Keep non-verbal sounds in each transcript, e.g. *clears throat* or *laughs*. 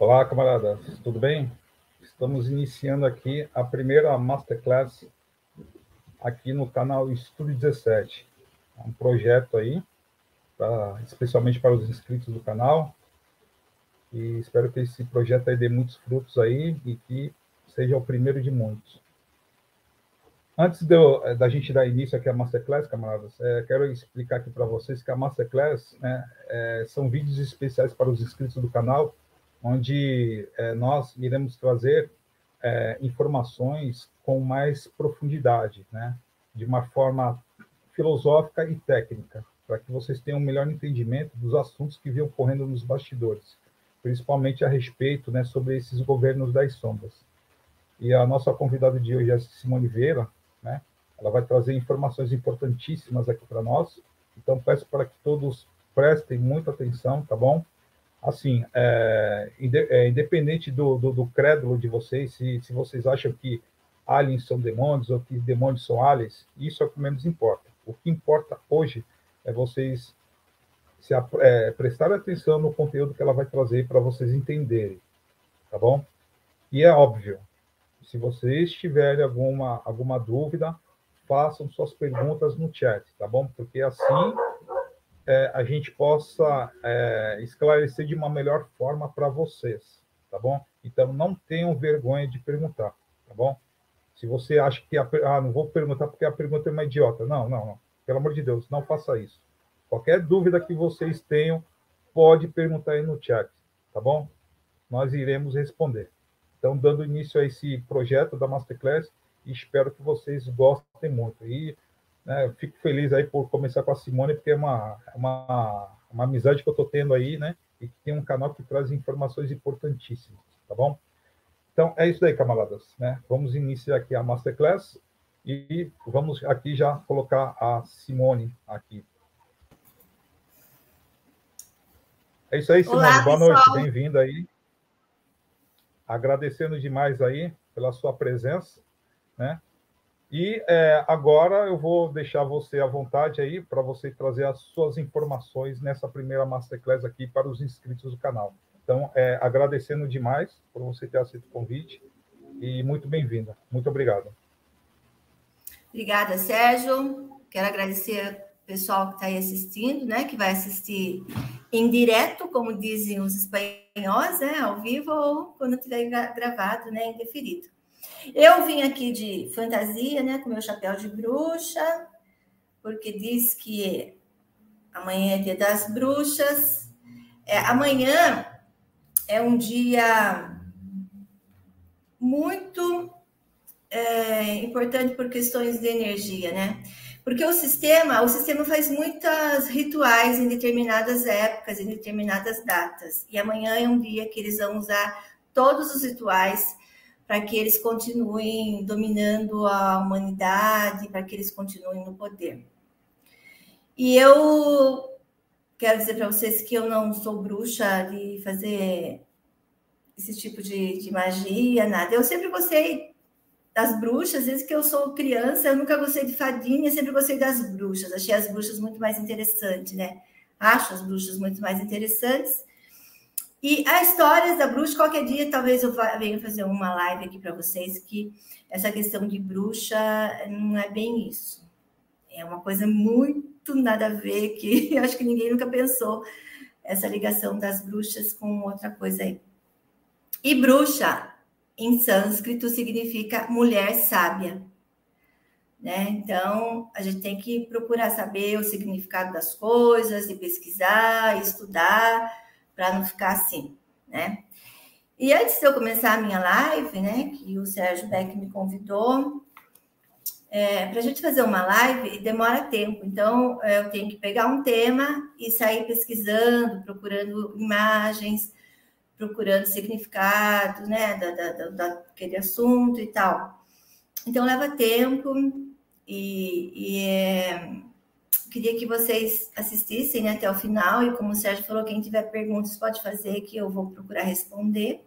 Olá, camaradas, tudo bem? Estamos iniciando aqui a primeira Masterclass aqui no canal Estúdio 17. É um projeto aí, pra, especialmente para os inscritos do canal. E espero que esse projeto aí dê muitos frutos aí e que seja o primeiro de muitos. Antes eu, eh, da gente dar início aqui à Masterclass, camaradas, é, quero explicar aqui para vocês que a Masterclass né, é, são vídeos especiais para os inscritos do canal, onde é, nós iremos trazer informações com mais profundidade, né, de uma forma filosófica e técnica, para que vocês tenham um melhor entendimento dos assuntos que vêm ocorrendo nos bastidores, principalmente a respeito né, sobre esses governos das sombras. E a nossa convidada de hoje é Simone Vieira, né? Ela vai trazer informações importantíssimas aqui para nós. Então, peço para que todos prestem muita atenção, tá bom? Assim, é, é, independente do, do, do, crédulo de vocês, se, se vocês acham que aliens são demônios ou que demônios são aliens, isso é o que menos importa. O que importa hoje é vocês se, é, prestarem atenção no conteúdo que ela vai trazer para vocês entenderem, tá bom? E é óbvio, se vocês tiverem alguma, alguma dúvida, façam suas perguntas no chat, tá bom? Porque assim é, a gente possa é, esclarecer de uma melhor forma para vocês, tá bom? Então não tenham vergonha de perguntar, tá bom? Se você acha que a, ah, não vou perguntar porque a pergunta é uma idiota, não, não, não. Pelo amor de Deus, não faça isso. Qualquer dúvida que vocês tenham, pode perguntar aí no chat, tá bom? Nós iremos responder. Então, dando início a esse projeto da Masterclass, espero que vocês gostem muito. E né, fico feliz aí por começar com a Simone, porque é uma, é uma, uma amizade que eu estou tendo aí, né? E que tem um canal que traz informações importantíssimas, tá bom? Então, é isso aí, camaradas. Né? Vamos iniciar aqui a Masterclass e vamos aqui já colocar a Simone aqui. É isso aí, Simone. Olá, Boa pessoal. noite, bem-vinda aí agradecendo demais aí pela sua presença, né? E é, agora eu vou deixar você à vontade aí para você trazer as suas informações nessa primeira masterclass aqui para os inscritos do canal. Então, é, agradecendo demais por você ter aceito o convite e muito bem-vinda. Muito obrigado. Obrigada, Sérgio. Quero agradecer o pessoal que está aí assistindo, né? Que vai assistir em direto, como dizem os espanhóis, né, ao vivo, ou quando tiver gravado, né, indeferido. Eu vim aqui de fantasia, né, com meu chapéu de bruxa, porque diz que amanhã é dia das bruxas. É, amanhã é um dia muito é, importante por questões de energia, né? Porque o sistema, o sistema faz muitas rituais em determinadas épocas, em determinadas datas. E amanhã é um dia que eles vão usar todos os rituais para que eles continuem dominando a humanidade, para que eles continuem no poder. E eu quero dizer para vocês que eu não sou bruxa de fazer esse tipo de, de magia, nada. Eu sempre gostei das bruxas, desde que eu sou criança, eu nunca gostei de fadinha, sempre gostei das bruxas. Achei as bruxas muito mais interessantes, né? Acho as bruxas muito mais interessantes. E a história da bruxa, qualquer dia talvez eu venha fazer uma live aqui para vocês que essa questão de bruxa não é bem isso. É uma coisa muito nada a ver que *laughs* eu acho que ninguém nunca pensou essa ligação das bruxas com outra coisa aí. E bruxa em sânscrito significa mulher sábia. Né? Então, a gente tem que procurar saber o significado das coisas, e pesquisar, estudar, para não ficar assim, né? E antes de eu começar a minha live, né, que o Sérgio Beck me convidou, é, para a gente fazer uma live demora tempo, então é, eu tenho que pegar um tema e sair pesquisando, procurando imagens, procurando significado, né, da, da, daquele assunto e tal. Então, leva tempo e, e é, queria que vocês assistissem né, até o final e, como o Sérgio falou, quem tiver perguntas pode fazer que eu vou procurar responder.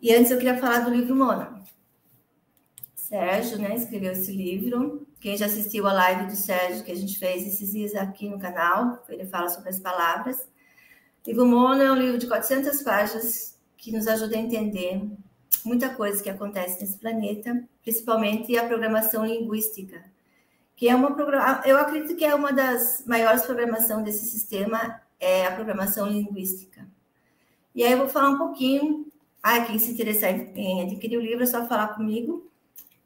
E antes eu queria falar do livro Mona. Sérgio, né, escreveu esse livro. Quem já assistiu a live do Sérgio que a gente fez esses dias aqui no canal, ele fala sobre as palavras. Livro Mono é um livro de 400 páginas que nos ajuda a entender muita coisa que acontece nesse planeta, principalmente a programação linguística, que é uma eu acredito que é uma das maiores programação desse sistema é a programação linguística. E aí eu vou falar um pouquinho. Ah, quem se interessar em adquirir o livro é só falar comigo.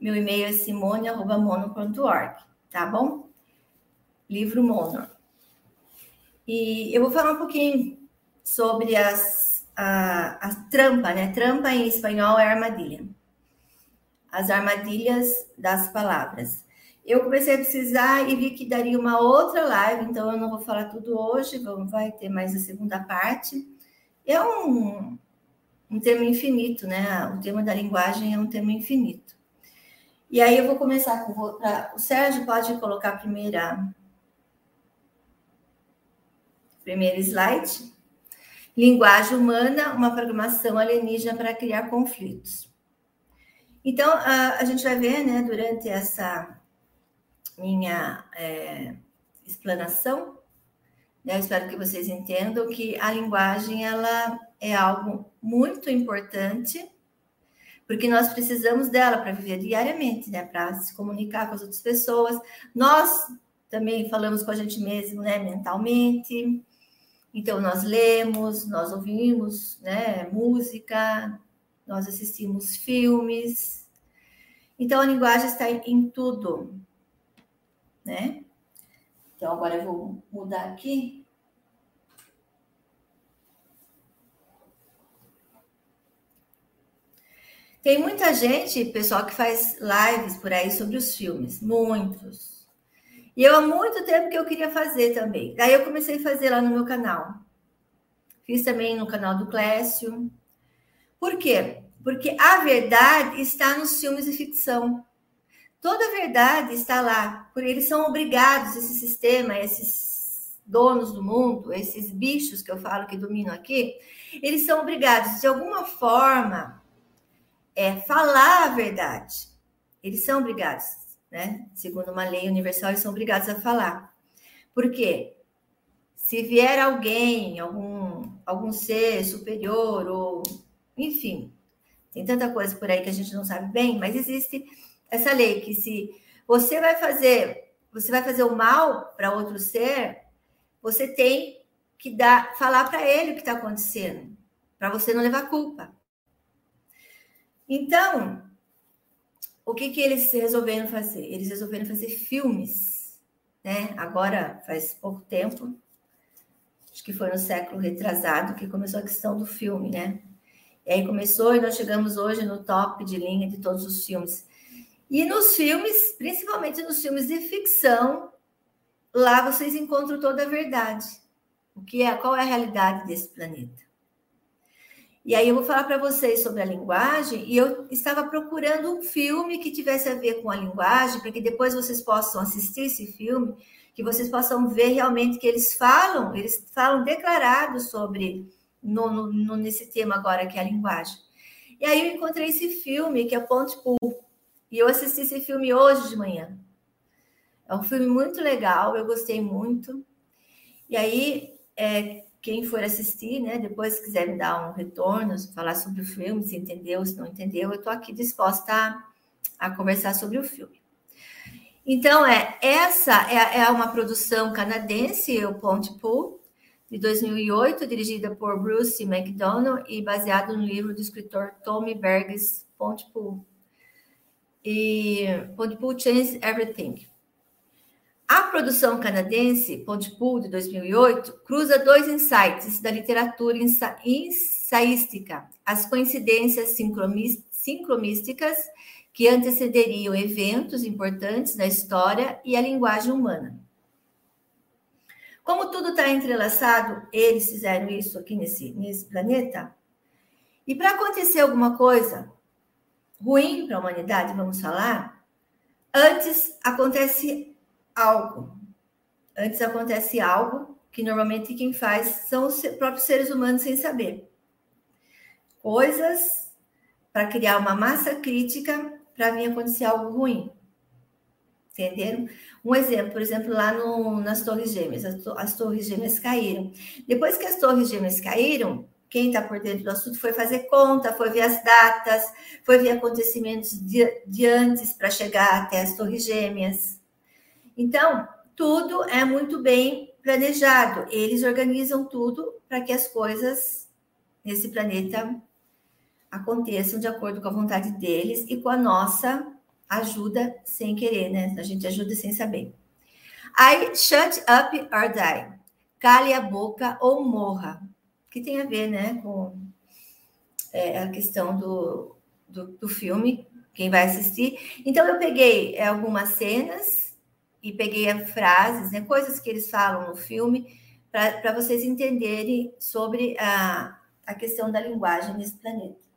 Meu e-mail é simone@mono.org, tá bom? Livro Mono. E eu vou falar um pouquinho sobre as, a, a trampa, né? Trampa em espanhol é armadilha. As armadilhas das palavras. Eu comecei a precisar e vi que daria uma outra live, então eu não vou falar tudo hoje, vamos, vai ter mais a segunda parte. É um, um tema infinito, né? O tema da linguagem é um tema infinito. E aí eu vou começar com pra, o Sérgio pode colocar a primeira primeiro slide. Linguagem humana, uma programação alienígena para criar conflitos. Então, a, a gente vai ver, né, durante essa minha é, explanação, né, eu espero que vocês entendam que a linguagem ela é algo muito importante, porque nós precisamos dela para viver diariamente, né, para se comunicar com as outras pessoas. Nós também falamos com a gente mesmo, né, mentalmente. Então, nós lemos, nós ouvimos né, música, nós assistimos filmes. Então, a linguagem está em tudo, né? Então, agora eu vou mudar aqui. Tem muita gente, pessoal, que faz lives por aí sobre os filmes, muitos. E eu há muito tempo que eu queria fazer também. Daí eu comecei a fazer lá no meu canal. Fiz também no canal do Clécio. Por quê? Porque a verdade está nos filmes de ficção. Toda a verdade está lá. Por eles são obrigados, esse sistema, esses donos do mundo, esses bichos que eu falo que dominam aqui, eles são obrigados, de alguma forma, é, falar a verdade. Eles são obrigados né? Segundo uma lei universal, eles são obrigados a falar. Por quê? Se vier alguém, algum, algum ser superior, ou enfim, tem tanta coisa por aí que a gente não sabe bem, mas existe essa lei que se você vai fazer, você vai fazer o mal para outro ser, você tem que dar, falar para ele o que está acontecendo, para você não levar culpa. Então, o que, que eles resolveram fazer? Eles resolveram fazer filmes, né? Agora, faz pouco tempo, acho que foi no século retrasado que começou a questão do filme, né? E aí começou e nós chegamos hoje no top de linha de todos os filmes. E nos filmes, principalmente nos filmes de ficção, lá vocês encontram toda a verdade. O que é, qual é a realidade desse planeta? E aí eu vou falar para vocês sobre a linguagem, e eu estava procurando um filme que tivesse a ver com a linguagem, para que depois vocês possam assistir esse filme, que vocês possam ver realmente que eles falam, eles falam declarado sobre no, no, nesse tema agora que é a linguagem. E aí eu encontrei esse filme que é Ponte Pool, e eu assisti esse filme hoje de manhã. É um filme muito legal, eu gostei muito. E aí é, quem for assistir, né, depois quiser me dar um retorno, falar sobre o filme, se entendeu, se não entendeu, eu estou aqui disposta a, a, conversar sobre o filme. Então, é essa é, é uma produção canadense, o Pontypool, de 2008, dirigida por Bruce McDonald e baseado no livro do escritor Tommy Berges, Pontypool. E Pontypool Changed Everything. A produção canadense, Pontypool, de 2008, cruza dois insights da literatura ensaística, as coincidências sincromísticas que antecederiam eventos importantes na história e a linguagem humana. Como tudo está entrelaçado, eles fizeram isso aqui nesse, nesse planeta. E para acontecer alguma coisa ruim para a humanidade, vamos falar, antes acontece algo. Antes acontece algo que normalmente quem faz são os próprios seres humanos sem saber. Coisas para criar uma massa crítica para vir acontecer algo ruim. Entenderam? Um exemplo, por exemplo, lá no, nas Torres Gêmeas, as, as Torres Gêmeas caíram. Depois que as Torres Gêmeas caíram, quem está por dentro do assunto foi fazer conta, foi ver as datas, foi ver acontecimentos de, de antes para chegar até as Torres Gêmeas. Então, tudo é muito bem planejado. Eles organizam tudo para que as coisas nesse planeta aconteçam de acordo com a vontade deles e com a nossa ajuda sem querer, né? A gente ajuda sem saber. Aí, shut up or die. Cale a boca ou morra que tem a ver né, com é, a questão do, do, do, filme, quem vai assistir. Então, eu peguei é, algumas cenas e peguei frases, né, coisas que eles falam no filme, para vocês entenderem sobre a, a questão da linguagem nesse planeta.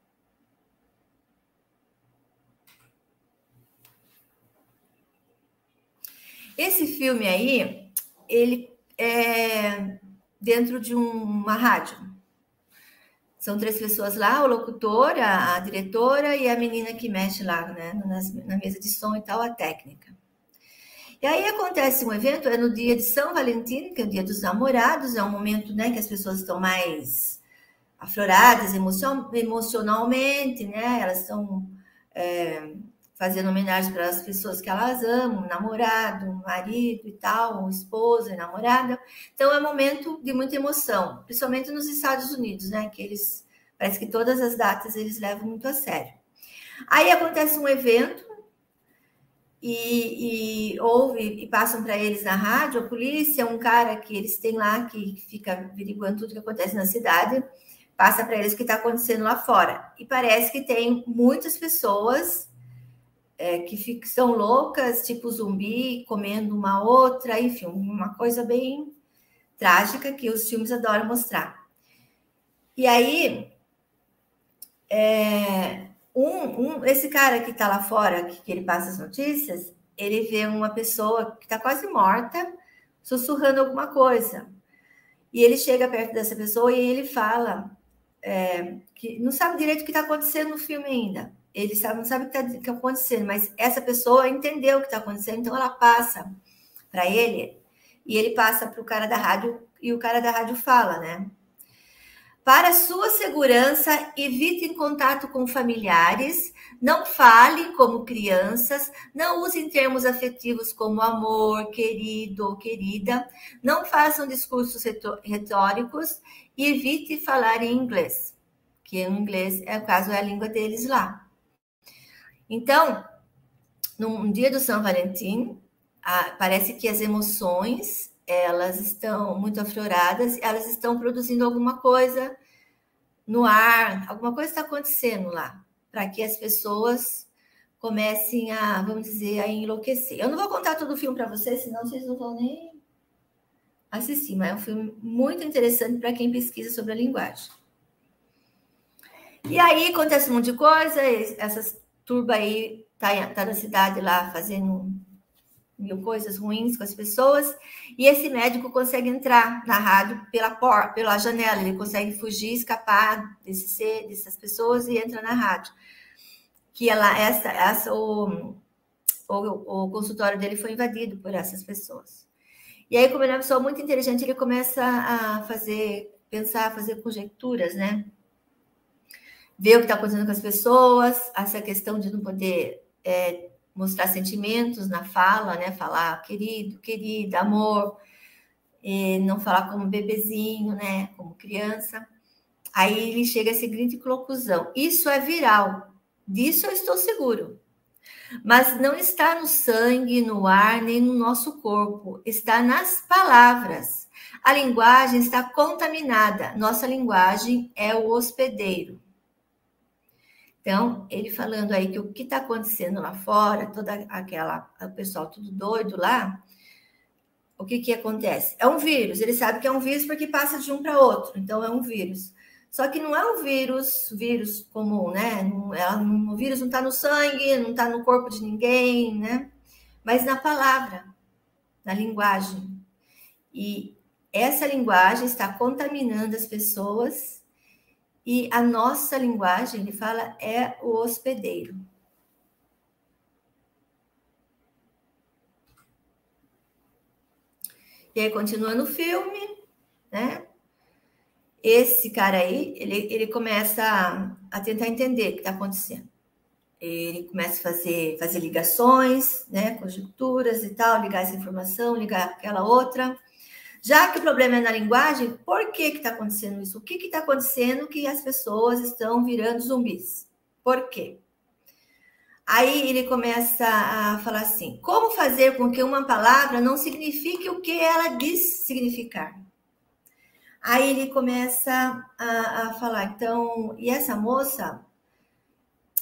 Esse filme aí, ele é dentro de um, uma rádio. São três pessoas lá, o locutor, a, a diretora e a menina que mexe lá, né, nas, na mesa de som e tal, a técnica. E aí acontece um evento, é no dia de São Valentim, que é o dia dos namorados, é um momento né, que as pessoas estão mais afloradas emocionalmente, né? Elas estão é, fazendo homenagem para as pessoas que elas amam, namorado, marido e tal, esposa namorada. Então é um momento de muita emoção, principalmente nos Estados Unidos, né? Que eles parece que todas as datas eles levam muito a sério. Aí acontece um evento e, e ouve e passam para eles na rádio, a polícia, um cara que eles têm lá que fica averiguando tudo que acontece na cidade, passa para eles o que está acontecendo lá fora. E parece que tem muitas pessoas é, que ficam loucas, tipo zumbi, comendo uma outra, enfim, uma coisa bem trágica que os filmes adoram mostrar. E aí, é, um, um, esse cara que está lá fora, que, que ele passa as notícias, ele vê uma pessoa que está quase morta, sussurrando alguma coisa. E ele chega perto dessa pessoa e ele fala é, que não sabe direito o que está acontecendo no filme ainda ele sabe, não sabe o que está acontecendo, mas essa pessoa entendeu o que está acontecendo, então ela passa para ele e ele passa para o cara da rádio e o cara da rádio fala, né? Para sua segurança, evite contato com familiares, não fale como crianças, não use termos afetivos como amor, querido ou querida, não façam discursos retóricos e evite falar em inglês, que em inglês, é o caso, é a língua deles lá. Então, no dia do São Valentim, a, parece que as emoções elas estão muito afloradas, elas estão produzindo alguma coisa no ar, alguma coisa está acontecendo lá, para que as pessoas comecem a, vamos dizer, a enlouquecer. Eu não vou contar todo o filme para vocês, senão vocês não vão nem assistir, mas é um filme muito interessante para quem pesquisa sobre a linguagem. E aí acontece um monte de coisa, essas turba aí tá, tá na cidade lá fazendo mil coisas ruins com as pessoas, e esse médico consegue entrar na rádio pela porta, pela janela, ele consegue fugir, escapar desse ser, dessas pessoas e entra na rádio. Que ela, essa, essa o, o, o consultório dele foi invadido por essas pessoas. E aí, como ele é uma pessoa muito inteligente, ele começa a fazer, pensar, fazer conjecturas, né? Ver o que está acontecendo com as pessoas, essa questão de não poder é, mostrar sentimentos na fala, né? Falar querido, querida, amor, não falar como bebezinho, né? Como criança. Aí ele chega a seguinte conclusão: isso é viral, disso eu estou seguro. Mas não está no sangue, no ar, nem no nosso corpo, está nas palavras. A linguagem está contaminada. Nossa linguagem é o hospedeiro. Então, ele falando aí que o que está acontecendo lá fora, toda aquela, o pessoal tudo doido lá, o que que acontece? É um vírus, ele sabe que é um vírus porque passa de um para outro, então é um vírus. Só que não é um vírus, vírus comum, né? Não, é, o vírus não está no sangue, não está no corpo de ninguém, né? Mas na palavra, na linguagem. E essa linguagem está contaminando as pessoas e a nossa linguagem, ele fala, é o hospedeiro. E aí, continuando o filme, né? esse cara aí, ele, ele começa a, a tentar entender o que está acontecendo. Ele começa a fazer, fazer ligações, né, conjunturas e tal, ligar essa informação, ligar aquela outra. Já que o problema é na linguagem, por que está acontecendo isso? O que está acontecendo que as pessoas estão virando zumbis? Por quê? Aí ele começa a falar assim: como fazer com que uma palavra não signifique o que ela diz significar? Aí ele começa a, a falar, então, e essa moça,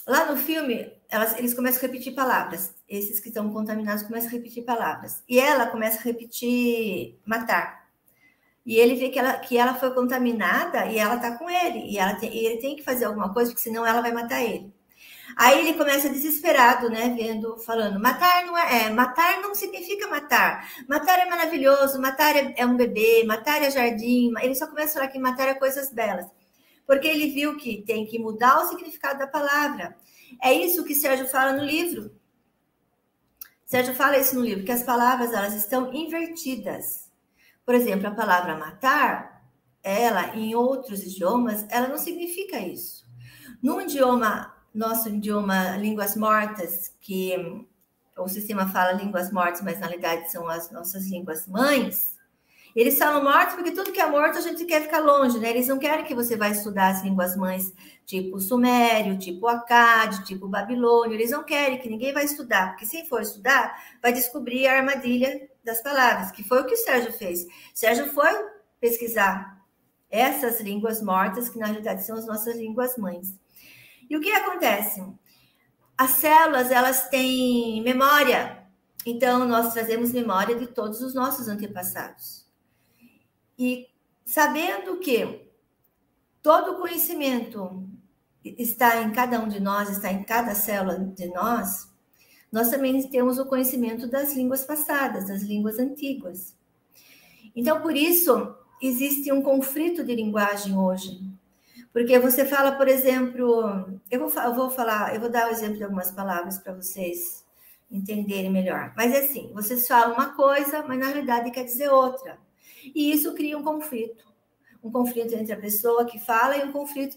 lá no filme, elas, eles começam a repetir palavras. Esses que estão contaminados começam a repetir palavras. E ela começa a repetir matar. E ele vê que ela, que ela foi contaminada e ela está com ele. E, ela tem, e ele tem que fazer alguma coisa, porque senão ela vai matar ele. Aí ele começa desesperado, né? Vendo, falando, matar não é, é, matar não significa matar. Matar é maravilhoso, matar é, é, um bebê, matar é jardim. Ele só começa a falar que matar é coisas belas. Porque ele viu que tem que mudar o significado da palavra. É isso que Sérgio fala no livro. Sérgio fala isso no livro, que as palavras elas estão invertidas. Por exemplo, a palavra matar, ela em outros idiomas, ela não significa isso. Num idioma nosso idioma línguas mortas, que o sistema fala línguas mortas, mas na realidade são as nossas línguas mães. Eles falam mortos porque tudo que é morto a gente quer ficar longe, né? Eles não querem que você vá estudar as línguas mães, tipo sumério, tipo acade, tipo babilônio. Eles não querem que ninguém vá estudar, porque se for estudar, vai descobrir a armadilha das palavras, que foi o que o Sérgio fez. Sérgio foi pesquisar essas línguas mortas, que na realidade são as nossas línguas mães. E o que acontece? As células, elas têm memória. Então, nós trazemos memória de todos os nossos antepassados. E sabendo que todo conhecimento está em cada um de nós, está em cada célula de nós, nós também temos o conhecimento das línguas passadas, das línguas antigas. Então, por isso, existe um conflito de linguagem hoje. Porque você fala, por exemplo, eu vou, eu vou falar, eu vou dar o exemplo de algumas palavras para vocês entenderem melhor. Mas é assim, vocês falam uma coisa, mas na realidade quer dizer outra. E isso cria um conflito. Um conflito entre a pessoa que fala e um conflito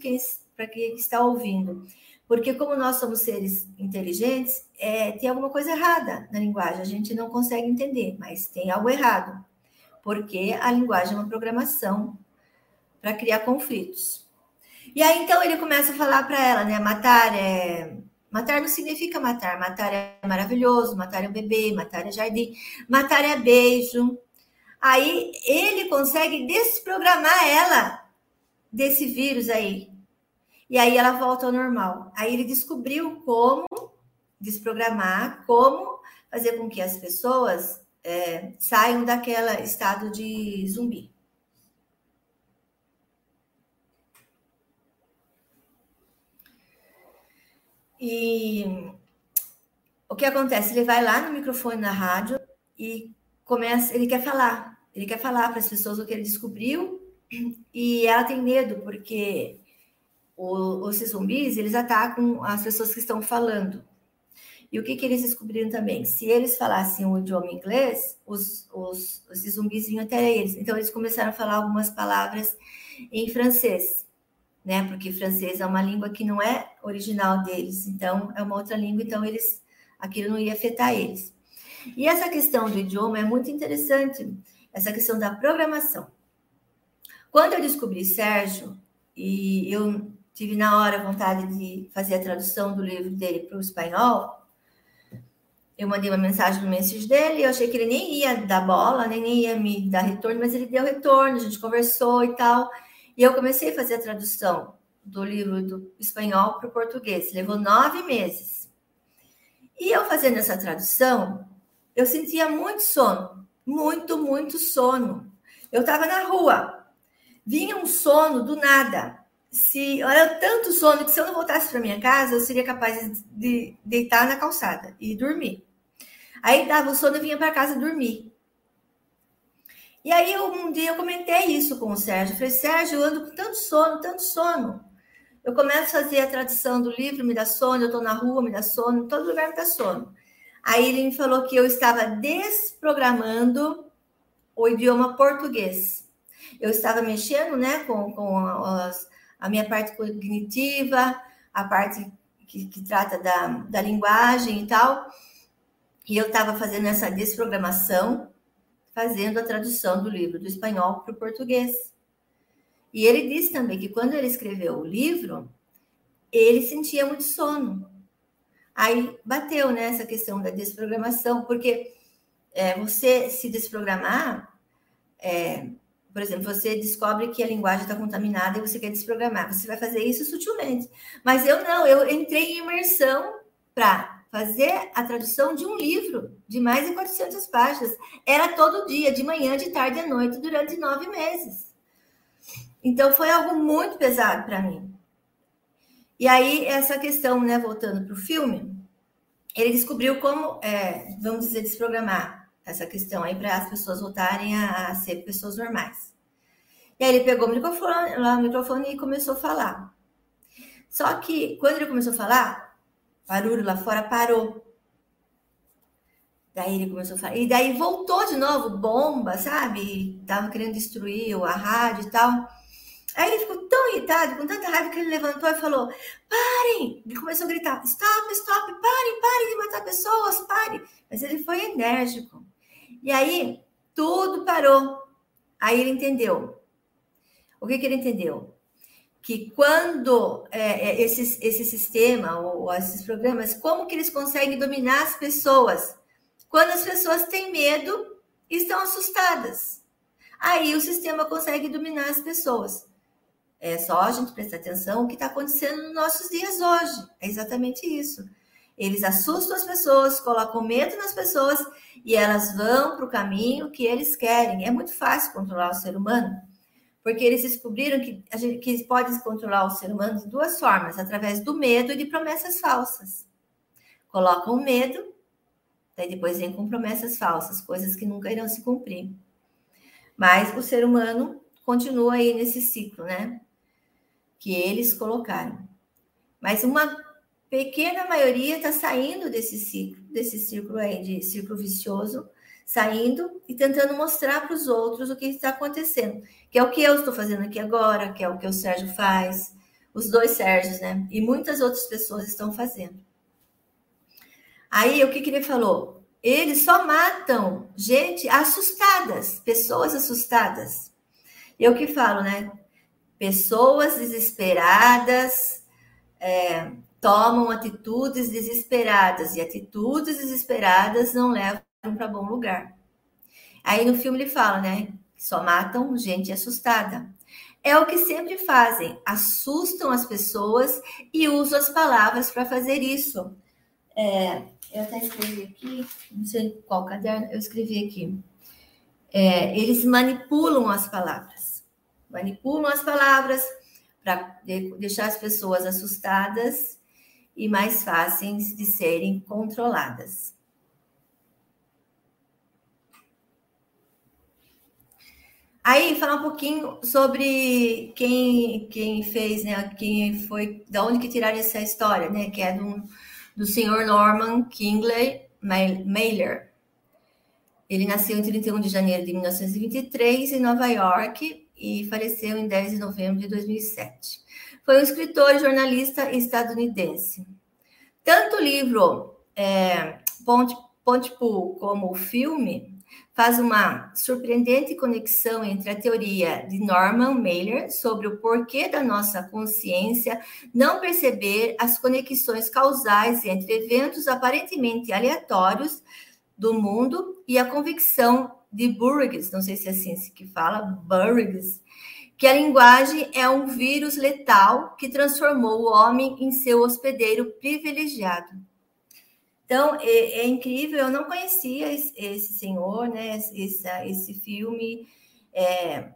para quem está ouvindo. Porque como nós somos seres inteligentes, é, tem alguma coisa errada na linguagem. A gente não consegue entender, mas tem algo errado. Porque a linguagem é uma programação para criar conflitos. E aí então ele começa a falar para ela, né? Matar é matar não significa matar, matar é maravilhoso, matar é um bebê, matar é jardim, matar é beijo. Aí ele consegue desprogramar ela desse vírus aí. E aí ela volta ao normal. Aí ele descobriu como desprogramar, como fazer com que as pessoas é, saiam daquele estado de zumbi. E o que acontece? Ele vai lá no microfone na rádio e começa, ele quer falar, ele quer falar para as pessoas o que ele descobriu *clears throat* e ela tem medo porque o, os zumbis eles atacam as pessoas que estão falando. E o que, que eles descobriram também? Se eles falassem o idioma inglês, os, os, os zumbis vinham até eles. Então, eles começaram a falar algumas palavras em francês né? Porque francês é uma língua que não é original deles, então é uma outra língua, então eles aquilo não ia afetar eles. E essa questão do idioma é muito interessante, essa questão da programação. Quando eu descobri Sérgio e eu tive na hora vontade de fazer a tradução do livro dele para o espanhol, eu mandei uma mensagem no message dele, eu achei que ele nem ia dar bola, nem, nem ia me dar retorno, mas ele deu retorno, a gente conversou e tal. E eu comecei a fazer a tradução do livro do espanhol para o português. Levou nove meses. E eu fazendo essa tradução, eu sentia muito sono, muito, muito sono. Eu estava na rua, vinha um sono do nada. Se era tanto sono que se eu não voltasse para minha casa, eu seria capaz de deitar na calçada e dormir. Aí dava o sono e vinha para casa dormir. E aí eu, um dia eu comentei isso com o Sérgio. Eu falei, Sérgio, eu ando com tanto sono, tanto sono. Eu começo a fazer a tradução do livro, me dá sono, eu estou na rua, me dá sono, todo lugar me dá sono. Aí ele me falou que eu estava desprogramando o idioma português. eu estava mexendo, né, com, com as, a minha parte cognitiva, a parte que, que trata da, da linguagem e tal, e eu estava fazendo essa desprogramação, fazendo a tradução do livro do espanhol para o português. E ele disse também que quando ele escreveu o livro, ele sentia muito sono. Aí bateu né, questão da desprogramação, porque é, você se desprogramar, é, por exemplo, você descobre que a linguagem está contaminada e você quer desprogramar. Você vai fazer isso sutilmente. Mas eu não, eu entrei em imersão para fazer a tradução de um livro de mais de 400 páginas. Era todo dia, de manhã, de tarde e à noite, durante nove meses. Então, foi algo muito pesado para mim. E aí, essa questão, né, voltando para o filme, ele descobriu como, é, vamos dizer, desprogramar essa questão aí para as pessoas voltarem a, a, ser pessoas normais. E aí ele pegou o microfone, lá, o microfone e começou a falar. Só que quando ele começou a falar, barulho lá fora parou. Daí ele começou a falar. E daí voltou de novo, bomba, sabe? Tava querendo destruir a rádio e tal. Aí ele ficou tão irritado, com tanta raiva, que ele levantou e falou: parem! Ele começou a gritar: stop, stop, parem, parem de matar pessoas, parem. Mas ele foi enérgico. E aí tudo parou. Aí ele entendeu. O que, que ele entendeu? Que quando é, é esse, esse sistema ou esses programas, como que eles conseguem dominar as pessoas? Quando as pessoas têm medo e estão assustadas. Aí o sistema consegue dominar as pessoas. É só a gente prestar atenção o que está acontecendo nos nossos dias hoje. É exatamente isso. Eles assustam as pessoas, colocam medo nas pessoas e elas vão para o caminho que eles querem. É muito fácil controlar o ser humano, porque eles descobriram que a gente que pode controlar o ser humano de duas formas: através do medo e de promessas falsas. Colocam medo, daí depois vem com promessas falsas, coisas que nunca irão se cumprir. Mas o ser humano continua aí nesse ciclo, né? Que eles colocaram. Mas uma pequena maioria está saindo desse ciclo, desse círculo aí de círculo vicioso, saindo e tentando mostrar para os outros o que está acontecendo, que é o que eu estou fazendo aqui agora, que é o que o Sérgio faz, os dois Sérgios, né? E muitas outras pessoas estão fazendo. Aí o que, que ele falou? Eles só matam gente assustadas, pessoas assustadas. Eu que falo, né? Pessoas desesperadas, é, tomam atitudes desesperadas, e atitudes desesperadas não levam para bom lugar. Aí no filme ele fala, né? Só matam gente assustada. É o que sempre fazem, assustam as pessoas e usam as palavras para fazer isso. É, eu até escrevi aqui, não sei qual caderno, eu escrevi aqui. É, eles manipulam as palavras. Manipulam as palavras para deixar as pessoas assustadas e mais fáceis de serem controladas. Aí, falar um pouquinho sobre quem, quem fez, né? Quem foi, da onde que tiraram essa história, né? Que é do, do senhor Norman Kingley Mailer. Ele nasceu em 31 de janeiro de 1923 em Nova York e faleceu em 10 de novembro de 2007. Foi um escritor e jornalista estadunidense. Tanto o livro é, Ponte, como o filme faz uma surpreendente conexão entre a teoria de Norman Mailer sobre o porquê da nossa consciência não perceber as conexões causais entre eventos aparentemente aleatórios do mundo e a convicção de Burgess, não sei se é assim que fala, Burgess, que a linguagem é um vírus letal que transformou o homem em seu hospedeiro privilegiado. Então, é, é incrível, eu não conhecia esse, esse senhor, né, esse, esse filme, é,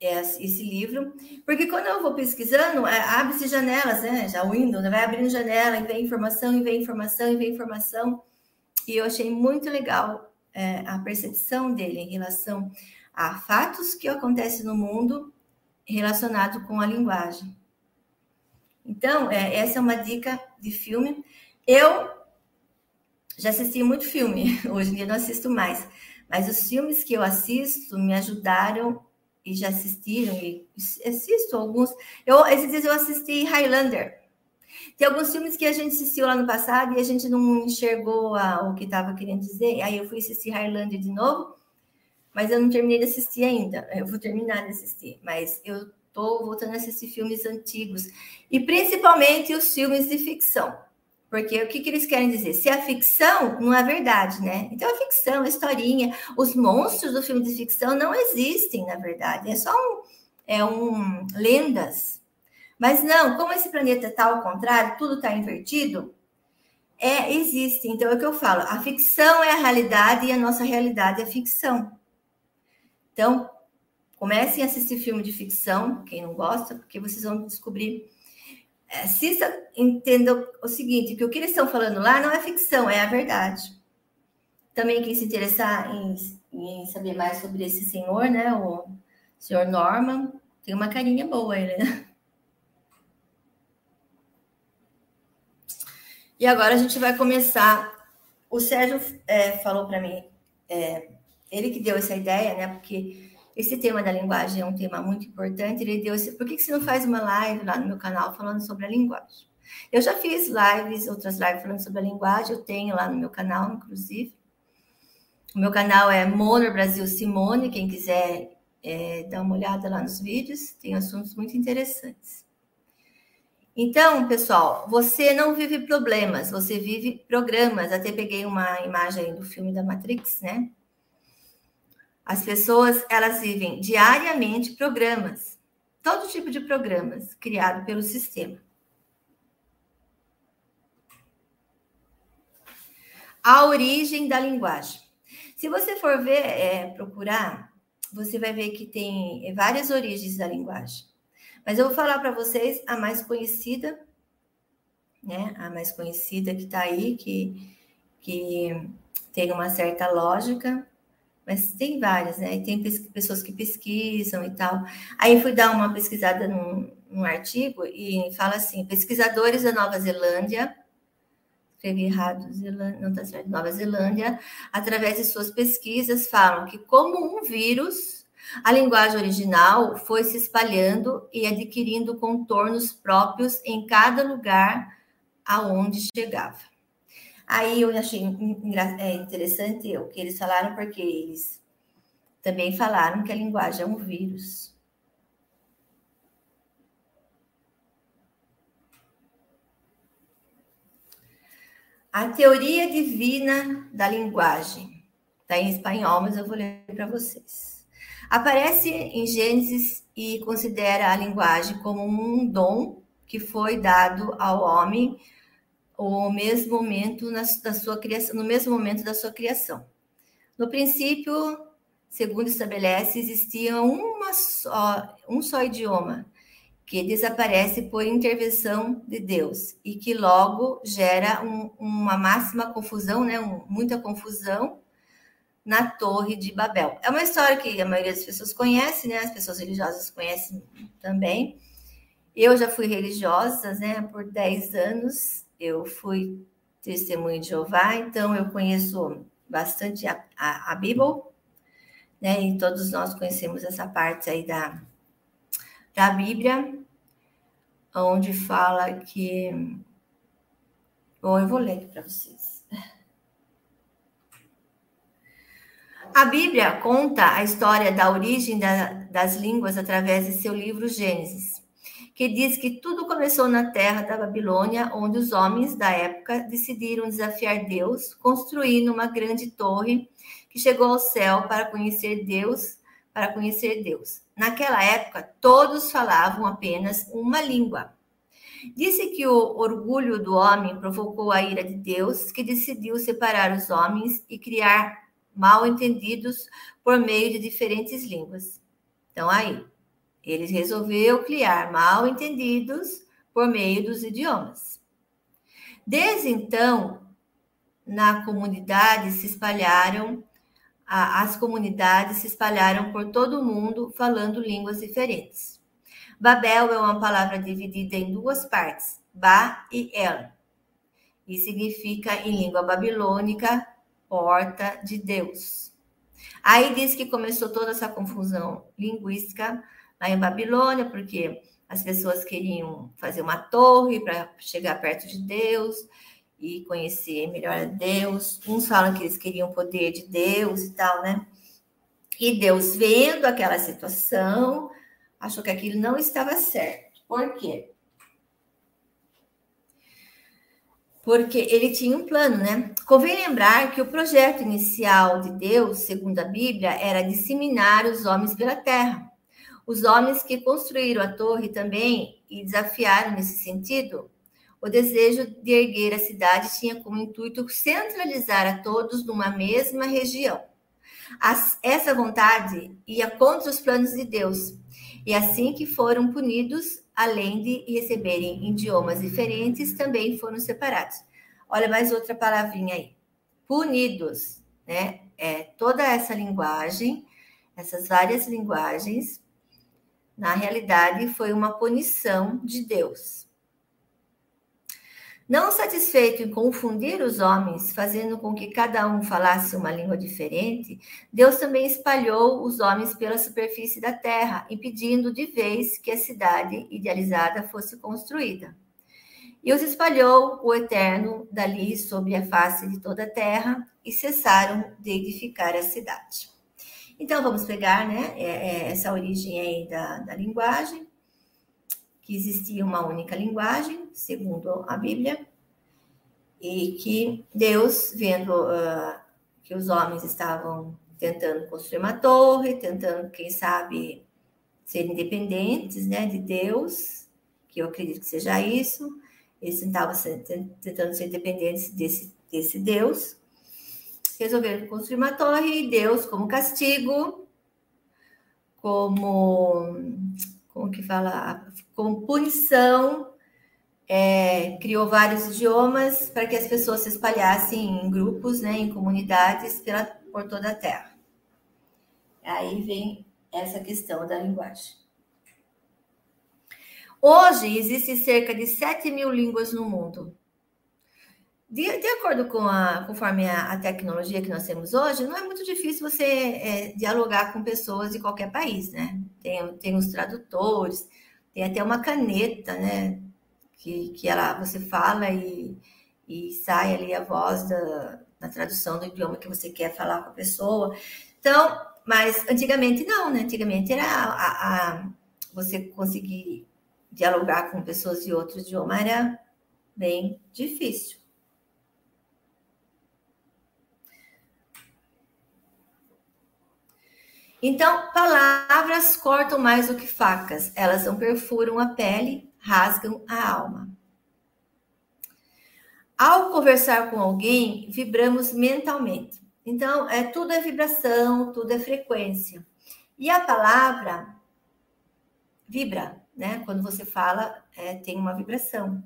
é, esse livro, porque quando eu vou pesquisando, é, abre-se janelas, né, já o Windows, né, vai abrindo janela, e vem informação, e vem informação, e vem informação, e eu achei muito legal é, a percepção dele em relação a fatos que acontecem no mundo relacionado com a linguagem. Então, é, essa é uma dica de filme. Eu já assisti muito filme, *laughs* hoje em dia não assisto mais, mas os filmes que eu assisto me ajudaram e já assistiram, e assisto alguns. Eu, esses dias eu assisti Highlander. Tem alguns filmes que a gente assistiu lá no passado e a gente não enxergou a, o que estava querendo dizer. Aí eu fui assistir Highlander de novo, mas eu não terminei de assistir ainda. Eu vou terminar de assistir, mas eu estou voltando a assistir filmes antigos e principalmente os filmes de ficção. Porque o que, que eles querem dizer? Se a ficção não é verdade, né? Então a ficção, a historinha, os monstros do filme de ficção não existem, na verdade. É só um, é um lendas. Mas não, como esse planeta está ao contrário, tudo está invertido, é, existe. Então é o que eu falo: a ficção é a realidade e a nossa realidade é ficção. Então, comecem a assistir filme de ficção, quem não gosta, porque vocês vão descobrir é, Cissa entenda o seguinte, que o que eles estão falando lá não é ficção, é a verdade. Também quem se interessar em, em saber mais sobre esse senhor, né, o senhor Norman, tem uma carinha boa ele, né? E agora a gente vai começar. O Sérgio é, falou para mim, é, ele que deu essa ideia, né? Porque esse tema da linguagem é um tema muito importante. Ele deu esse, por que, que você não faz uma live lá no meu canal falando sobre a linguagem? Eu já fiz lives, outras lives falando sobre a linguagem, eu tenho lá no meu canal, inclusive. O meu canal é Monor Brasil Simone, quem quiser é, dar uma olhada lá nos vídeos, tem assuntos muito interessantes. Então, pessoal, você não vive problemas, você vive programas. Até peguei uma imagem do filme da Matrix, né? As pessoas, elas vivem diariamente programas, todo tipo de programas criado pelo sistema. A origem da linguagem. Se você for ver, é, procurar, você vai ver que tem várias origens da linguagem. Mas eu vou falar para vocês a mais conhecida, né? A mais conhecida que está aí, que, que tem uma certa lógica, mas tem várias, né? E tem pessoas que pesquisam e tal. Aí fui dar uma pesquisada num, num artigo e fala assim: pesquisadores da Nova Zelândia, escrevi errado, Zelândia, não está certo, Nova Zelândia, através de suas pesquisas, falam que, como um vírus, a linguagem original foi se espalhando e adquirindo contornos próprios em cada lugar aonde chegava. Aí eu achei é, interessante o que eles falaram, porque eles também falaram que a linguagem é um vírus. A teoria divina da linguagem. Está em espanhol, mas eu vou ler para vocês. Aparece em Gênesis e considera a linguagem como um dom que foi dado ao homem mesmo momento da sua criação, no mesmo momento da sua criação. No princípio, segundo estabelece, existia uma só, um só idioma que desaparece por intervenção de Deus e que logo gera um, uma máxima confusão, né, um, muita confusão na Torre de Babel. É uma história que a maioria das pessoas conhece, né? As pessoas religiosas conhecem também. Eu já fui religiosa, né, por 10 anos eu fui testemunha de Jeová, então eu conheço bastante a, a, a Bíblia, né? E todos nós conhecemos essa parte aí da, da Bíblia, onde fala que. Bom, eu vou ler aqui para vocês. A Bíblia conta a história da origem da, das línguas através de seu livro Gênesis que diz que tudo começou na terra da Babilônia, onde os homens da época decidiram desafiar Deus, construindo uma grande torre que chegou ao céu para conhecer Deus, para conhecer Deus. Naquela época, todos falavam apenas uma língua. Disse que o orgulho do homem provocou a ira de Deus, que decidiu separar os homens e criar mal entendidos por meio de diferentes línguas. Então, aí, ele resolveu criar mal entendidos por meio dos idiomas. Desde então, na comunidade se espalharam, as comunidades se espalharam por todo o mundo falando línguas diferentes. Babel é uma palavra dividida em duas partes, Ba e El, e significa em língua babilônica porta de Deus. Aí diz que começou toda essa confusão linguística lá em Babilônia, porque as pessoas queriam fazer uma torre para chegar perto de Deus e conhecer melhor a Deus. Uns falam que eles queriam o poder de Deus e tal, né? E Deus, vendo aquela situação, achou que aquilo não estava certo. Por quê? Porque ele tinha um plano, né? Convém lembrar que o projeto inicial de Deus, segundo a Bíblia, era disseminar os homens pela terra. Os homens que construíram a torre também e desafiaram nesse sentido, o desejo de erguer a cidade tinha como intuito centralizar a todos numa mesma região. As, essa vontade ia contra os planos de Deus, e assim que foram punidos, além de receberem idiomas diferentes, também foram separados. Olha mais outra palavrinha aí. Punidos, né? É, toda essa linguagem, essas várias linguagens, na realidade, foi uma punição de Deus. Não satisfeito em confundir os homens, fazendo com que cada um falasse uma língua diferente, Deus também espalhou os homens pela superfície da terra, impedindo de vez que a cidade idealizada fosse construída. E os espalhou o Eterno dali sobre a face de toda a terra, e cessaram de edificar a cidade. Então, vamos pegar né, é, é, essa origem aí da, da linguagem, que existia uma única linguagem, segundo a Bíblia, e que Deus, vendo uh, que os homens estavam tentando construir uma torre, tentando, quem sabe, ser independentes né, de Deus, que eu acredito que seja isso, eles estavam tentando ser independentes desse, desse Deus, resolveram construir uma torre e Deus, como castigo, como, como que fala, como punição, é, criou vários idiomas para que as pessoas se espalhassem em grupos, né, em comunidades pela, por toda a Terra. Aí vem essa questão da linguagem. Hoje existem cerca de 7 mil línguas no mundo. De, de acordo com a, conforme a, a, tecnologia que nós temos hoje, não é muito difícil você é, dialogar com pessoas de qualquer país, né? Tem, tem os tradutores, tem até uma caneta, né? Que, que ela, você fala e, e sai ali a voz da, da tradução do idioma que você quer falar com a pessoa. Então, mas antigamente não, né? Antigamente era a, a você conseguir dialogar com pessoas de outro idioma era bem difícil. Então, palavras cortam mais do que facas, elas não perfuram a pele, rasgam a alma. Ao conversar com alguém, vibramos mentalmente. Então, é tudo é vibração, tudo é frequência. E a palavra vibra, né? Quando você fala, é, tem uma vibração.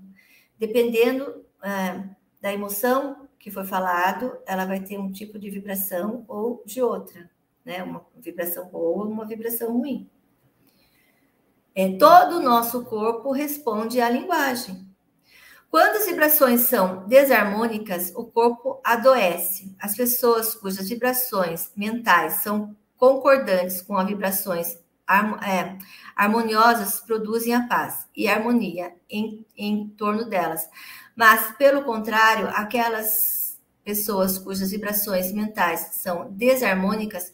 Dependendo é, da emoção que foi falado, ela vai ter um tipo de vibração ou de outra né? Uma vibração boa, uma vibração ruim. É, todo o nosso corpo responde à linguagem. Quando as vibrações são desarmônicas, o corpo adoece. As pessoas cujas vibrações mentais são concordantes com as vibrações é, harmoniosas produzem a paz e a harmonia em, em torno delas. Mas, pelo contrário, aquelas pessoas cujas vibrações mentais são desarmônicas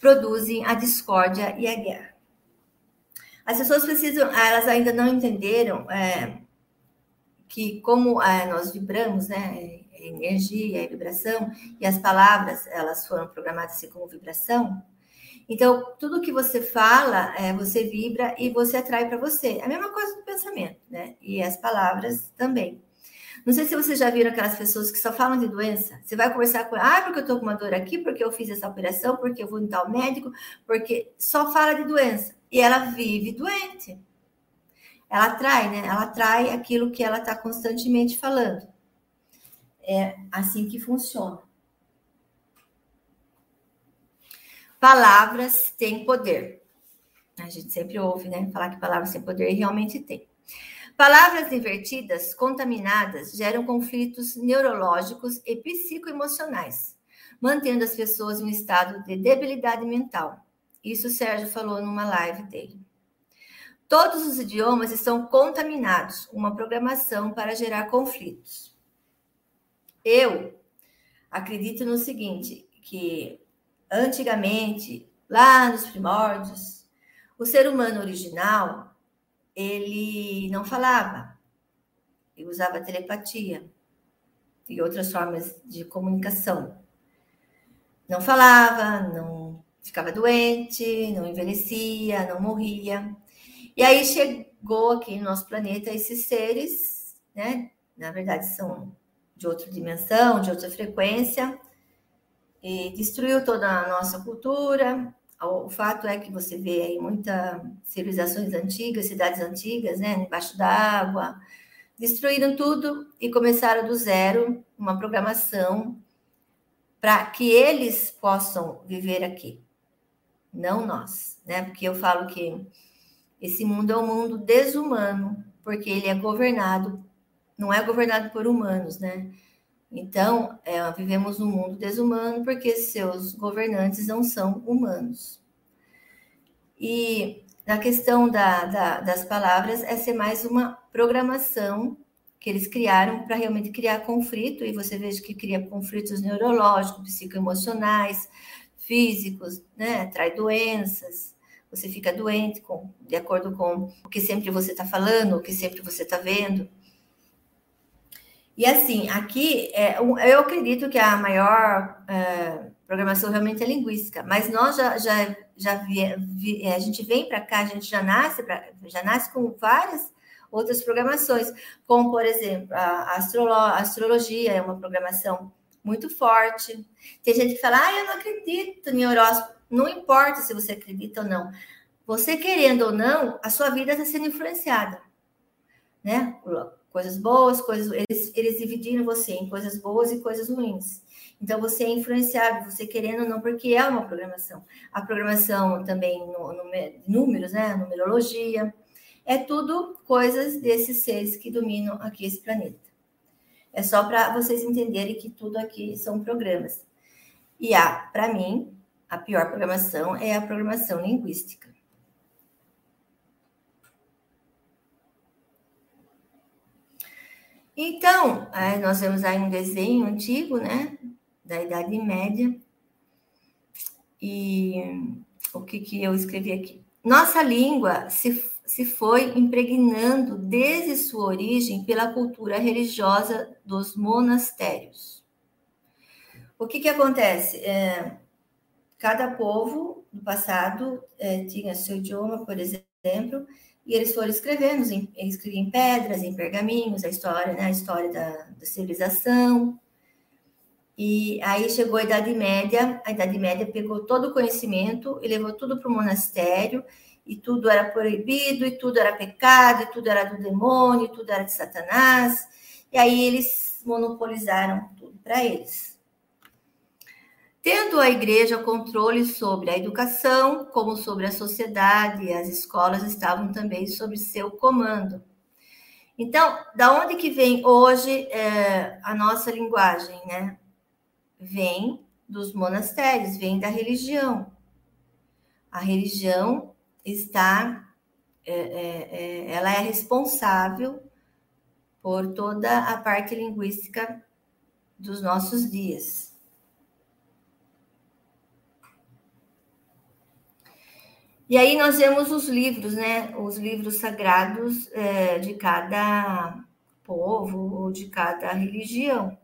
produzem a discórdia e a guerra. As pessoas precisam, elas ainda não entenderam é, que como é, nós vibramos, né, é energia, é vibração, e as palavras elas foram programadas assim como vibração. Então, tudo que você fala, é, você vibra e você atrai para você. A mesma coisa do pensamento, né? E as palavras também. Não sei se vocês já viram aquelas pessoas que só falam de doença. Você vai conversar com ela, ah, porque eu tô com uma dor aqui, porque eu fiz essa operação, porque eu vou em tal médico, porque só fala de doença. E ela vive doente. Ela atrai, né? Ela atrai aquilo que ela está constantemente falando. É assim que funciona. Palavras têm poder. A gente sempre ouve, né? Falar que palavras têm poder e realmente tem. Palavras invertidas, contaminadas, geram conflitos neurológicos e psicoemocionais. mantendo as pessoas em um estado de debilidade mental. Isso o Sérgio falou numa live dele. Todos os idiomas estão contaminados, uma programação para gerar conflitos. Eu acredito no seguinte, que antigamente, lá nos primórdios, o ser humano original, ele não falava, ele usava telepatia e outras formas de comunicação. Não falava, não ficava doente, não envelhecia, não morria. E aí chegou aqui no nosso planeta esses seres, né? Na verdade, são de outra dimensão, de outra frequência, e destruiu toda a nossa cultura. O fato é que você vê aí muitas civilizações antigas, cidades antigas, né, embaixo d'água, destruíram tudo e começaram do zero uma programação para que eles possam viver aqui, não nós, né? Porque eu falo que esse mundo é um mundo desumano, porque ele é governado, não é governado por humanos, né? Então, é, vivemos num mundo desumano porque seus governantes não são humanos. E na questão da, da, das palavras, essa é mais uma programação que eles criaram para realmente criar conflito, e você veja que cria conflitos neurológicos, psicoemocionais, físicos, né? traz doenças, você fica doente com, de acordo com o que sempre você está falando, o que sempre você está vendo. E assim, aqui, é, eu acredito que a maior é, programação realmente é linguística, mas nós já, já, já vi, vi, é, a gente vem para cá, a gente já nasce, pra, já nasce com várias outras programações, como, por exemplo, a, astrolo, a astrologia é uma programação muito forte. Tem gente que fala, ah, eu não acredito em horóscopo. Não importa se você acredita ou não. Você querendo ou não, a sua vida está sendo influenciada, né? Coisas boas, coisas. Eles, eles dividiram você em coisas boas e coisas ruins. Então você é influenciável, você querendo ou não, porque é uma programação. A programação também no, no números, né? Numerologia. É tudo coisas desses seres que dominam aqui esse planeta. É só para vocês entenderem que tudo aqui são programas. E há, para mim, a pior programação é a programação linguística. Então, nós vemos aí um desenho antigo, né, da Idade Média. E o que, que eu escrevi aqui? Nossa língua se, se foi impregnando desde sua origem pela cultura religiosa dos monastérios. O que, que acontece? É, Cada povo do passado é, tinha seu idioma, por exemplo, e eles foram escrevendo, eles escreviam em pedras, em pergaminhos, a história, né, a história da, da civilização. E aí chegou a Idade Média, a Idade Média pegou todo o conhecimento e levou tudo para o monastério, e tudo era proibido, e tudo era pecado, e tudo era do demônio, e tudo era de Satanás. E aí eles monopolizaram tudo para eles. Tendo a igreja controle sobre a educação, como sobre a sociedade, as escolas estavam também sob seu comando. Então, da onde que vem hoje é, a nossa linguagem, né? Vem dos monastérios, vem da religião. A religião está, é, é, é ela é responsável por toda a parte linguística dos nossos dias. E aí nós vemos os livros, né? Os livros sagrados é, de cada povo ou de cada religião.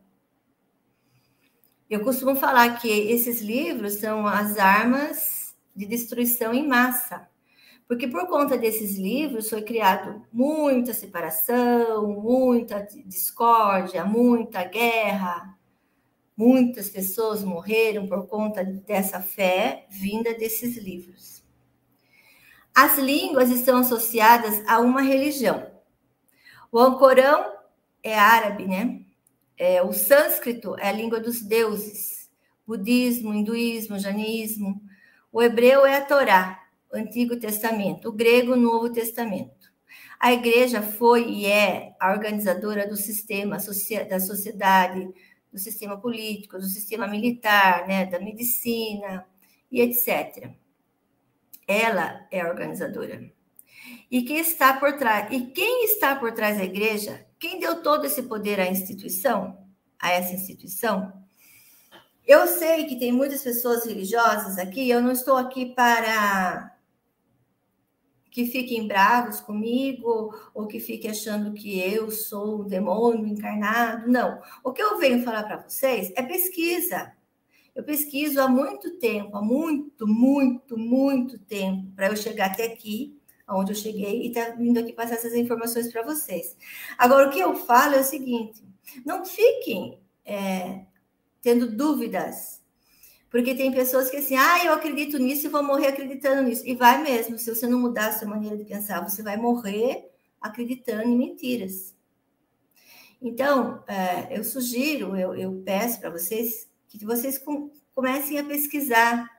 Eu costumo falar que esses livros são as armas de destruição em massa, porque por conta desses livros foi criado muita separação, muita discórdia, muita guerra, muitas pessoas morreram por conta dessa fé vinda desses livros. As línguas estão associadas a uma religião. O Ancorão é árabe, né? É, o sânscrito é a língua dos deuses. Budismo, hinduísmo, jainismo. O hebreu é a Torá, o Antigo Testamento. O grego, o Novo Testamento. A igreja foi e é a organizadora do sistema da sociedade, do sistema político, do sistema militar, né, da medicina e etc. Ela é a organizadora. E quem está por trás? E quem está por trás da igreja? Quem deu todo esse poder à instituição? A essa instituição? Eu sei que tem muitas pessoas religiosas aqui, eu não estou aqui para que fiquem bravos comigo ou que fiquem achando que eu sou o demônio encarnado. Não. O que eu venho falar para vocês é pesquisa. Eu pesquiso há muito tempo, há muito, muito, muito tempo, para eu chegar até aqui, onde eu cheguei, e tá vindo aqui passar essas informações para vocês. Agora, o que eu falo é o seguinte: não fiquem é, tendo dúvidas. Porque tem pessoas que assim, ah, eu acredito nisso e vou morrer acreditando nisso. E vai mesmo, se você não mudar a sua maneira de pensar, você vai morrer acreditando em mentiras. Então, é, eu sugiro, eu, eu peço para vocês que vocês com, comecem a pesquisar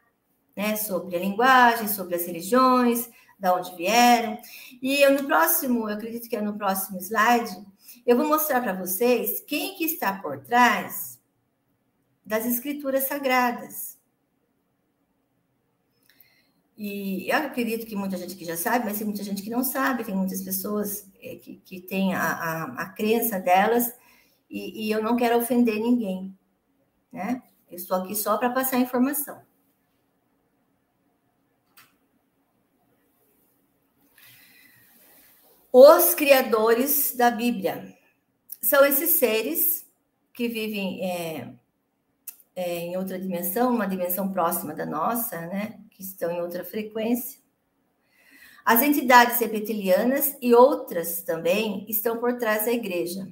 né, sobre a linguagem, sobre as religiões, da onde vieram. E eu no próximo, eu acredito que é no próximo slide, eu vou mostrar para vocês quem que está por trás das escrituras sagradas. E eu acredito que muita gente que já sabe, mas tem muita gente que não sabe, tem muitas pessoas eh, que, que têm a, a, a crença delas, e, e, eu não quero ofender ninguém, né? Eu estou aqui só para passar informação. Os criadores da Bíblia são esses seres que vivem é, é, em outra dimensão, uma dimensão próxima da nossa, né, que estão em outra frequência. As entidades reptilianas e outras também estão por trás da igreja.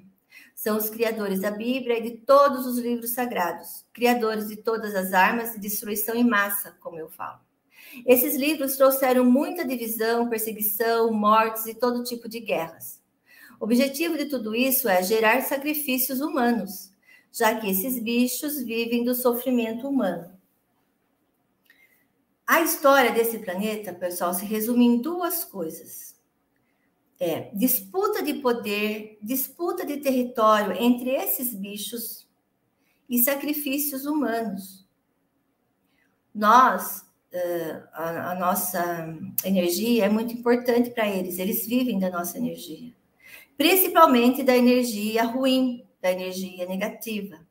São os criadores da Bíblia e de todos os livros sagrados, criadores de todas as armas de destruição em massa, como eu falo. Esses livros trouxeram muita divisão, perseguição, mortes e todo tipo de guerras. O objetivo de tudo isso é gerar sacrifícios humanos, já que esses bichos vivem do sofrimento humano. A história desse planeta, pessoal, se resume em duas coisas. É disputa de poder, disputa de território entre esses bichos e sacrifícios humanos. Nós, a, nossa energia é muito importante para eles, eles vivem da nossa energia, principalmente da energia ruim, da energia negativa.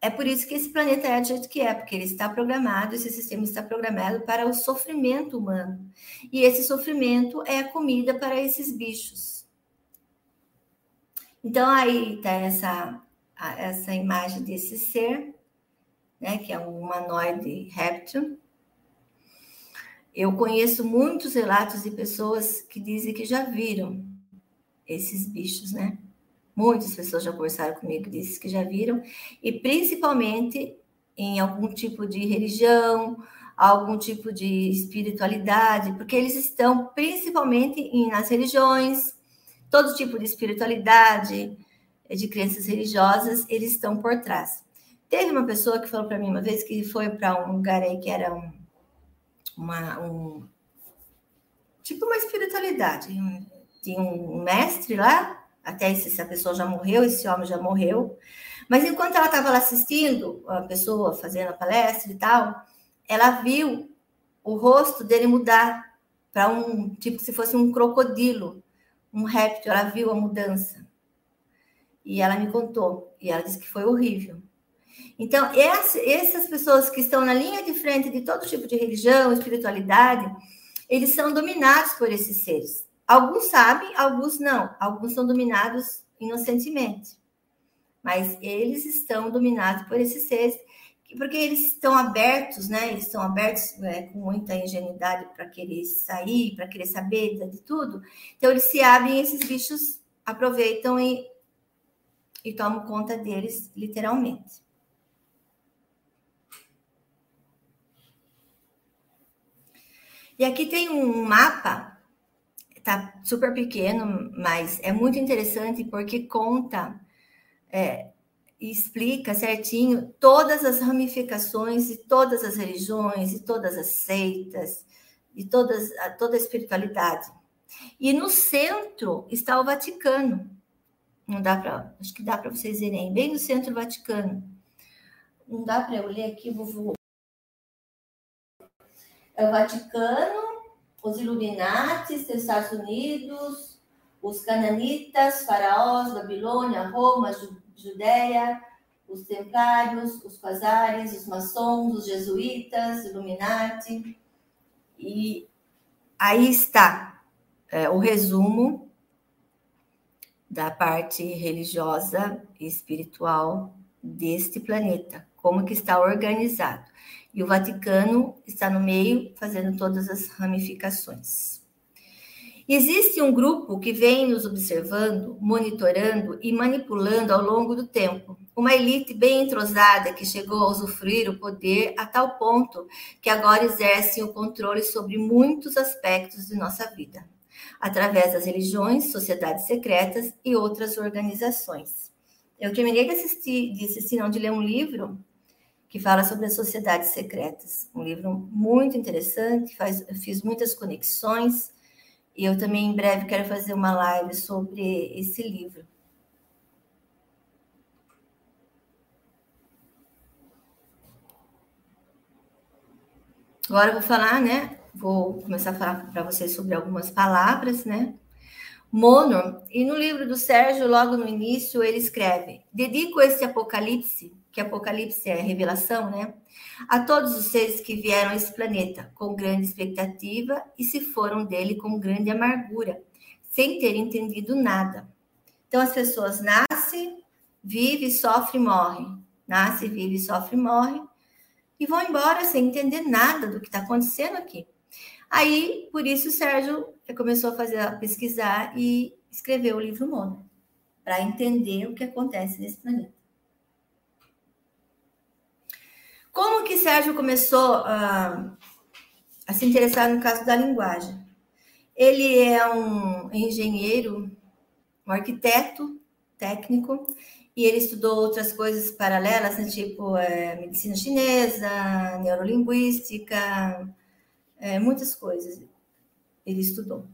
É por isso que esse planeta é do jeito que é, porque ele está programado, esse sistema está programado para o sofrimento humano. E esse sofrimento é a comida para esses bichos. Então, aí está essa, essa imagem desse ser, né, que é um humanoide réptil. Eu conheço muitos relatos de pessoas que dizem que já viram esses bichos, né? Muitas pessoas já conversaram comigo, disse que já viram, e principalmente em algum tipo de religião, algum tipo de espiritualidade, porque eles estão principalmente nas religiões, todo tipo de espiritualidade, de crenças religiosas, eles estão por trás. Teve uma pessoa que falou para mim uma vez que foi para um lugar aí que era um, uma, um tipo uma espiritualidade. Tinha um mestre lá até se a pessoa já morreu, esse homem já morreu. Mas enquanto ela estava lá assistindo, a pessoa fazendo a palestra e tal, ela viu o rosto dele mudar para um tipo se fosse um crocodilo, um réptil. Ela viu a mudança. E ela me contou. E ela disse que foi horrível. Então, essas pessoas que estão na linha de frente de todo tipo de religião, espiritualidade, eles são dominados por esses seres. Alguns sabem, alguns não. Alguns são dominados inocentemente. Mas eles estão dominados por esses seres, porque eles estão abertos, né? Eles estão abertos é, com muita ingenuidade para querer sair, para querer saber de tudo. Então, eles se abrem esses bichos aproveitam e, e tomam conta deles, literalmente. E aqui tem um mapa tá super pequeno, mas é muito interessante porque conta é, e explica certinho todas as ramificações de todas as religiões, e todas as seitas, de todas, toda a espiritualidade. E no centro está o Vaticano. Não dá para, acho que dá para vocês verem, bem no centro do Vaticano. Não dá para eu ler aqui, vou, É o Vaticano, os Illuminatis dos Estados Unidos, os cananitas, faraós, Babilônia, Roma, Judéia, os templários, os quasares, os maçons, os jesuítas, Illuminati. E aí está é, o resumo da parte religiosa e espiritual deste planeta, como que está organizado. E o Vaticano está no meio, fazendo todas as ramificações. Existe um grupo que vem nos observando, monitorando e manipulando ao longo do tempo. Uma elite bem entrosada que chegou a usufruir o poder a tal ponto que agora exerce o controle sobre muitos aspectos de nossa vida, através das religiões, sociedades secretas e outras organizações. Eu terminei de assistir, de assistir, não, de ler um livro que fala sobre as sociedades secretas. Um livro muito interessante, faz, fiz muitas conexões e eu também em breve quero fazer uma live sobre esse livro. Agora eu vou falar, né? Vou começar a falar para vocês sobre algumas palavras, né? Mono, e no livro do Sérgio, logo no início, ele escreve: Dedico este apocalipse, que apocalipse é revelação, né? a todos os seres que vieram a esse planeta com grande expectativa e se foram dele com grande amargura, sem ter entendido nada. Então, as pessoas nascem, vivem, sofrem, morrem. Nasce, vive, sofre, morre e vão embora sem entender nada do que está acontecendo aqui. Aí, por isso, o Sérgio começou a fazer a pesquisar e escreveu o livro Mono, para entender o que acontece nesse planeta. Como que Sérgio começou a, a se interessar no caso da linguagem? Ele é um engenheiro, um arquiteto técnico, e ele estudou outras coisas paralelas, né, tipo é, medicina chinesa, neurolinguística, é, muitas coisas ele estudou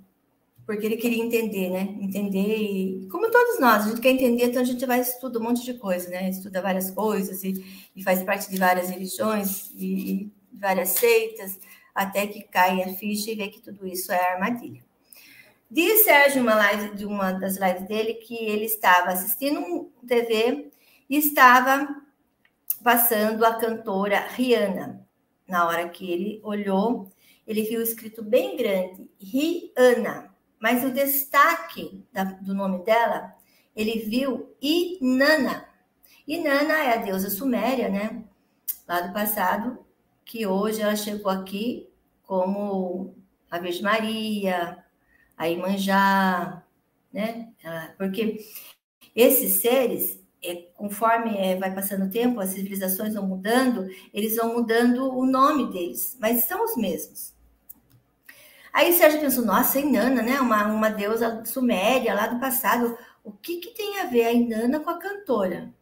porque ele queria entender, né? Entender e como todos nós, a gente quer entender, então a gente vai estudar um monte de coisa, né? Estuda várias coisas e, e faz parte de várias religiões e, e, várias seitas, até que cai a ficha e vê que tudo isso é armadilha. Diz Sérgio uma live de uma das lives dele que ele estava assistindo um TV e estava passando a cantora Rihanna. Na hora que ele olhou, ele viu escrito bem grande Rihanna mas o destaque da, do nome dela, ele viu Inanna. Inanna é a deusa suméria, né? Lá do passado, que hoje ela chegou aqui como a Virgem Maria, a Imanjá, né? Porque esses seres, é, conforme é, vai passando o tempo, as civilizações vão mudando, eles vão mudando o nome deles, mas são os mesmos. Aí Sérgio pensou, nossa, Inanna, né? Uma, uma deusa suméria lá do passado. O que, que tem a ver a Inanna com a cantora?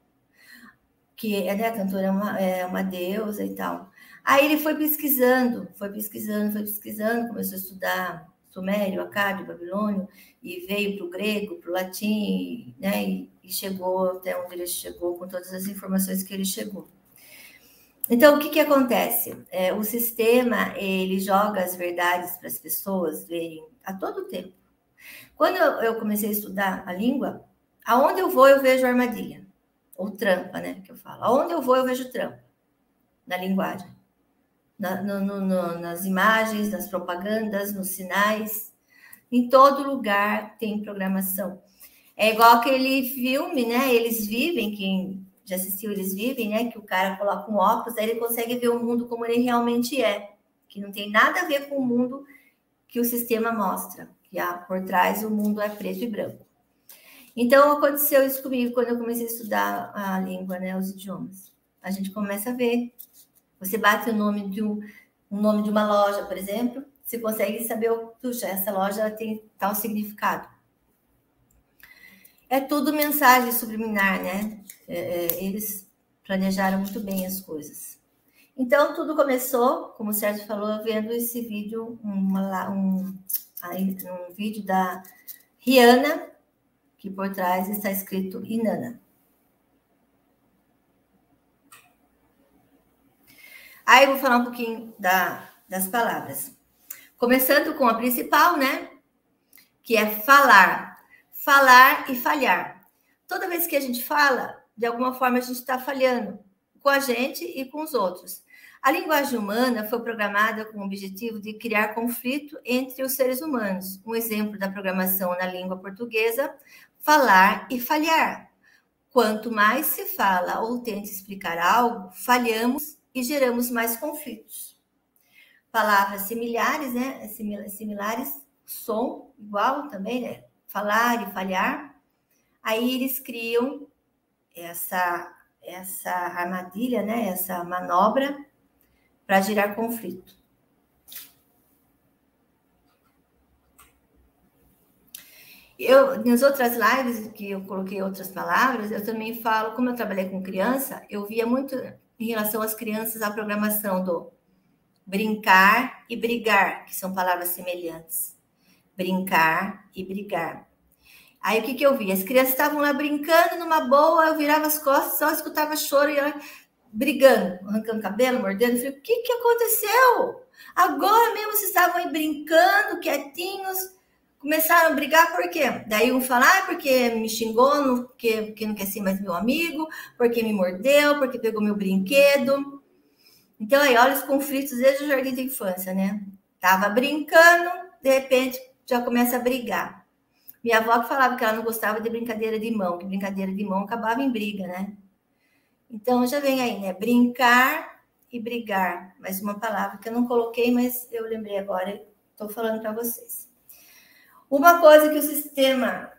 Que né, a cantora é uma, é uma deusa e tal. Aí ele foi pesquisando, foi pesquisando, foi pesquisando, começou a estudar sumério, acádio, babilônio, e veio para o grego, para o latim, né? E, e chegou até onde ele chegou com todas as informações que ele chegou. Então, o que, que acontece? É, o sistema ele joga as verdades para as pessoas verem a todo tempo. Quando eu, comecei a estudar a língua, aonde eu vou eu vejo armadilha, ou trampa, né? Que eu falo. Aonde eu vou eu vejo trampa na linguagem, na, no, no, no, nas imagens, nas propagandas, nos sinais. Em todo lugar tem programação. É igual aquele filme, né? Eles vivem, quem já assistiu Eles Vivem, né? Que o cara coloca um óculos, aí ele consegue ver o mundo como ele realmente é, que não tem nada a ver com o mundo que o sistema mostra, que há por trás o mundo é preto e branco. Então aconteceu isso comigo quando eu comecei a estudar a língua, né, os idiomas. A gente começa a ver. Você bate o nome de um, um nome de uma loja, por exemplo, você consegue saber, puxa, essa loja tem tal significado. É tudo mensagem subliminar, né? É, é, eles planejaram muito bem as coisas. Então, tudo começou, como o Sérgio falou, vendo esse vídeo, uma, um, um vídeo da Rihanna, que por trás está escrito Inanna. Aí eu vou falar um pouquinho da, das palavras. Começando com a principal, né? Que é falar. Falar e falhar. Toda vez que a gente fala, de alguma forma a gente está falhando com a gente e com os outros. A linguagem humana foi programada com o objetivo de criar conflito entre os seres humanos. Um exemplo da programação na língua portuguesa: falar e falhar. Quanto mais se fala ou tenta explicar algo, falhamos e geramos mais conflitos. Palavras similares, né? Similares, som igual também, né? Falar e falhar. Aí eles criam essa essa armadilha, né? Essa manobra para gerar conflito. Eu, nas outras lives que eu coloquei outras palavras, eu também falo, como eu trabalhei com criança, eu via muito em relação às crianças a programação do brincar e brigar, que são palavras semelhantes. Brincar e brigar. Aí o que, que eu vi? As crianças estavam lá brincando numa boa, eu virava as costas, só escutava choro e ela brigando, arrancando cabelo, mordendo. Eu falei, o que, que aconteceu? Agora mesmo vocês estavam aí brincando, quietinhos, começaram a brigar por quê? Daí um fala, ah, porque me xingou, porque, porque não quer ser mais meu amigo, porque me mordeu, porque pegou meu brinquedo. Então aí, olha os conflitos desde o jardim de infância, né? Tava brincando, de repente já começa a brigar. Minha avó que falava que ela não gostava de brincadeira de mão, que brincadeira de mão acabava em briga, né? Então, já vem aí, né? Brincar e brigar. Mais uma palavra que eu não coloquei, mas eu lembrei agora, estou falando para vocês. Uma coisa que o sistema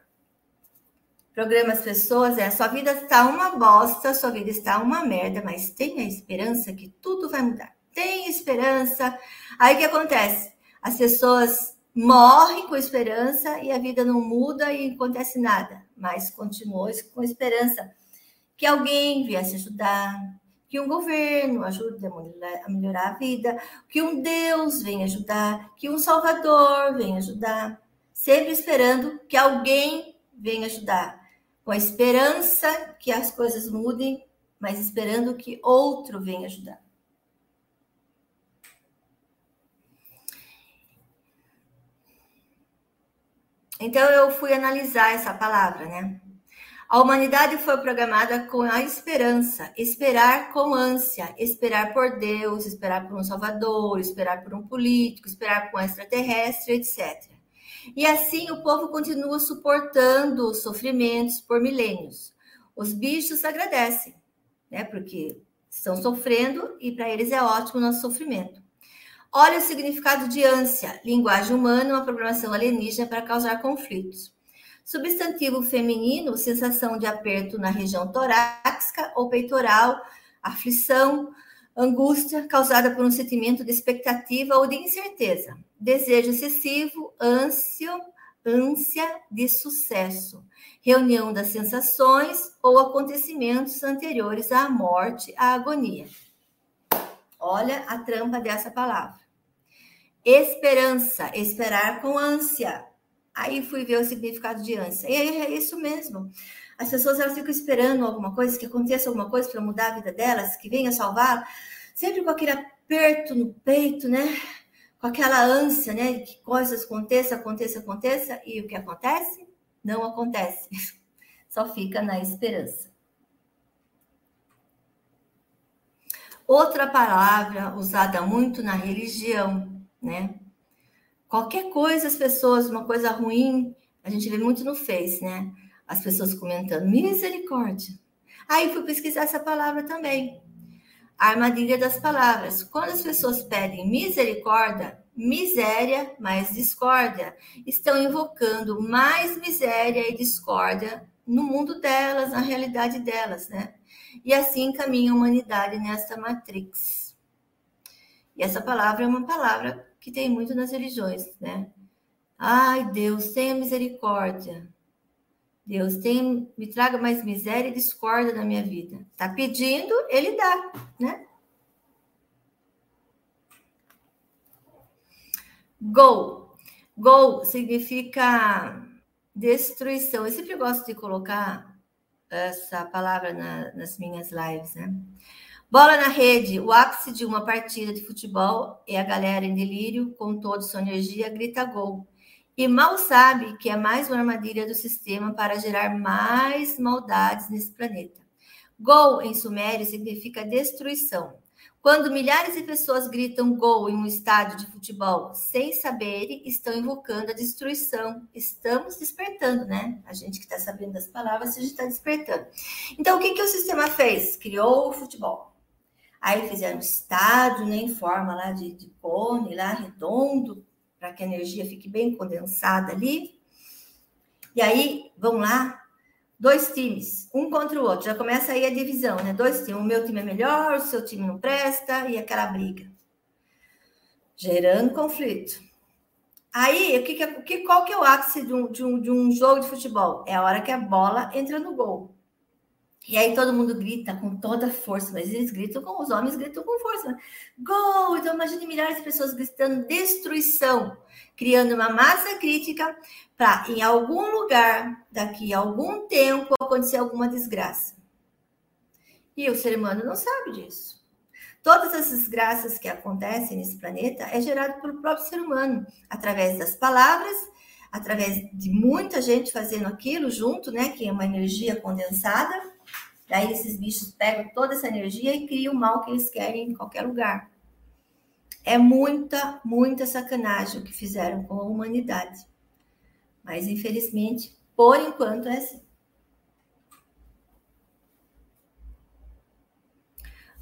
programa as pessoas é: sua vida está uma bosta, sua vida está uma merda, mas tenha esperança que tudo vai mudar. Tem esperança. Aí o que acontece? As pessoas morrem com esperança e a vida não muda e acontece nada, mas continua com esperança que alguém viesse ajudar, que um governo ajude a melhorar a vida, que um Deus venha ajudar, que um Salvador venha ajudar, sempre esperando que alguém venha ajudar, com a esperança que as coisas mudem, mas esperando que outro venha ajudar. Então eu fui analisar essa palavra, né? A humanidade foi programada com a esperança, esperar com ânsia, esperar por Deus, esperar por um Salvador, esperar por um político, esperar por um extraterrestre, etc. E assim o povo continua suportando os sofrimentos por milênios. Os bichos agradecem, né? Porque estão sofrendo e para eles é ótimo o nosso sofrimento. Olha o significado de ânsia, linguagem humana, uma programação alienígena para causar conflitos. Substantivo feminino, sensação de aperto na região torácica ou peitoral, aflição, angústia causada por um sentimento de expectativa ou de incerteza, desejo excessivo, ânsia, ânsia de sucesso, reunião das sensações ou acontecimentos anteriores à morte, à agonia. Olha a trampa dessa palavra. Esperança, esperar com ânsia, Aí fui ver o significado de ânsia. E aí é isso mesmo. As pessoas elas ficam esperando alguma coisa, que aconteça alguma coisa para mudar a vida delas, que venha salvar, sempre com aquele aperto no peito, né? Com aquela ânsia, né? Que coisas aconteçam, aconteça, aconteça, e o que acontece? Não acontece. *laughs* Só fica na esperança. Outra palavra usada muito na religião, né? Qualquer coisa, as pessoas, uma coisa ruim, a gente vê muito no Face, né? As pessoas comentando, misericórdia. Aí fui pesquisar essa palavra também. A armadilha das palavras. Quando as pessoas pedem misericórdia, miséria mais discórdia, estão invocando mais miséria e discórdia no mundo delas, na realidade delas, né? E assim caminha a humanidade nesta matrix. E essa palavra é uma palavra que tem muito nas religiões, né? Ai, Deus, tenha misericórdia. Deus, tenha, me traga mais miséria e discórdia na minha vida. Tá pedindo, ele dá, né? Go. Go significa destruição. Eu sempre gosto de colocar essa palavra na, nas minhas lives, né? Bola na rede, o ápice de uma partida de futebol é a galera em delírio, com toda sua energia, grita gol. E mal sabe que é mais uma armadilha do sistema para gerar mais maldades nesse planeta. Gol em sumério significa destruição. Quando milhares de pessoas gritam gol em um estádio de futebol sem saberem, estão invocando a destruição. Estamos despertando, né? A gente que está sabendo das palavras, a gente está despertando. Então, o que, que o sistema fez? Criou o futebol. Aí fizeram estádio, né, em forma lá de, de cone, lá redondo, para que a energia fique bem condensada ali. E aí, vão lá, dois times, um contra o outro. Já começa aí a divisão, né? Dois times. O meu time é melhor, o seu time não presta, e aquela briga. Gerando conflito. Aí, o que, que, qual que é o ápice de um, de, um, de um jogo de futebol? É a hora que a bola entra no gol. E aí todo mundo grita com toda força, mas eles gritam como os homens gritam com força. Gol! Então imagine milhares de pessoas gritando destruição, criando uma massa crítica para em algum lugar, daqui a algum tempo, acontecer alguma desgraça. E o ser humano não sabe disso. Todas as desgraças que acontecem nesse planeta é gerado pelo próprio ser humano, através das palavras, através de muita gente fazendo aquilo junto, né, que é uma energia condensada Daí esses bichos pegam toda essa energia e criam o mal que eles querem em qualquer lugar. É muita, muita sacanagem o que fizeram com a humanidade. Mas, infelizmente, por enquanto é assim.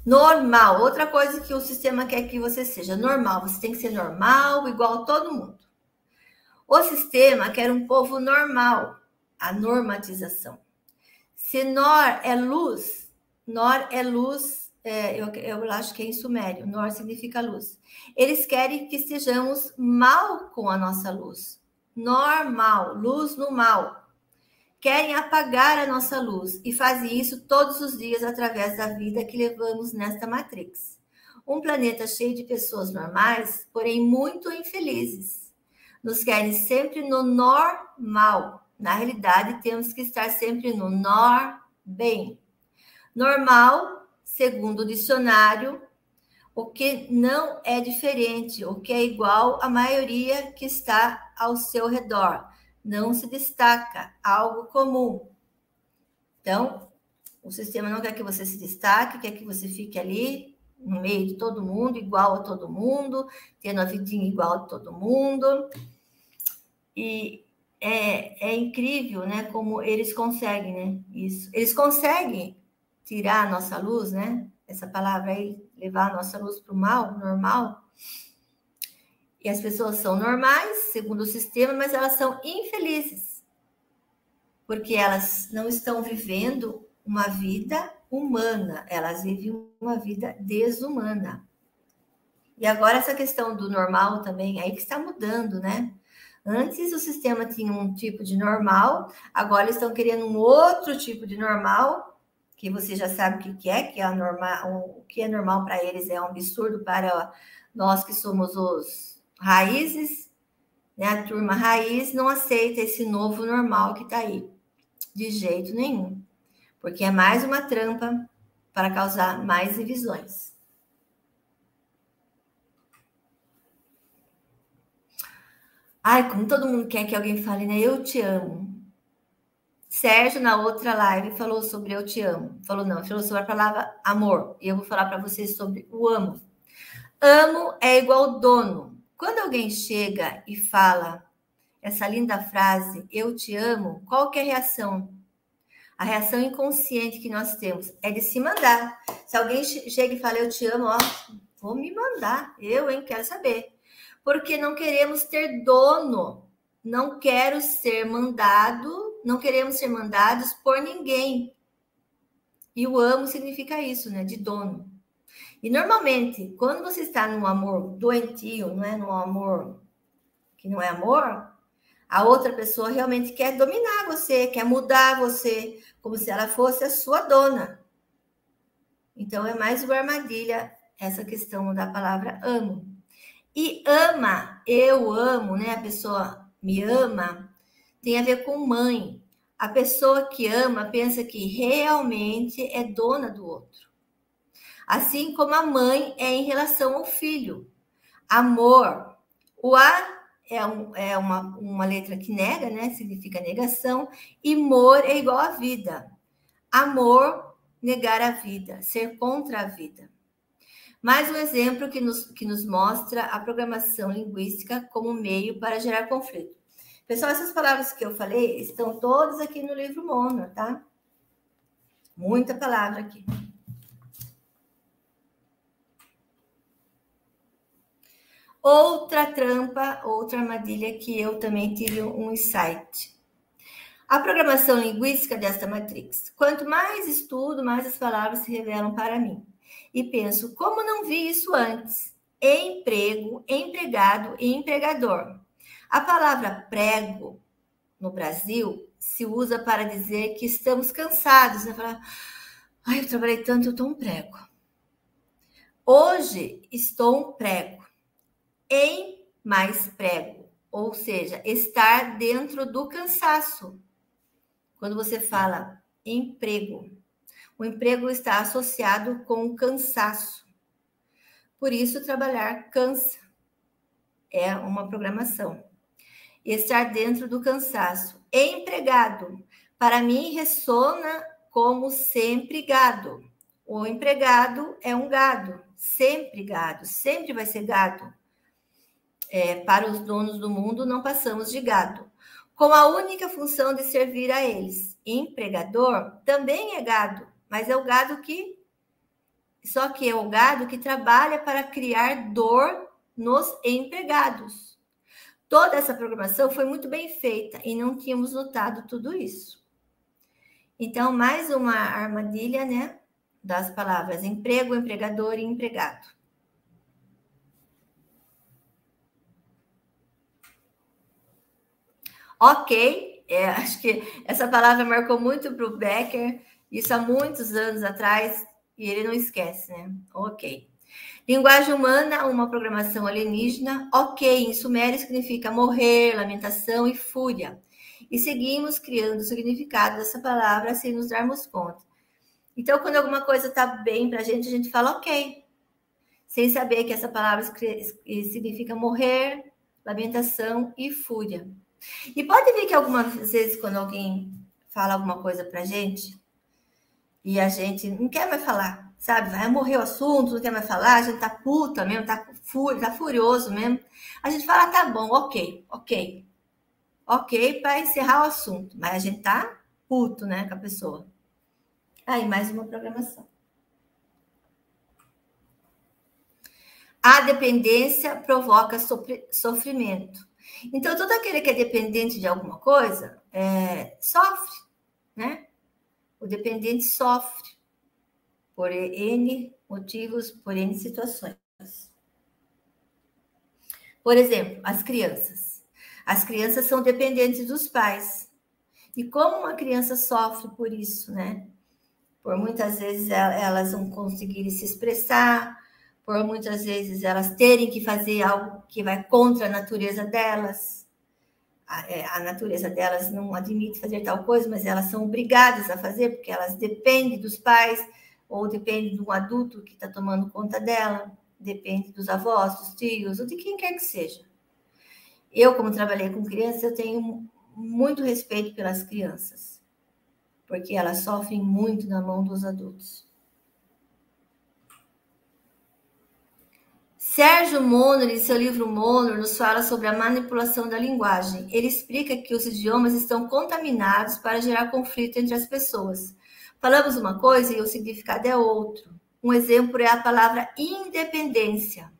Normal, outra coisa que o sistema quer que você seja normal. Você tem que ser normal, igual a todo mundo. O sistema quer um povo normal, a normatização. Se Nor é luz, Nor é luz, é, eu, eu acho que é em sumério, Nor significa luz. Eles querem que estejamos mal com a nossa luz. Normal, luz no mal. Querem apagar a nossa luz e fazem isso todos os dias através da vida que levamos nesta Matrix. Um planeta cheio de pessoas normais, porém muito infelizes. Nos querem sempre no normal, na realidade, temos que estar sempre no nor bem. Normal, segundo o dicionário, o que não é diferente, o que é igual à maioria que está ao seu redor. Não se destaca, algo comum. Então, o sistema não quer que você se destaque, quer que você fique ali no meio de todo mundo, igual a todo mundo, tendo a vidinha igual a todo mundo. E é, é incrível, né? Como eles conseguem, né? Isso. Eles conseguem tirar a nossa luz, né? Essa palavra aí, levar a nossa luz para o mal, normal. E as pessoas são normais, segundo o sistema, mas elas são infelizes. Porque elas não estão vivendo uma vida humana, elas vivem uma vida desumana. E agora essa questão do normal também, aí que está mudando, né? Antes o sistema tinha um tipo de normal, agora estão querendo um outro tipo de normal, que você já sabe o que é, que é normal, o que é normal para eles é um absurdo para nós que somos os raízes, né? A turma raiz não aceita esse novo normal que está aí, de jeito nenhum, porque é mais uma trampa para causar mais divisões. Ai, como todo mundo quer que alguém fale, né? Eu te amo. Sérgio, na outra live, falou sobre eu te amo. Falou, não, falou sobre a palavra amor. E eu vou falar para vocês sobre o amo. Amo é igual dono. Quando alguém chega e fala essa linda frase, eu te amo, qual que é a reação? A reação inconsciente que nós temos é de se mandar. Se alguém chega e fala, eu te amo, ó, vou me mandar. Eu, hein, quero saber porque não queremos ter dono, não quero ser mandado, não queremos ser mandados por ninguém. E o amo significa isso, né? De dono. E normalmente, quando você está num amor doentio, não é num amor que não é amor, a outra pessoa realmente quer dominar você, quer mudar você, como se ela fosse a sua dona. Então é mais uma armadilha essa questão da palavra amo. E ama, eu amo, né? A pessoa me ama, tem a ver com mãe. A pessoa que ama pensa que realmente é dona do outro. Assim como a mãe é em relação ao filho. Amor. O A é, um, é uma, uma letra que nega, né? Significa negação. E mor é igual a vida. Amor, negar a vida, ser contra a vida. Mais um exemplo que nos, que nos mostra a programação linguística como meio para gerar conflito. Pessoal, essas palavras que eu falei estão todas aqui no livro Mono, tá? Muita palavra aqui. Outra trampa, outra armadilha que eu também tive um insight. A programação linguística desta matrix. Quanto mais estudo, mais as palavras se revelam para mim. E penso, como não vi isso antes? Emprego, empregado e empregador. A palavra prego no Brasil se usa para dizer que estamos cansados, né? Falar, ai, eu trabalhei tanto, eu estou um prego. Hoje estou um prego. Em mais prego, ou seja, estar dentro do cansaço. Quando você fala emprego, o emprego está associado com cansaço. Por isso, trabalhar cansa. É uma programação estar dentro do cansaço. Empregado, para mim ressona como sempre gado. O empregado é um gado, sempre gado, sempre vai ser gado. É, para os donos do mundo, não passamos de gado. Com a única função de servir a eles. Empregador também é gado, mas é o gado que. Só que é o gado que trabalha para criar dor nos empregados. Toda essa programação foi muito bem feita e não tínhamos notado tudo isso. Então, mais uma armadilha, né? Das palavras emprego, empregador e empregado. Ok, é, *laughs* acho que essa palavra marcou muito para o Becker, isso há muitos anos atrás, e ele não esquece, né? Ok. Linguagem humana, uma programação alienígena. Ok, em sumério significa morrer, lamentação e fúria. E seguimos criando o significado dessa palavra sem nos darmos conta. Então, quando alguma coisa está bem para a gente, a gente fala ok, sem saber que essa palavra significa morrer, lamentação e fúria. E pode ver que algumas vezes, quando alguém fala alguma coisa para a gente, e a gente não quer mais falar, sabe? Vai morrer o assunto, não quer mais falar, a gente tá puta mesmo, tá, fur, tá furioso mesmo. A gente fala, tá bom, ok, ok. Ok para encerrar o assunto, mas a gente tá puto, né, com a pessoa. Aí, mais uma programação. A dependência provoca sofrimento. Então, todo aquele que é dependente de alguma coisa é, sofre, né? O dependente sofre por N motivos, por N situações. Por exemplo, as crianças. As crianças são dependentes dos pais. E como uma criança sofre por isso, né? Por muitas vezes elas não conseguirem se expressar, por muitas vezes elas terem que fazer algo que vai contra a natureza delas. A, é, a natureza delas não admite fazer tal coisa, mas elas são obrigadas a fazer, porque elas dependem dos pais, ou depende de um adulto que está tomando conta dela, depende dos avós, dos tios, ou de quem quer que seja. Eu, como trabalhei com crianças, eu tenho muito respeito pelas crianças, porque elas sofrem muito na mão dos adultos. Sérgio Monor, em seu livro Monor, nos fala sobre a manipulação da linguagem. Ele explica que os idiomas estão contaminados para gerar conflito entre as pessoas. Falamos uma coisa e o significado é outro. Um exemplo é a palavra independência.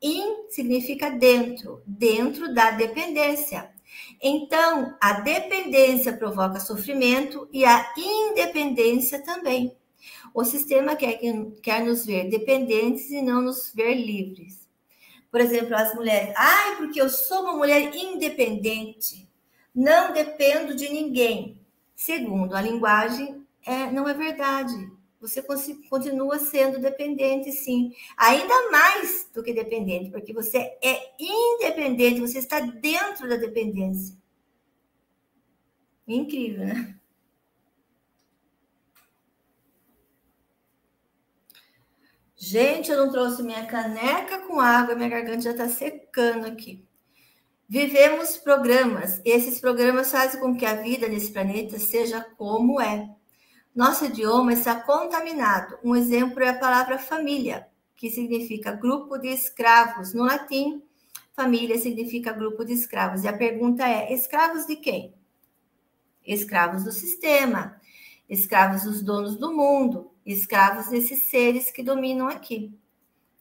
In significa dentro, dentro da dependência. Então, a dependência provoca sofrimento e a independência também. O sistema quer, quer nos ver dependentes e não nos ver livres. Por exemplo, as mulheres, ai, porque eu sou uma mulher independente, não dependo de ninguém. Segundo a linguagem é, não é verdade. Você continua sendo dependente, sim. Ainda mais do que dependente, porque você é independente, você está dentro da dependência. Incrível, né? Gente, eu não trouxe minha caneca com água, minha garganta já está secando aqui. Vivemos programas, e esses programas fazem com que a vida nesse planeta seja como é. Nosso idioma está contaminado. Um exemplo é a palavra família, que significa grupo de escravos. No latim, família significa grupo de escravos. E a pergunta é: escravos de quem? Escravos do sistema, escravos dos donos do mundo, escravos desses seres que dominam aqui.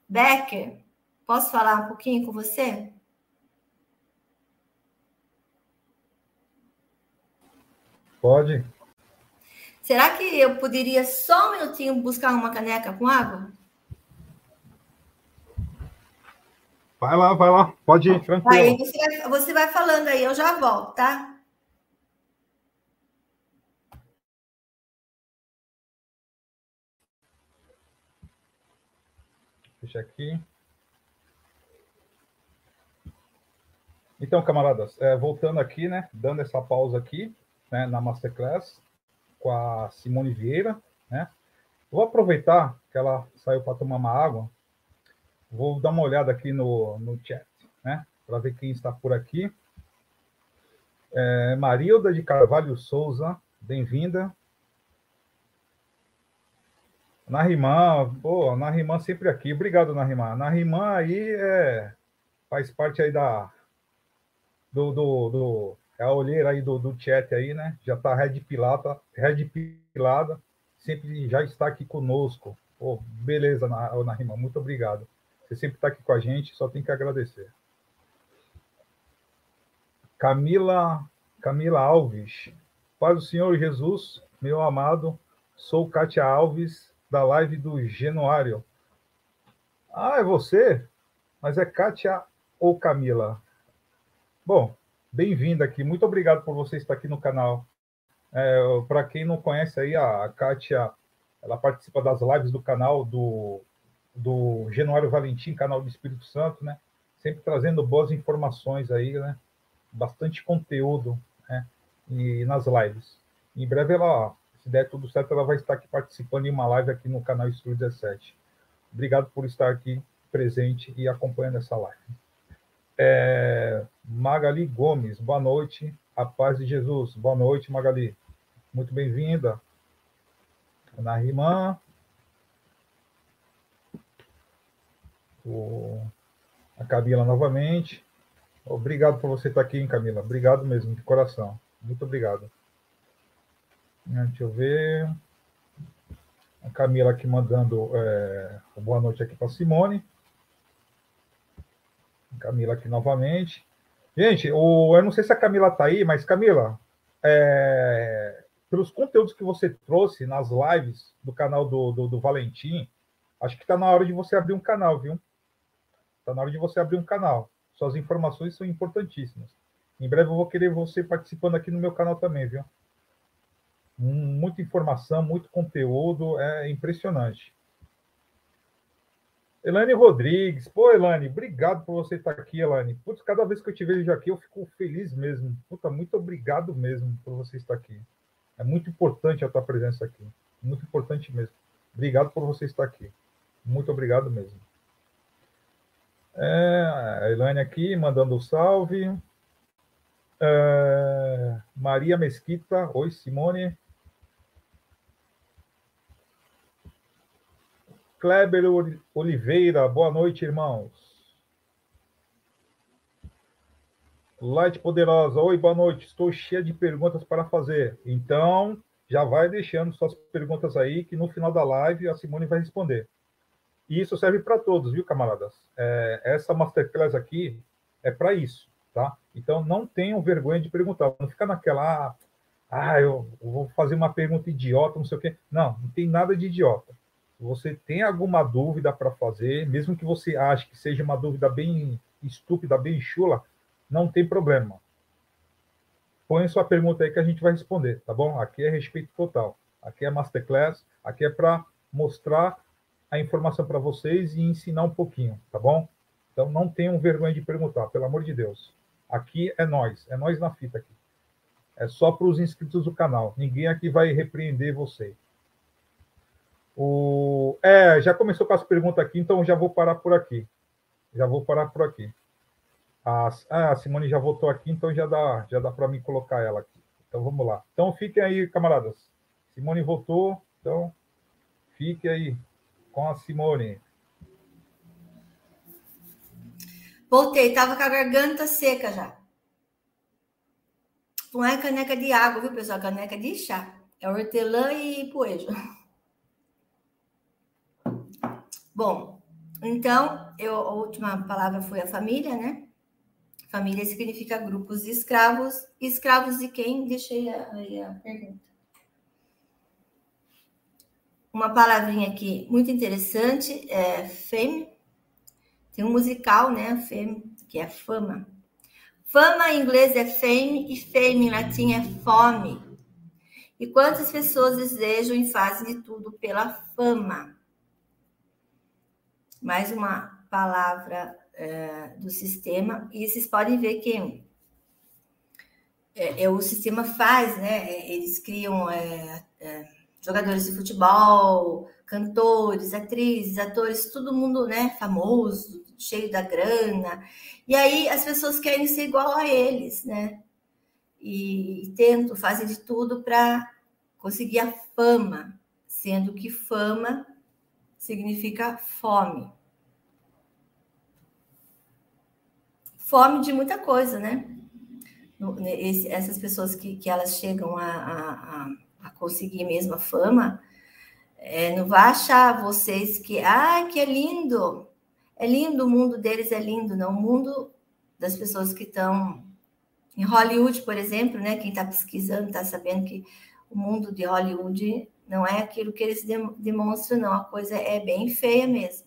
Becker, posso falar um pouquinho com você? Pode. Será que eu poderia só um minutinho buscar uma caneca com água? Vai lá, vai lá. Pode ir, tranquilo. Aí você vai, você vai falando aí, eu já volto, tá? Deixa aqui. Então, camaradas, é, voltando aqui, né, dando essa pausa aqui, né, na Masterclass com a Simone Vieira, né? Vou aproveitar que ela saiu para tomar uma água, vou dar uma olhada aqui no, no chat, né, para ver quem está por aqui. É, Marilda de Carvalho Souza, bem-vinda. Narimã, pô, Narimã sempre aqui. Obrigado, Narimã. Narimã aí é, faz parte aí da do, do, do é a olheira aí do, do chat aí, né? Já está red pilada, red pilada, sempre já está aqui conosco. Pô, beleza, Narima, muito obrigado. Você sempre está aqui com a gente, só tem que agradecer. Camila, Camila Alves, Paz do Senhor Jesus, meu amado, sou Kátia Alves, da live do Genuário. Ah, é você? Mas é Kátia ou Camila? Bom, bem-vinda aqui. Muito obrigado por você estar aqui no canal. É, Para quem não conhece aí, a Kátia, ela participa das lives do canal do, do Genuário Valentim, canal do Espírito Santo, né? Sempre trazendo boas informações aí, né? Bastante conteúdo, né? E nas lives. Em breve ela, se der tudo certo, ela vai estar aqui participando de uma live aqui no canal Estúdio 17. Obrigado por estar aqui presente e acompanhando essa live. É, Magali Gomes, boa noite. A paz de Jesus. Boa noite, Magali. Muito bem-vinda. Ana Rimã. O... A Camila novamente. Obrigado por você estar aqui, hein, Camila. Obrigado mesmo, de coração. Muito obrigado. Deixa eu ver. A Camila aqui mandando é, boa noite aqui para Simone. Camila aqui novamente. Gente, o, eu não sei se a Camila está aí, mas Camila, é, pelos conteúdos que você trouxe nas lives do canal do, do, do Valentim, acho que está na hora de você abrir um canal, viu? Está na hora de você abrir um canal. Suas informações são importantíssimas. Em breve eu vou querer você participando aqui no meu canal também, viu? Muita informação, muito conteúdo, é impressionante. Elane Rodrigues. Pô, Elane, obrigado por você estar aqui, Elane. Putz, cada vez que eu te vejo aqui, eu fico feliz mesmo. Puta, muito obrigado mesmo por você estar aqui. É muito importante a tua presença aqui. Muito importante mesmo. Obrigado por você estar aqui. Muito obrigado mesmo. É, a Elane aqui mandando um salve. É, Maria Mesquita. Oi, Simone. Kleber Oliveira, boa noite, irmãos. Light Poderosa, oi, boa noite. Estou cheia de perguntas para fazer. Então, já vai deixando suas perguntas aí, que no final da live a Simone vai responder. E isso serve para todos, viu, camaradas? É, essa masterclass aqui é para isso, tá? Então, não tenham vergonha de perguntar. Não fica naquela, ah, eu vou fazer uma pergunta idiota, não sei o quê. Não, não tem nada de idiota você tem alguma dúvida para fazer, mesmo que você ache que seja uma dúvida bem estúpida, bem chula, não tem problema. Põe sua pergunta aí que a gente vai responder, tá bom? Aqui é respeito total. Aqui é masterclass, aqui é para mostrar a informação para vocês e ensinar um pouquinho, tá bom? Então não tenham vergonha de perguntar, pelo amor de Deus. Aqui é nós, é nós na fita aqui. É só para os inscritos do canal. Ninguém aqui vai repreender você. O... É, já começou com as perguntas aqui, então já vou parar por aqui. Já vou parar por aqui. A, ah, a Simone já votou aqui, então já dá, já dá para mim colocar ela aqui. Então vamos lá. Então fiquem aí, camaradas. Simone votou, então fique aí com a Simone. Voltei, tava com a garganta seca já. Não é caneca de água, viu, pessoal? Caneca de chá. É hortelã e poejo. Bom, então, eu, a última palavra foi a família, né? Família significa grupos de escravos. Escravos de quem? Deixei aí a, pergunta. Uma palavrinha aqui muito interessante é fame. Tem um musical, né? Fame, que é fama. Fama em inglês é fame e fame em latim é fome. E quantas pessoas desejam e fazem de tudo pela fama? Mais uma palavra é, do sistema, e vocês podem ver que é, é, o sistema faz, né? Eles criam é, é, jogadores de futebol, cantores, atrizes, atores, todo mundo, né? Famoso, cheio da grana. E aí as pessoas querem ser igual a eles, né? E, e tentam, fazem de tudo para conseguir a fama, sendo que fama significa fome. Fome de muita coisa, né? Esse, essas pessoas que, que elas chegam a, a, a conseguir mesmo a fama, é, não vai achar vocês que, ah, que é lindo, é lindo, o mundo deles é lindo, não. O mundo das pessoas que estão em Hollywood, por exemplo, né? Quem está pesquisando está sabendo que o mundo de Hollywood não é aquilo que eles demonstram, não. A coisa é bem feia mesmo.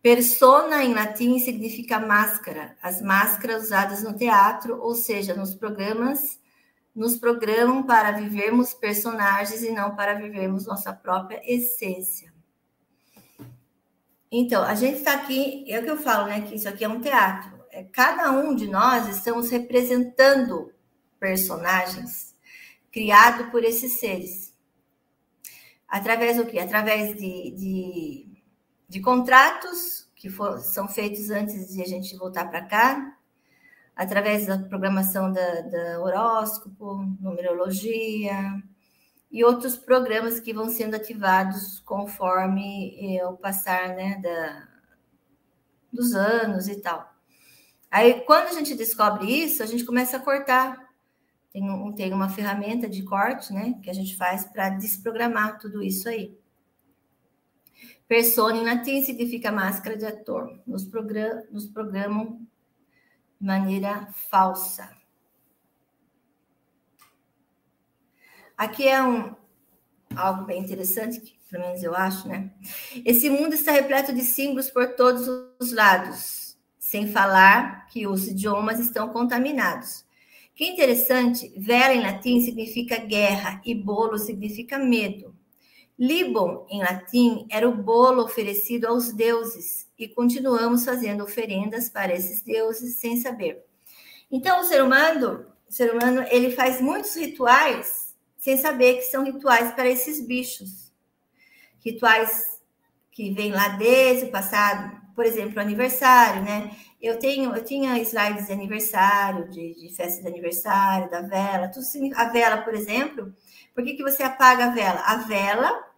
Persona em latim significa máscara, as máscaras usadas no teatro, ou seja, nos programas nos programam para vivermos personagens e não para vivermos nossa própria essência. Então, a gente está aqui, é o que eu falo, né? Que isso aqui é um teatro. É, cada um de nós estamos representando personagens criados por esses seres. Através do quê? Através de, de, de contratos que for, são feitos antes de a gente voltar para cá, através da programação da, da horóscopo, numerologia e outros programas que vão sendo ativados conforme o passar né, da, dos anos e tal. Aí, quando a gente descobre isso, a gente começa a cortar. Tem, um, tem uma ferramenta de corte, né, que a gente faz para desprogramar tudo isso aí. Persona latim significa máscara de ator. Nos, program, nos programam de maneira falsa. Aqui é um algo bem interessante, que pelo menos eu acho, né? Esse mundo está repleto de símbolos por todos os lados, sem falar que os idiomas estão contaminados. Que interessante, vela em latim significa guerra e bolo significa medo. Libon, em latim, era o bolo oferecido aos deuses, e continuamos fazendo oferendas para esses deuses sem saber. Então, o ser humano, o ser humano, ele faz muitos rituais sem saber que são rituais para esses bichos. Rituais que vêm lá desde o passado, por exemplo, o aniversário, né? Eu tenho, eu tinha slides de aniversário, de, de festa de aniversário, da vela, tudo. A vela, por exemplo, por que, que você apaga a vela? A vela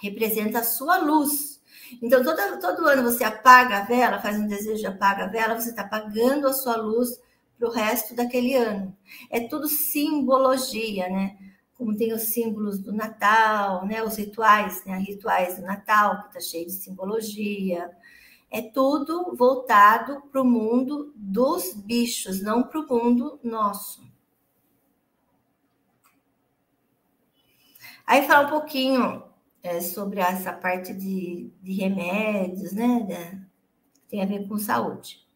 representa a sua luz. Então, todo, todo ano você apaga a vela, faz um desejo de apaga a vela, você está apagando a sua luz para o resto daquele ano. É tudo simbologia, né? Como tem os símbolos do Natal, né? Os rituais, né? Rituais do Natal, que está cheio de simbologia. É tudo voltado para o mundo dos bichos, não para o mundo nosso. Aí fala um pouquinho é, sobre essa parte de, de remédios, né? tem a ver com saúde.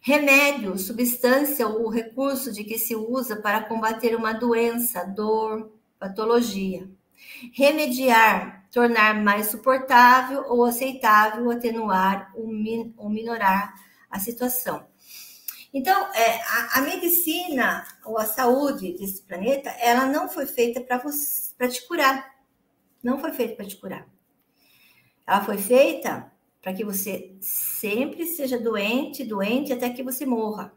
Remédio, substância ou recurso de que se usa para combater uma doença, dor, patologia. Remediar, tornar mais suportável ou aceitável, atenuar ou, min ou minorar a situação. Então, é, a, a, medicina ou a saúde desse planeta, ela não foi feita para te curar. Não foi feita para te curar. Ela foi feita para que você sempre seja doente, doente até que você morra.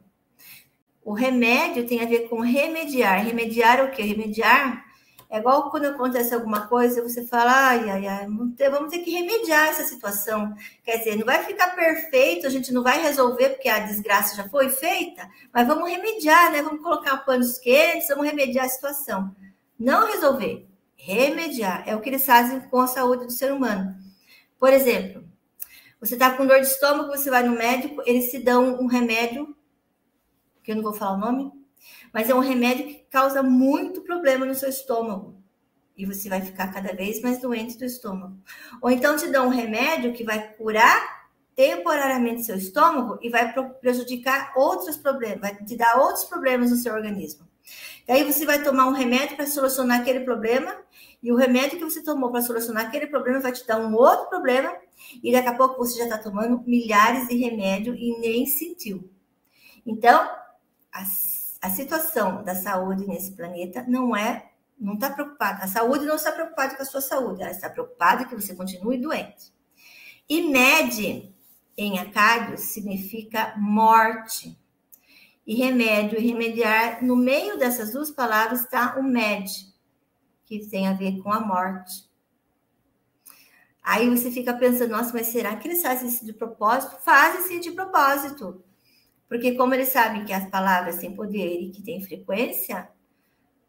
O remédio tem a ver com remediar. Remediar o quê? Remediar é igual quando acontece alguma coisa, você fala, ai, ai, ai, vamos ter que remediar essa situação. Quer dizer, não vai ficar perfeito, a gente não vai resolver porque a desgraça já foi feita, mas vamos remediar, né? Vamos colocar panos quentes, vamos remediar a situação. Não resolver, remediar. É o que eles fazem com a saúde do ser humano. Por exemplo, você está com dor de estômago, você vai no médico, eles te dão um remédio, que eu não vou falar o nome, mas é um remédio que causa muito problema no seu estômago. E você vai ficar cada vez mais doente do estômago. Ou então te dão um remédio que vai curar temporariamente seu estômago e vai prejudicar outros problemas, vai te dar outros problemas no seu organismo. E aí você vai tomar um remédio para solucionar aquele problema, e o remédio que você tomou para solucionar aquele problema vai te dar um outro problema, e daqui a pouco você já está tomando milhares de remédios e nem sentiu. Então, assim, a situação da saúde nesse planeta não é, não está preocupada. A saúde não está preocupada com a sua saúde, ela está preocupada que você continue doente. E med em acádio significa morte. E remédio e remediar, no meio dessas duas palavras está o med, que tem a ver com a morte. Aí você fica pensando, nossa, mas será que eles fazem isso de propósito? Fazem sim de propósito. Porque como eles sabem que as palavras têm poder e que têm frequência,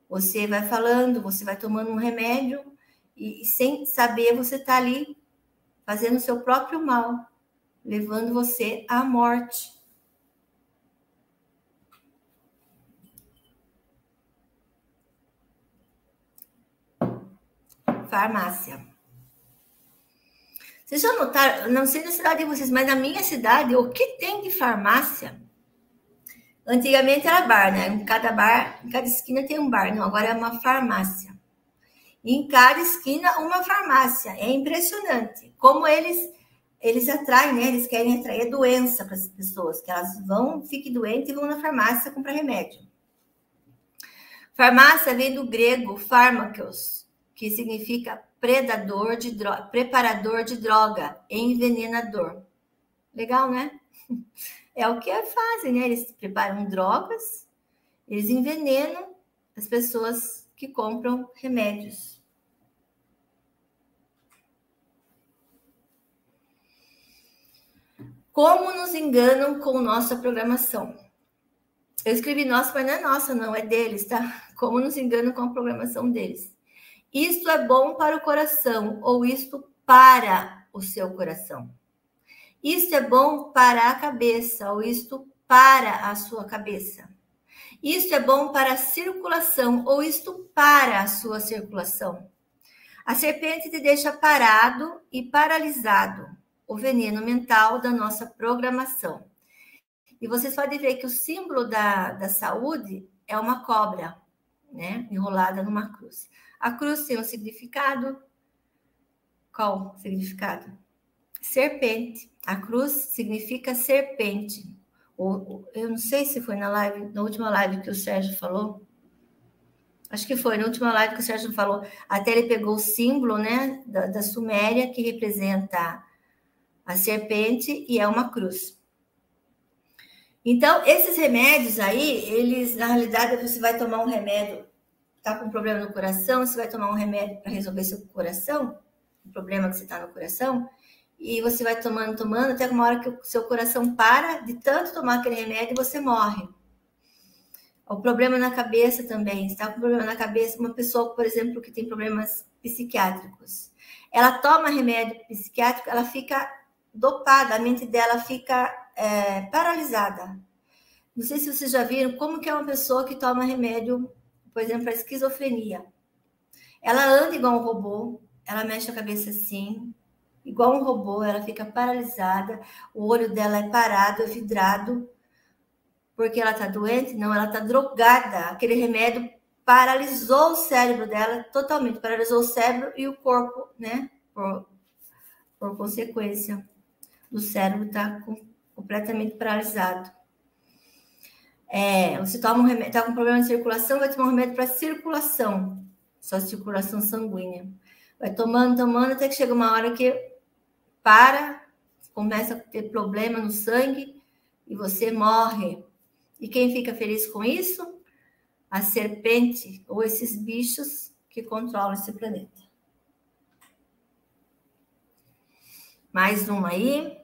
você vai falando, você vai tomando um remédio e, e sem saber você está ali fazendo o seu próprio mal, levando você à morte. Farmácia. Vocês já notaram, não sei na cidade de vocês, mas na minha cidade, o que tem de farmácia? Antigamente era bar, né? Em cada bar, em cada esquina tem um bar. Não, agora é uma farmácia. em cada esquina, uma farmácia. É impressionante. Como eles eles atraem, né? Eles querem atrair doença para as pessoas, que elas vão, fiquem doentes e vão na farmácia comprar remédio. Farmácia vem do grego fármacos, que significa predador de droga, preparador de droga, envenenador. Legal, né? *laughs* é o que fazem, né? Eles preparam drogas, eles envenenam as pessoas que compram remédios. Como nos enganam com nossa programação? Eu escrevi nossa, mas não é nossa, não, é deles, tá? Como nos enganam com a programação deles. Isto é bom para o coração, ou isto para o seu coração. Isto é bom para a cabeça, ou isto para a sua cabeça. Isto é bom para a circulação, ou isto para a sua circulação. A serpente te deixa parado e paralisado, o veneno mental da nossa programação. E vocês podem ver que o símbolo da, da saúde é uma cobra, né? Enrolada numa cruz. A cruz tem um significado. Qual significado? serpente. A cruz significa serpente. Eu não sei se foi na live, na última live que o Sérgio falou. Acho que foi na última live que o Sérgio falou. Até ele pegou o símbolo, né, da, da Suméria que representa a serpente e é uma cruz. Então, esses remédios aí, eles, na realidade, você vai tomar um remédio, tá com problema no coração, você vai tomar um remédio para resolver seu coração, o problema que você está no coração, e você vai tomando, tomando, até uma hora que o seu coração para de tanto tomar aquele remédio e você morre. O problema na cabeça também, está com problema na cabeça, uma pessoa, por exemplo, que tem problemas psiquiátricos, ela toma remédio psiquiátrico, ela fica dopada, a mente dela fica é, paralisada. Não sei se vocês já viram como que é uma pessoa que toma remédio, por exemplo, para esquizofrenia. Ela anda igual um robô, ela mexe a cabeça assim, igual um robô, ela fica paralisada, o olho dela é parado, é vidrado, porque ela está doente? Não, ela está drogada. Aquele remédio paralisou o cérebro dela totalmente, paralisou o cérebro e o corpo, né? Por, por consequência, o cérebro está completamente paralisado. É, você toma um remédio, está com problema de circulação, vai tomar um remédio para circulação, só circulação sanguínea. Vai tomando, tomando, até que chega uma hora que para, começa a ter problema no sangue e você morre. E quem fica feliz com isso? A serpente ou esses bichos que controlam esse planeta. Mais uma aí.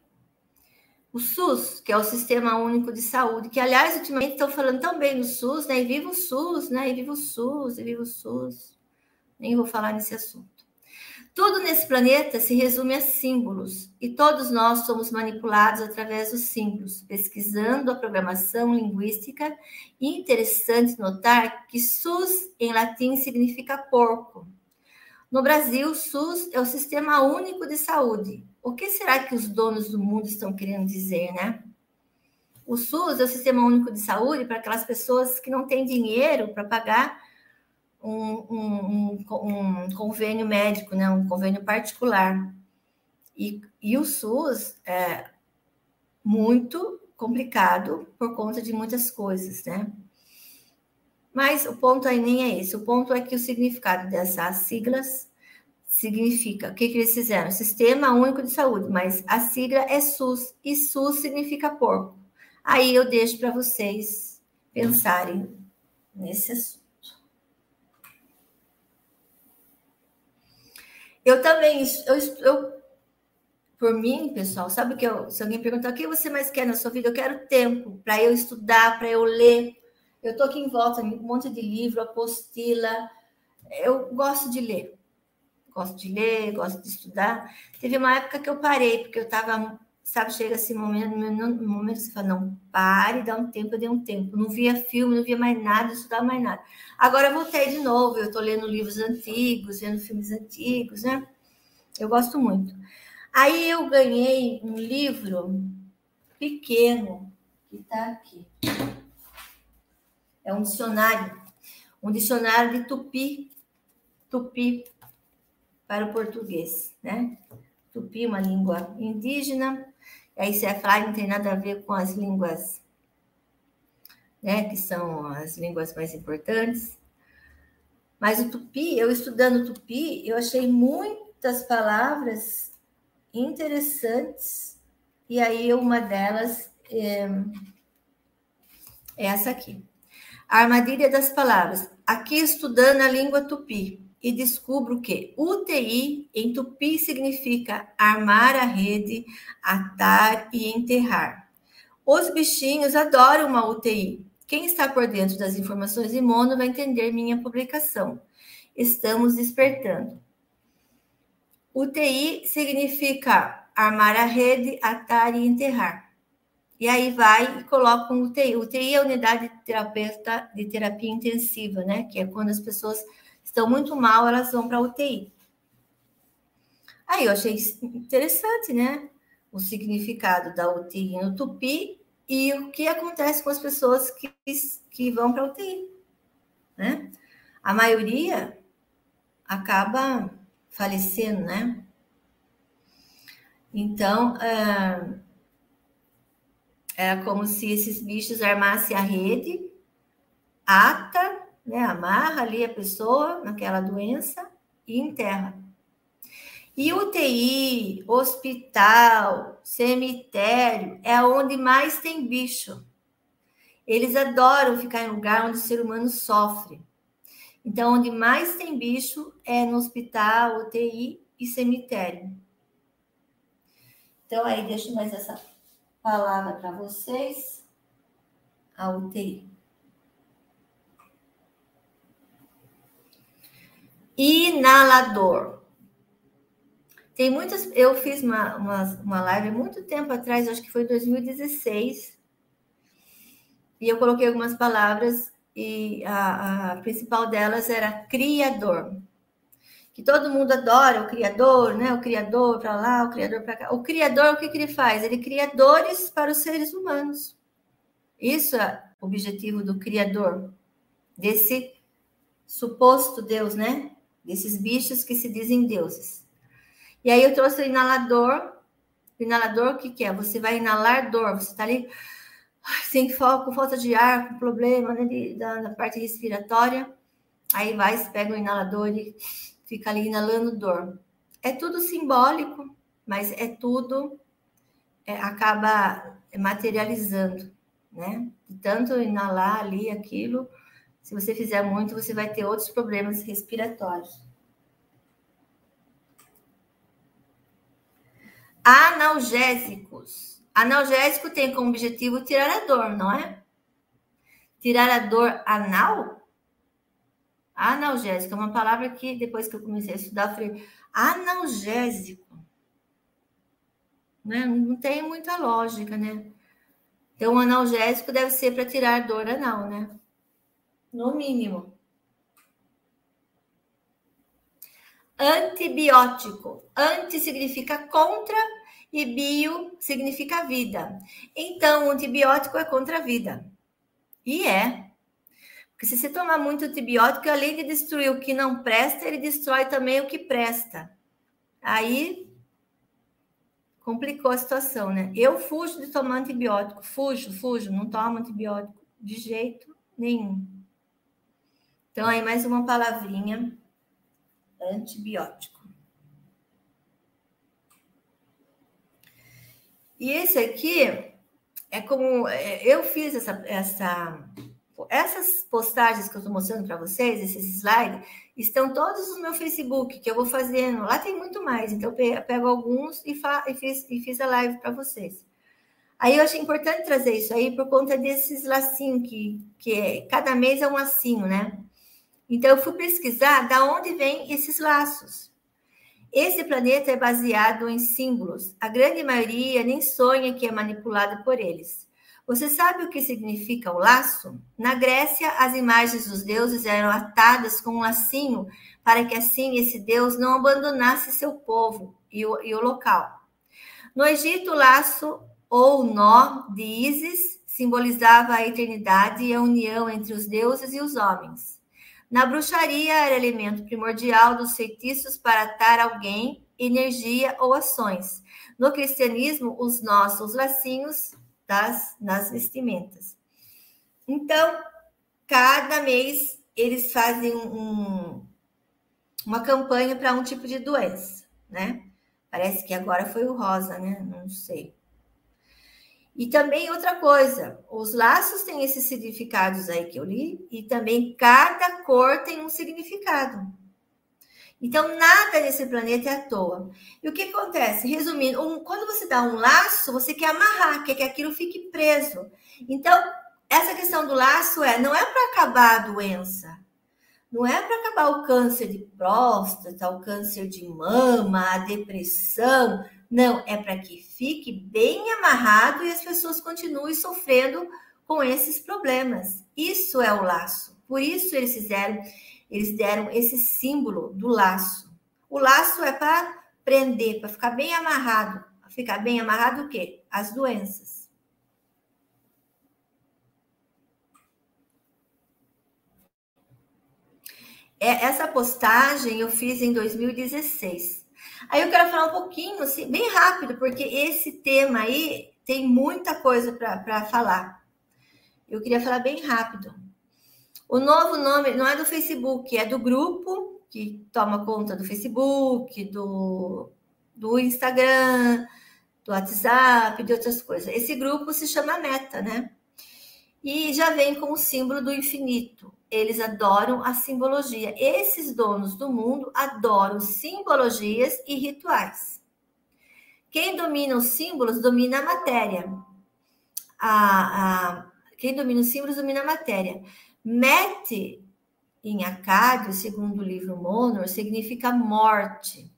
O SUS, que é o Sistema Único de Saúde, que, aliás, ultimamente estão falando tão bem do SUS, né? E viva o SUS, né? E viva o SUS, e viva o SUS. Nem vou falar nesse assunto. Tudo nesse planeta se resume a símbolos, e todos nós somos manipulados através dos símbolos. Pesquisando a programação linguística, interessante notar que SUS em latim significa porco. No Brasil, SUS é o Sistema Único de Saúde, o que será que os donos do mundo estão querendo dizer, né? O SUS é o Sistema Único de Saúde para aquelas pessoas que não têm dinheiro para pagar um, um, um, convênio médico, né? um convênio particular. E, e o SUS é muito complicado por conta de muitas coisas, né? Mas o ponto aí nem é esse. O ponto é que o significado dessas siglas significa, o que, que eles fizeram? Sistema Único de Saúde, mas a sigla é SUS, e SUS significa porco. Aí eu deixo para vocês pensarem nesse assunto. Eu também, eu, eu por mim, pessoal, sabe o que eu, se alguém perguntar o que você mais quer na sua vida, eu quero tempo para eu estudar, para eu ler. Eu estou aqui em volta, um monte de livro, apostila. Eu gosto de ler gosto de ler, gosto de estudar. Teve uma época que eu parei, porque eu estava, sabe, chega esse momento, no momento que você fala, não, pare, dá um tempo, eu dei um tempo. Não via filme, não via mais nada, estudava mais nada. Agora voltei de novo, eu estou lendo livros antigos, vendo filmes antigos, né? Eu gosto muito. Aí eu ganhei um livro pequeno, que está aqui. É um dicionário, um dicionário de tupi, tupi para o português, né? Tupi, uma língua indígena, aí você vai falar, não tem nada a ver com as línguas, né? Que são as línguas mais importantes. Mas o tupi, eu estudando tupi, eu achei muitas palavras interessantes, e aí uma delas é, é essa aqui. A armadilha das palavras. Aqui estudando a língua tupi e descubro que UTI em tupi significa armar a rede, atar e enterrar. Os bichinhos adoram uma UTI. Quem está por dentro das informações de mono vai entender minha publicação. Estamos despertando. UTI significa armar a rede, atar e enterrar. E aí vai e coloca um UTI. UTI é a unidade de terapeuta de terapia intensiva, né? Que é quando as pessoas estão muito mal, elas vão para UTI. Aí eu achei interessante, né? O significado da UTI no tupi e o que acontece com as pessoas que, que vão para UTI, né? A maioria acaba falecendo, né? Então, é, é como se esses bichos armassem a rede, ata né? Amarra ali a pessoa naquela doença e enterra. E UTI, hospital, cemitério é onde mais tem bicho. Eles adoram ficar em lugar onde o ser humano sofre. Então, onde mais tem bicho é no hospital, UTI e cemitério. Então, aí, deixo mais essa palavra para vocês. A UTI. Inalador. Tem muitas. Eu fiz uma, uma, uma live muito tempo atrás, acho que foi 2016, e eu coloquei algumas palavras, e a, a principal delas era criador. Que todo mundo adora o criador, né? O criador para lá, o criador para cá. O criador, o que, que ele faz? Ele cria dores para os seres humanos. Isso é o objetivo do criador, desse suposto Deus, né? Desses bichos que se dizem deuses. E aí eu trouxe o inalador. O inalador, o que, que é? Você vai inalar dor, você está ali sem foco, falta de ar, com problema né, de, da, da, parte respiratória. Aí vai, pega o inalador e fica ali inalando dor. É tudo simbólico, mas é tudo, é, acaba materializando, né? tanto inalar ali aquilo, se você fizer muito, você vai ter outros problemas respiratórios. Analgésicos. Analgésico tem como objetivo tirar a dor, não é? Tirar a dor anal? Analgésico é uma palavra que depois que eu comecei a estudar, eu falei, analgésico. Né? Não tem muita lógica, né? Então, o analgésico deve ser para tirar dor anal, né? No mínimo. Antibiótico. Anti significa contra e bio significa vida. Então, o antibiótico é contra a vida. E é. Porque se você tomar muito antibiótico, além de destruir o que não presta, ele destrói também o que presta. Aí complicou a situação, né? Eu fujo de tomar antibiótico, fujo, fujo, não tomo antibiótico de jeito nenhum. Então, aí mais uma palavrinha: antibiótico. E esse aqui é como é, eu fiz essa, essa essas postagens que eu estou mostrando para vocês, esses slides, estão todos no meu Facebook, que eu vou fazendo. Lá tem muito mais, então eu pego alguns e, e, fiz, e fiz a live para vocês. Aí eu achei importante trazer isso aí por conta desses lacinhos, que, que é, cada mês é um lacinho, né? Então eu fui pesquisar da onde vêm esses laços. Esse planeta é baseado em símbolos. A grande maioria nem sonha que é manipulada por eles. Você sabe o que significa o laço? Na Grécia, as imagens dos deuses eram atadas com um lacinho para que assim esse deus não abandonasse seu povo e o, e o local. No Egito, o laço ou nó de Ísis simbolizava a eternidade e a união entre os deuses e os homens. Na bruxaria, era elemento primordial dos feitiços para atar alguém, energia ou ações. No cristianismo, os nossos lacinhos das, nas vestimentas. Então, cada mês eles fazem um, uma campanha para um tipo de doença, né? Parece que agora foi o rosa, né? Não sei. E também outra coisa, os laços têm esses significados aí que eu li, e também cada cor tem um significado. Então, nada nesse planeta é à toa. E o que acontece? Resumindo, um, quando você dá um laço, você quer amarrar, quer que aquilo fique preso. Então, essa questão do laço é, não é para acabar a doença, não é para acabar o câncer de próstata, o câncer de mama, a depressão, não, é para que fique bem amarrado e as pessoas continuem sofrendo com esses problemas. Isso é o laço. Por isso eles fizeram, eles deram esse símbolo do laço. O laço é para prender, para ficar bem amarrado. Ficar bem amarrado o quê? As doenças. É, essa postagem eu fiz em 2016. Aí eu quero falar um pouquinho, assim, bem rápido, porque esse tema aí tem muita coisa para falar. Eu queria falar bem rápido. O novo nome não é do Facebook, é do grupo que toma conta do Facebook, do, do Instagram, do WhatsApp, de outras coisas. Esse grupo se chama Meta, né? E já vem com o símbolo do infinito eles adoram a simbologia. Esses donos do mundo adoram simbologias e rituais. Quem domina os símbolos domina a matéria. A, a, quem domina os símbolos domina a matéria. Mete em Acádio, segundo o livro Monor, significa morte.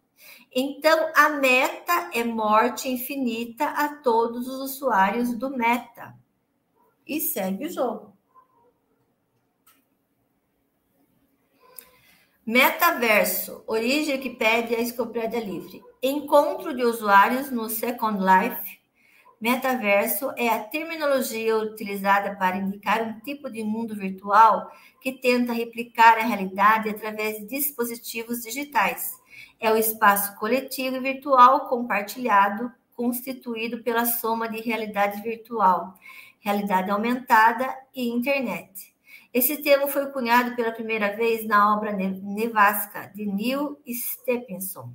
Então, a meta é morte infinita a todos os usuários do meta. E segue o jogo. Metaverso, origem Wikipédia Enciclopédia Livre. Encontro de usuários no Second Life. Metaverso é a terminologia utilizada para indicar um tipo de mundo virtual que tenta replicar a realidade através de dispositivos digitais. É o espaço coletivo e virtual compartilhado, constituído pela soma de realidade virtual, realidade aumentada e internet. Esse termo foi cunhado pela primeira vez na obra Nevasca, de Neil Stephenson.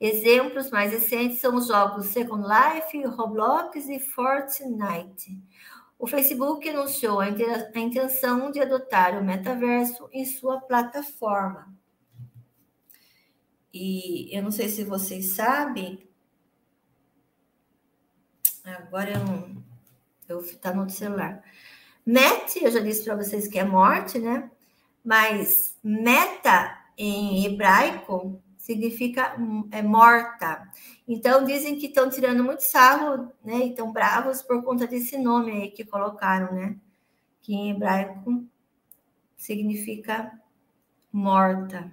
Exemplos mais recentes são os jogos Second Life, Roblox e Fortnite. O Facebook anunciou a intenção de adotar o metaverso em sua plataforma. E eu não sei se vocês sabem, agora eu não. Eu tá no celular. Met, eu já disse para vocês que é morte, né? Mas meta em hebraico significa é morta. Então dizem que estão tirando muito sarro, né? E estão bravos por conta desse nome aí que colocaram, né? Que em hebraico significa morta.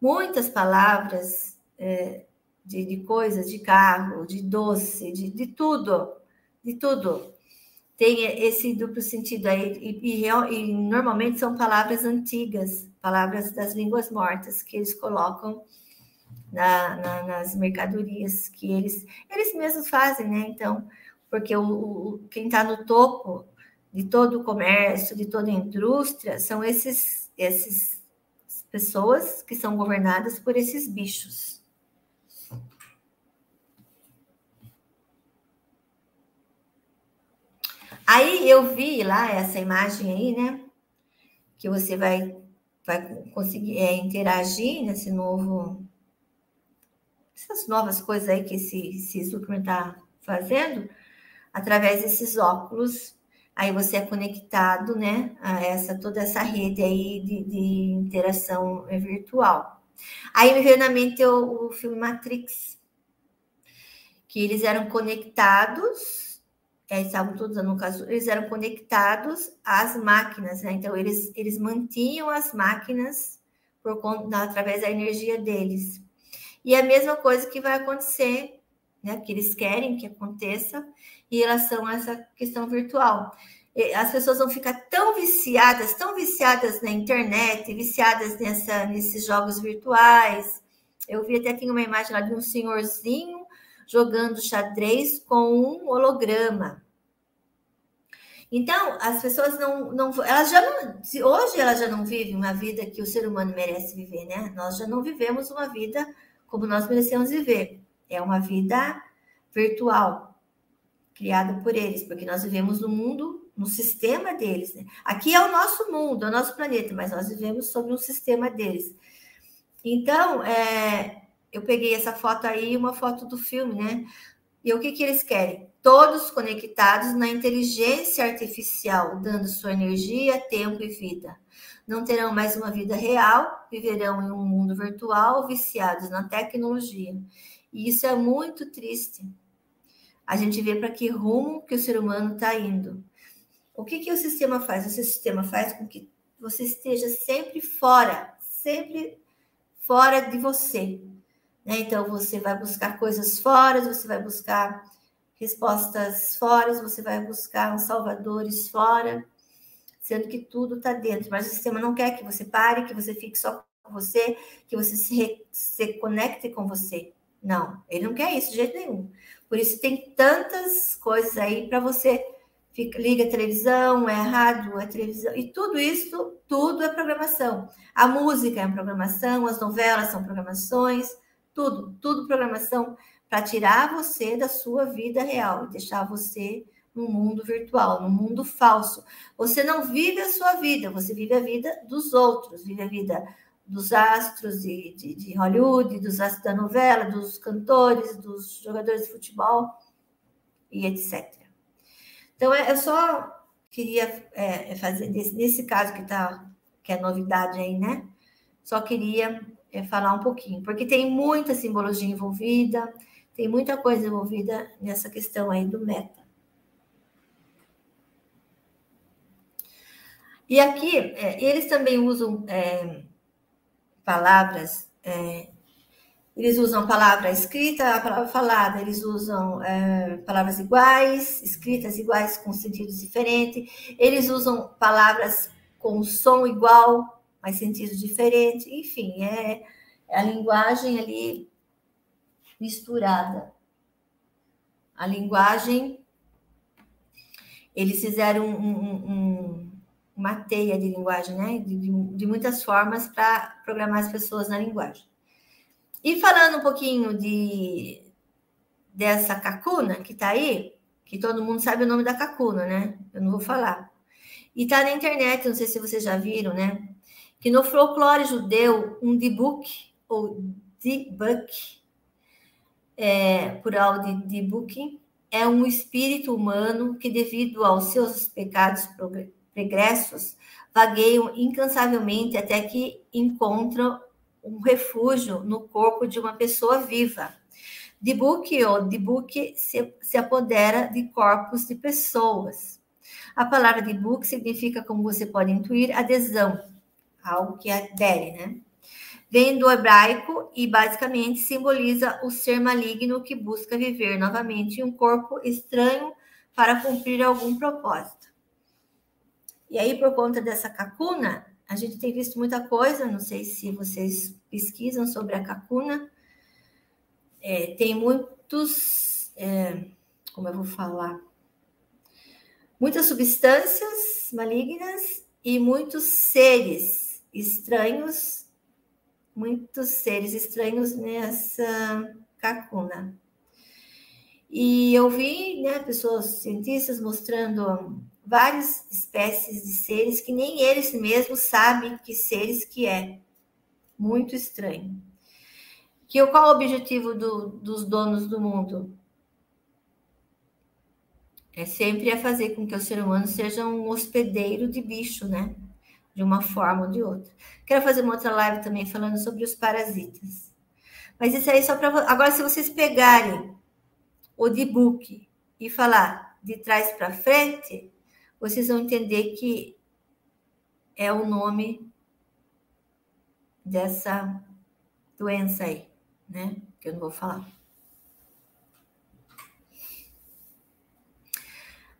Muitas palavras é, de, de coisas, de carro, de doce, de, de tudo, de tudo tem esse duplo sentido aí, e, e, e, normalmente são palavras antigas, palavras das línguas mortas, que eles colocam na, na, nas mercadorias, que eles, eles mesmos fazem, né? Então, porque o, o quem está no topo de todo o comércio, de toda a indústria, são esses, esses pessoas que são governadas por esses bichos. Aí eu vi lá essa imagem aí, né? Que você vai, vai conseguir é, interagir nesse novo. Essas novas coisas aí que esse, esse Zuckerman está fazendo, através desses óculos. Aí você é conectado, né, a essa toda essa rede aí de, de interação virtual. Aí me veio na mente o, o filme Matrix, que eles eram conectados é, estavam todos, no caso, eles eram conectados às máquinas, né? Então, eles, eles mantinham as máquinas por conta, através da energia deles. E a mesma coisa que vai acontecer, né? Que eles querem que aconteça em relação a essa questão virtual. As pessoas vão ficar tão viciadas, tão viciadas na internet, viciadas nessa, nesses jogos virtuais. Eu vi até tem uma imagem lá de um senhorzinho jogando xadrez com um holograma. Então, as pessoas não, não elas já não, hoje elas já não vivem uma vida que o ser humano merece viver, né? Nós já não vivemos uma vida como nós merecemos viver. É uma vida virtual criada por eles, porque nós vivemos no mundo, no sistema deles. Né? Aqui é o nosso mundo, é o nosso planeta, mas nós vivemos sobre um sistema deles. Então, é, eu peguei essa foto aí, uma foto do filme, né? E o que, que eles querem? Todos conectados na inteligência artificial, dando sua energia, tempo e vida. Não terão mais uma vida real, viverão em um mundo virtual, viciados na tecnologia. E isso é muito triste. A gente vê para que rumo que o ser humano está indo. O que, que o sistema faz? O sistema faz com que você esteja sempre fora, sempre fora de você. Né? Então, você vai buscar coisas fora, você vai buscar respostas fora, você vai buscar uns salvadores fora, sendo que tudo está dentro. Mas o sistema não quer que você pare, que você fique só com você, que você se, re, se conecte com você. Não, ele não quer isso de jeito nenhum. Por isso tem tantas coisas aí para você Fica, liga a televisão, é rádio, é televisão, e tudo isso, tudo é programação. A música é programação, as novelas são programações, tudo, tudo programação para tirar você da sua vida real e deixar você no mundo virtual, no mundo falso. Você não vive a sua vida, você vive a vida dos outros, vive a vida dos astros de, de, de Hollywood, dos astros da novela, dos cantores, dos jogadores de futebol e etc. Então, é, eu só queria é, fazer, nesse, nesse caso que, tá, que é novidade aí, né? Só queria é, falar um pouquinho, porque tem muita simbologia envolvida, tem muita coisa envolvida nessa questão aí do meta. E aqui, é, eles também usam é, palavras, é, eles usam palavra escrita, a palavra falada, eles usam é, palavras iguais, escritas iguais com sentidos diferentes, eles usam palavras com som igual, mas sentido diferente, enfim, é, é a linguagem ali misturada. A linguagem eles fizeram um, um, um, uma teia de linguagem, né? De, de muitas formas para programar as pessoas na linguagem. E falando um pouquinho de dessa cacuna que está aí, que todo mundo sabe o nome da cacuna, né? Eu não vou falar. E está na internet, não sei se vocês já viram, né? Que no folclore judeu, um dibuk, ou dibuk, é, plural de dibuk, é um espírito humano que, devido aos seus pecados pregressos, vagueiam incansavelmente até que encontram um refúgio no corpo de uma pessoa viva. Dibuk ou Dibuk se, se apodera de corpos de pessoas. A palavra Dibuk significa, como você pode intuir, adesão, algo que adere, né? Vem do hebraico e basicamente simboliza o ser maligno que busca viver novamente em um corpo estranho para cumprir algum propósito. E aí, por conta dessa cacuna, a gente tem visto muita coisa, não sei se vocês pesquisam sobre a cacuna. É, tem muitos, é, como eu vou falar, muitas substâncias malignas e muitos seres estranhos, muitos seres estranhos nessa cacuna. E eu vi né, pessoas, cientistas, mostrando várias espécies de seres que nem eles mesmos sabem que seres que é. Muito estranho. Que qual o objetivo do, dos donos do mundo? É sempre é fazer com que o ser humano seja um hospedeiro de bicho, né? De uma forma ou de outra. Quero fazer uma outra live também falando sobre os parasitas. Mas isso aí só para agora se vocês pegarem o de book e falar de trás para frente, vocês vão entender que é o nome dessa doença aí, né? Que eu não vou falar.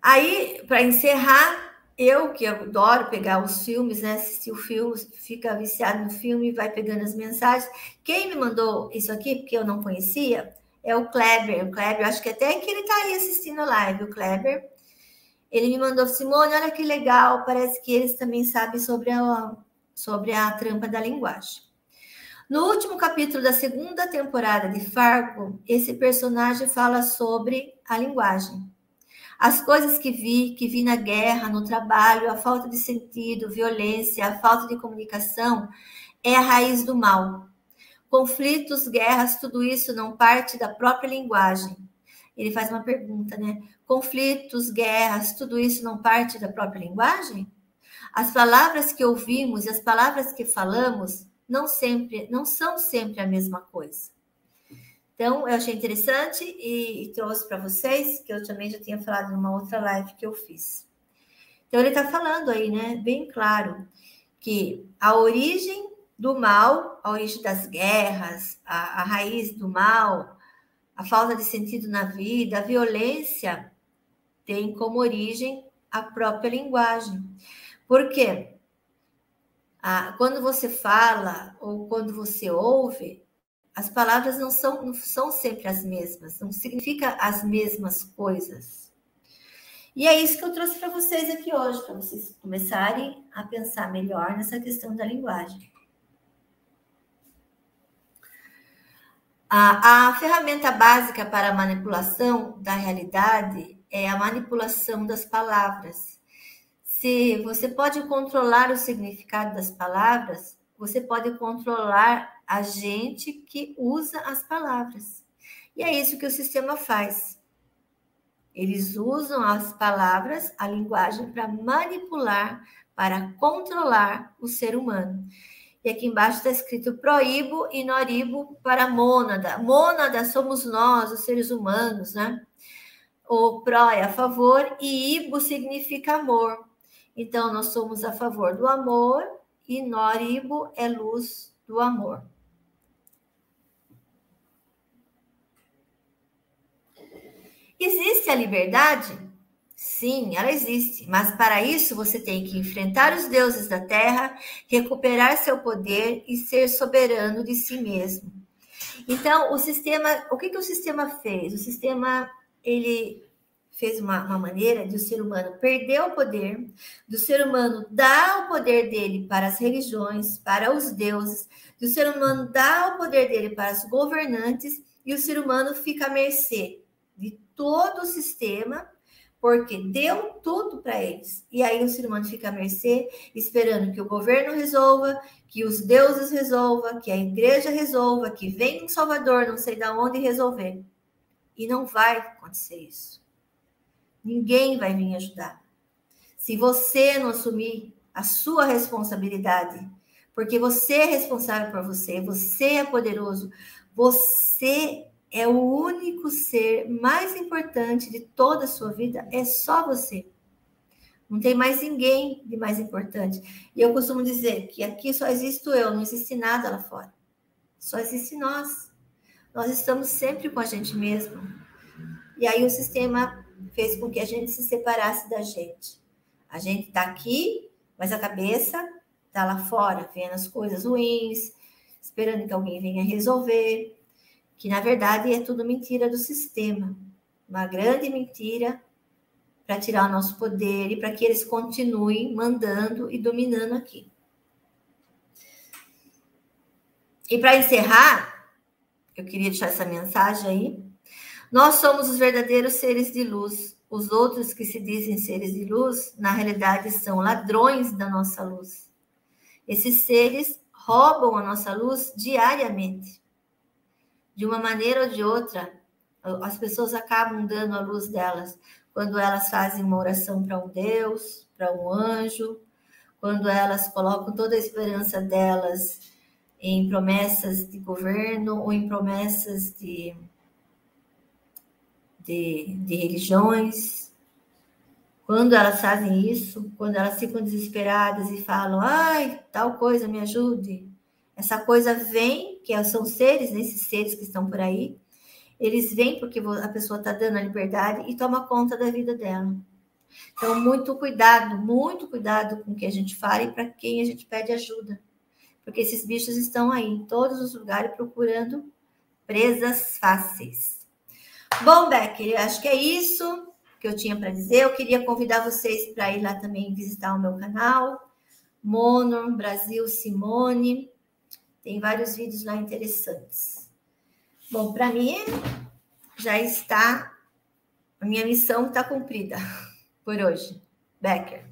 Aí, para encerrar, eu que adoro pegar os filmes, né? Assistir o filme, fica viciado no filme, vai pegando as mensagens. Quem me mandou isso aqui, porque eu não conhecia, é o Kleber. O Kleber, acho que até que ele está aí assistindo a live, o Kleber. Ele me mandou, Simone, olha que legal, parece que eles também sabem sobre a, sobre a trampa da linguagem. No último capítulo da segunda temporada de Fargo, esse personagem fala sobre a linguagem. As coisas que vi, que vi na guerra, no trabalho, a falta de sentido, violência, a falta de comunicação, é a raiz do mal. Conflitos, guerras, tudo isso não parte da própria linguagem. Ele faz uma pergunta, né? conflitos, guerras, tudo isso não parte da própria linguagem? As palavras que ouvimos e as palavras que falamos não sempre, não são sempre a mesma coisa. Então, eu achei interessante e, e trouxe para vocês, que eu também já tinha falado numa outra live que eu fiz. Então, ele está falando aí, né, bem claro, que a origem do mal, a origem das guerras, a, a raiz do mal, a falta de sentido na vida, a violência, tem como origem a própria linguagem. Por quê? Ah, quando você fala ou quando você ouve, as palavras não são, não são sempre as mesmas, não significa as mesmas coisas. E é isso que eu trouxe para vocês aqui hoje, para vocês começarem a pensar melhor nessa questão da linguagem. A, a ferramenta básica para a manipulação da realidade é a manipulação das palavras. Se você pode controlar o significado das palavras, você pode controlar a gente que usa as palavras. E é isso que o sistema faz. Eles usam as palavras, a linguagem, para manipular, para controlar o ser humano. E aqui embaixo está escrito proíbo e noribo para mônada. Mônada somos nós, os seres humanos, né? O pró é a favor e ibo significa amor. Então, nós somos a favor do amor e noribo é luz do amor. Existe a liberdade? Sim, ela existe, mas para isso você tem que enfrentar os deuses da terra, recuperar seu poder e ser soberano de si mesmo. Então, o sistema, o que, que o sistema fez? O sistema ele fez uma, uma maneira de o ser humano perder o poder, do ser humano dar o poder dele para as religiões, para os deuses, do ser humano dar o poder dele para os governantes e o ser humano fica à mercê todo o sistema, porque deu tudo para eles. E aí o ser humano fica à mercê, esperando que o governo resolva, que os deuses resolva, que a igreja resolva, que venha um Salvador, não sei de onde resolver. E não vai acontecer isso. Ninguém vai vir ajudar. Se você não assumir a sua responsabilidade, porque você é responsável por você, você é poderoso, você é o único ser mais importante de toda a sua vida, é só você. Não tem mais ninguém de mais importante. E eu costumo dizer que aqui só existo eu, não existe nada lá fora. Só existe nós. Nós estamos sempre com a gente mesmo. E aí o sistema fez com que a gente se separasse da gente. A gente está aqui, mas a cabeça está lá fora, vendo as coisas ruins, esperando que alguém venha resolver, que na verdade é tudo mentira do sistema, uma grande mentira para tirar o nosso poder e para que eles continuem mandando e dominando aqui. E para encerrar, eu queria deixar essa mensagem aí nós somos os verdadeiros seres de luz. Os outros que se dizem seres de luz, na realidade, são ladrões da nossa luz. Esses seres roubam a nossa luz diariamente. De uma maneira ou de outra, as pessoas acabam dando a luz delas quando elas fazem uma oração para um Deus, para um anjo, quando elas colocam toda a esperança delas em promessas de governo ou em promessas de de, de religiões, quando elas fazem isso, quando elas ficam desesperadas e falam, ai, tal coisa, me ajude. Essa coisa vem, que são seres, né, esses seres que estão por aí, eles vêm porque a pessoa está dando a liberdade e toma conta da vida dela. Então, muito cuidado, muito cuidado com o que a gente fala e para quem a gente pede ajuda. Porque esses bichos estão aí em todos os lugares procurando presas fáceis. Bom, Becker, acho que é isso que eu tinha para dizer. Eu queria convidar vocês para ir lá também visitar o meu canal, Mono Brasil Simone. Tem vários vídeos lá interessantes. Bom, para mim já está a minha missão está cumprida *laughs* por hoje. Becker.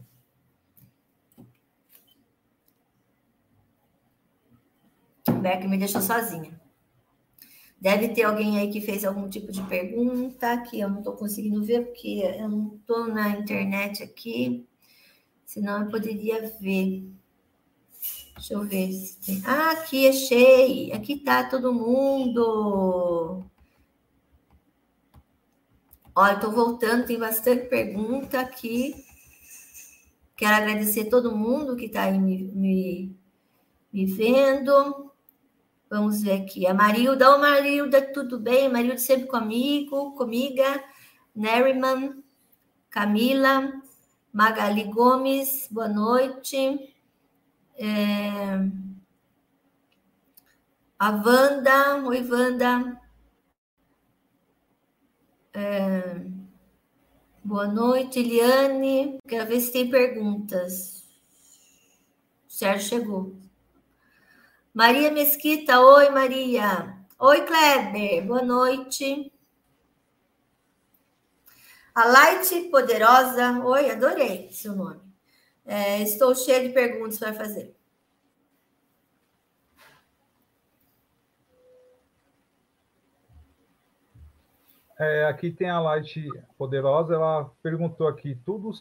Becker me deixou sozinha. Deve ter alguém aí que fez algum tipo de pergunta que eu não estou conseguindo ver, porque eu não estou na internet aqui, senão eu poderia ver. Deixa eu ver se tem. Ah, aqui achei! Aqui está todo mundo! Olha, estou voltando, tem bastante pergunta aqui. Quero agradecer todo mundo que está aí me, me, me vendo. Vamos ver aqui. A Marilda. Ô, Marilda, tudo bem? Marilda sempre comigo, comiga. Neriman, Camila, Magali Gomes, boa noite. É... A Wanda, oi, Wanda. É... Boa noite, Eliane. Quero ver se tem perguntas. O Sérgio chegou. Maria Mesquita, oi Maria. Oi Kleber, boa noite. A Light Poderosa, oi, adorei seu nome. É, estou cheia de perguntas para fazer. É, aqui tem a Light Poderosa, ela perguntou aqui, tudo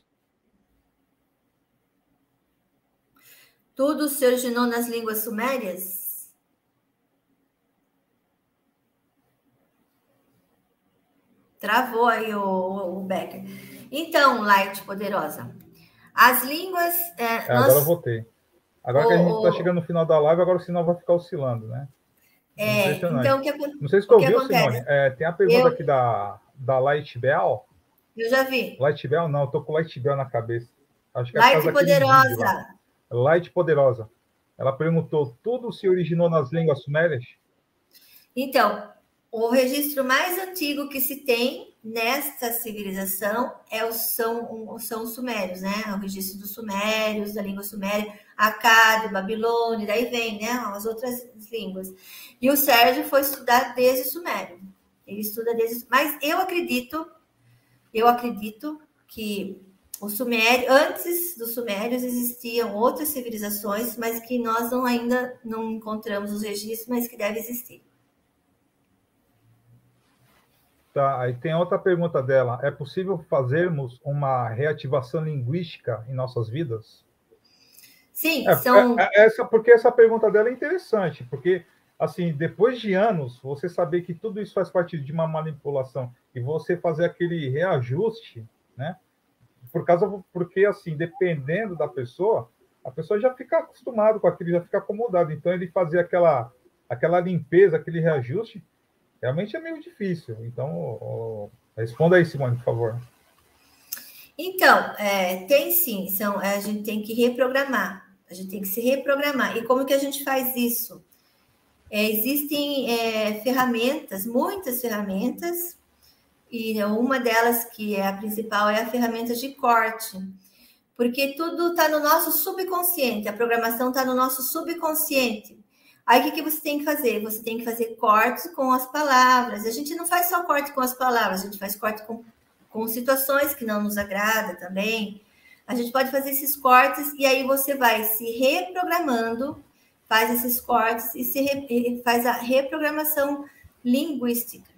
Tudo se originou nas línguas sumérias? Travou aí o, o Becker. Então, Light Poderosa, as línguas. É, é, nós... Agora eu voltei. Agora o, que a gente está chegando no final da live, agora o sinal vai ficar oscilando, né? É, então o que Não sei se você ouviu, Simone. É, tem a pergunta eu... aqui da, da Light Bell. Eu já vi. Light Bell, não, eu tô com Light Bell na cabeça. Acho que é Light Poderosa. Light Poderosa. Ela perguntou: tudo se originou nas línguas sumérias? Então, o registro mais antigo que se tem nesta civilização é o, são, são os sumérios, né? O registro dos sumérios, da língua suméria, Acádio, Babilônia, daí vem, né? As outras línguas. E o Sérgio foi estudar desde sumério. Ele estuda desde. Mas eu acredito, eu acredito que o sumério, antes dos sumérios existiam outras civilizações, mas que nós não, ainda não encontramos os registros, mas que deve existir. Tá, aí tem outra pergunta dela. É possível fazermos uma reativação linguística em nossas vidas? Sim, é, são. É, é, essa, porque essa pergunta dela é interessante, porque assim, depois de anos, você saber que tudo isso faz parte de uma manipulação e você fazer aquele reajuste, né? Por causa, porque assim, dependendo da pessoa, a pessoa já fica acostumada com aquilo, já fica acomodada. Então, ele fazer aquela, aquela limpeza, aquele reajuste, realmente é meio difícil. Então, responda aí, Simone, por favor. Então, é, tem sim, são, a gente tem que reprogramar, a gente tem que se reprogramar. E como que a gente faz isso? É, existem é, ferramentas, muitas ferramentas, e uma delas, que é a principal, é a ferramenta de corte, porque tudo está no nosso subconsciente, a programação está no nosso subconsciente. Aí o que, que você tem que fazer? Você tem que fazer cortes com as palavras. A gente não faz só corte com as palavras, a gente faz corte com, com situações que não nos agrada também. A gente pode fazer esses cortes e aí você vai se reprogramando, faz esses cortes e se re, faz a reprogramação linguística.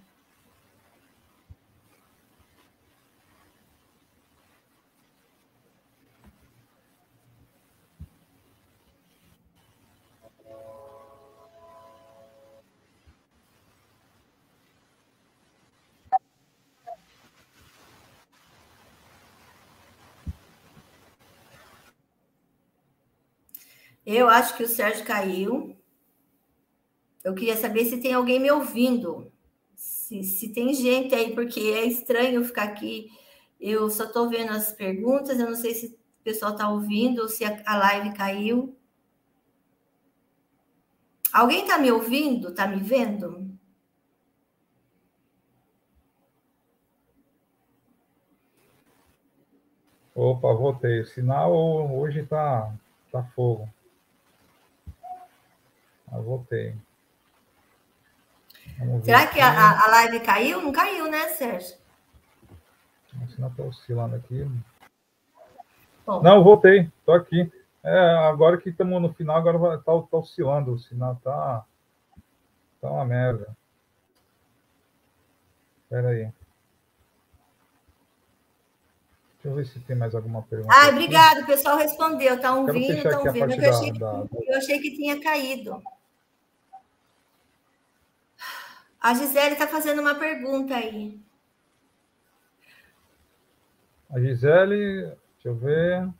Eu acho que o Sérgio caiu. Eu queria saber se tem alguém me ouvindo. Se, se tem gente aí, porque é estranho ficar aqui. Eu só estou vendo as perguntas. Eu não sei se o pessoal está ouvindo ou se a, a live caiu. Alguém está me ouvindo? Está me vendo? Opa, voltei. O sinal hoje está tá fogo. Ah, voltei. Será que a, a live caiu? Não caiu, né, Sérgio? O sinal está oscilando aqui. Bom. Não, voltei, estou aqui. É, agora que estamos no final, agora está tá oscilando, o sinal está tá uma merda. Espera aí. Deixa eu ver se tem mais alguma pergunta. Ah, obrigado, o pessoal respondeu. Estão ouvindo, estão ouvindo. Eu, achei que, da... eu achei que tinha caído. A Gisele está fazendo uma pergunta aí. A Gisele, deixa eu ver.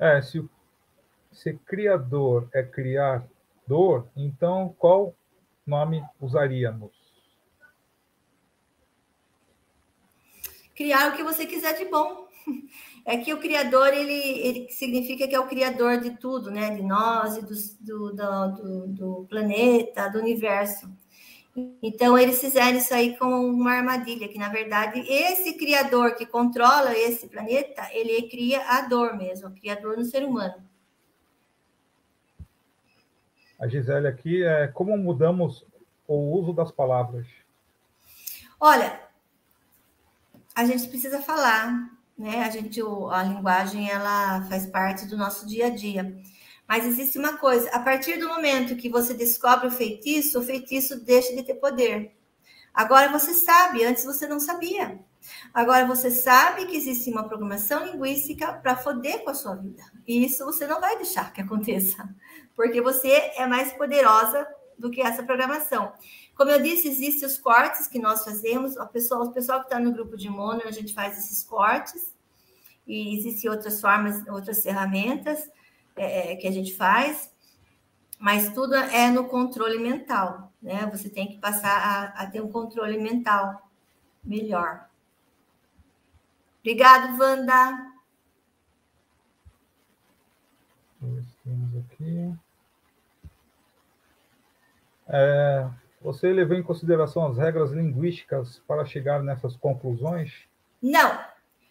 É, se, se criador é criador, então qual nome usaríamos? Criar o que você quiser de bom. É que o Criador, ele, ele significa que é o Criador de tudo, né? De nós e do, do, do, do planeta, do universo. Então, eles fizeram isso aí com uma armadilha, que, na verdade, esse Criador que controla esse planeta, ele cria a dor mesmo, o Criador no ser humano. A Gisele aqui, é como mudamos o uso das palavras? Olha, a gente precisa falar, né? A gente, a linguagem, ela faz parte do nosso dia a dia. Mas existe uma coisa: a partir do momento que você descobre o feitiço, o feitiço deixa de ter poder. Agora você sabe, antes você não sabia. Agora você sabe que existe uma programação linguística para foder com a sua vida. E isso você não vai deixar que aconteça, porque você é mais poderosa do que essa programação. Como eu disse, existem os cortes que nós fazemos. O pessoal, o pessoal que está no grupo de mono, a gente faz esses cortes. E existem outras formas, outras ferramentas é, é, que a gente faz. Mas tudo é no controle mental, né? Você tem que passar a, a ter um controle mental melhor. Obrigado, Wanda. Temos aqui. É, você levou em consideração as regras linguísticas para chegar nessas conclusões? Não,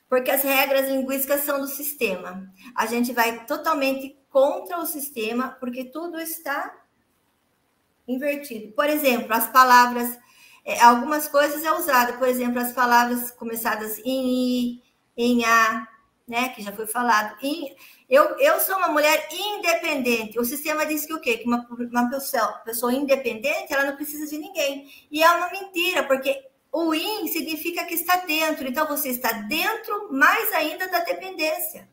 porque as regras linguísticas são do sistema. A gente vai totalmente contra o sistema, porque tudo está invertido. Por exemplo, as palavras, é, algumas coisas é usado, por exemplo, as palavras começadas em i, em a, né, que já foi falado. Eu, eu sou uma mulher independente. O sistema diz que o quê? Que uma, uma pessoa, pessoa independente, ela não precisa de ninguém. E é uma mentira, porque o in significa que está dentro. Então, você está dentro mais ainda da dependência.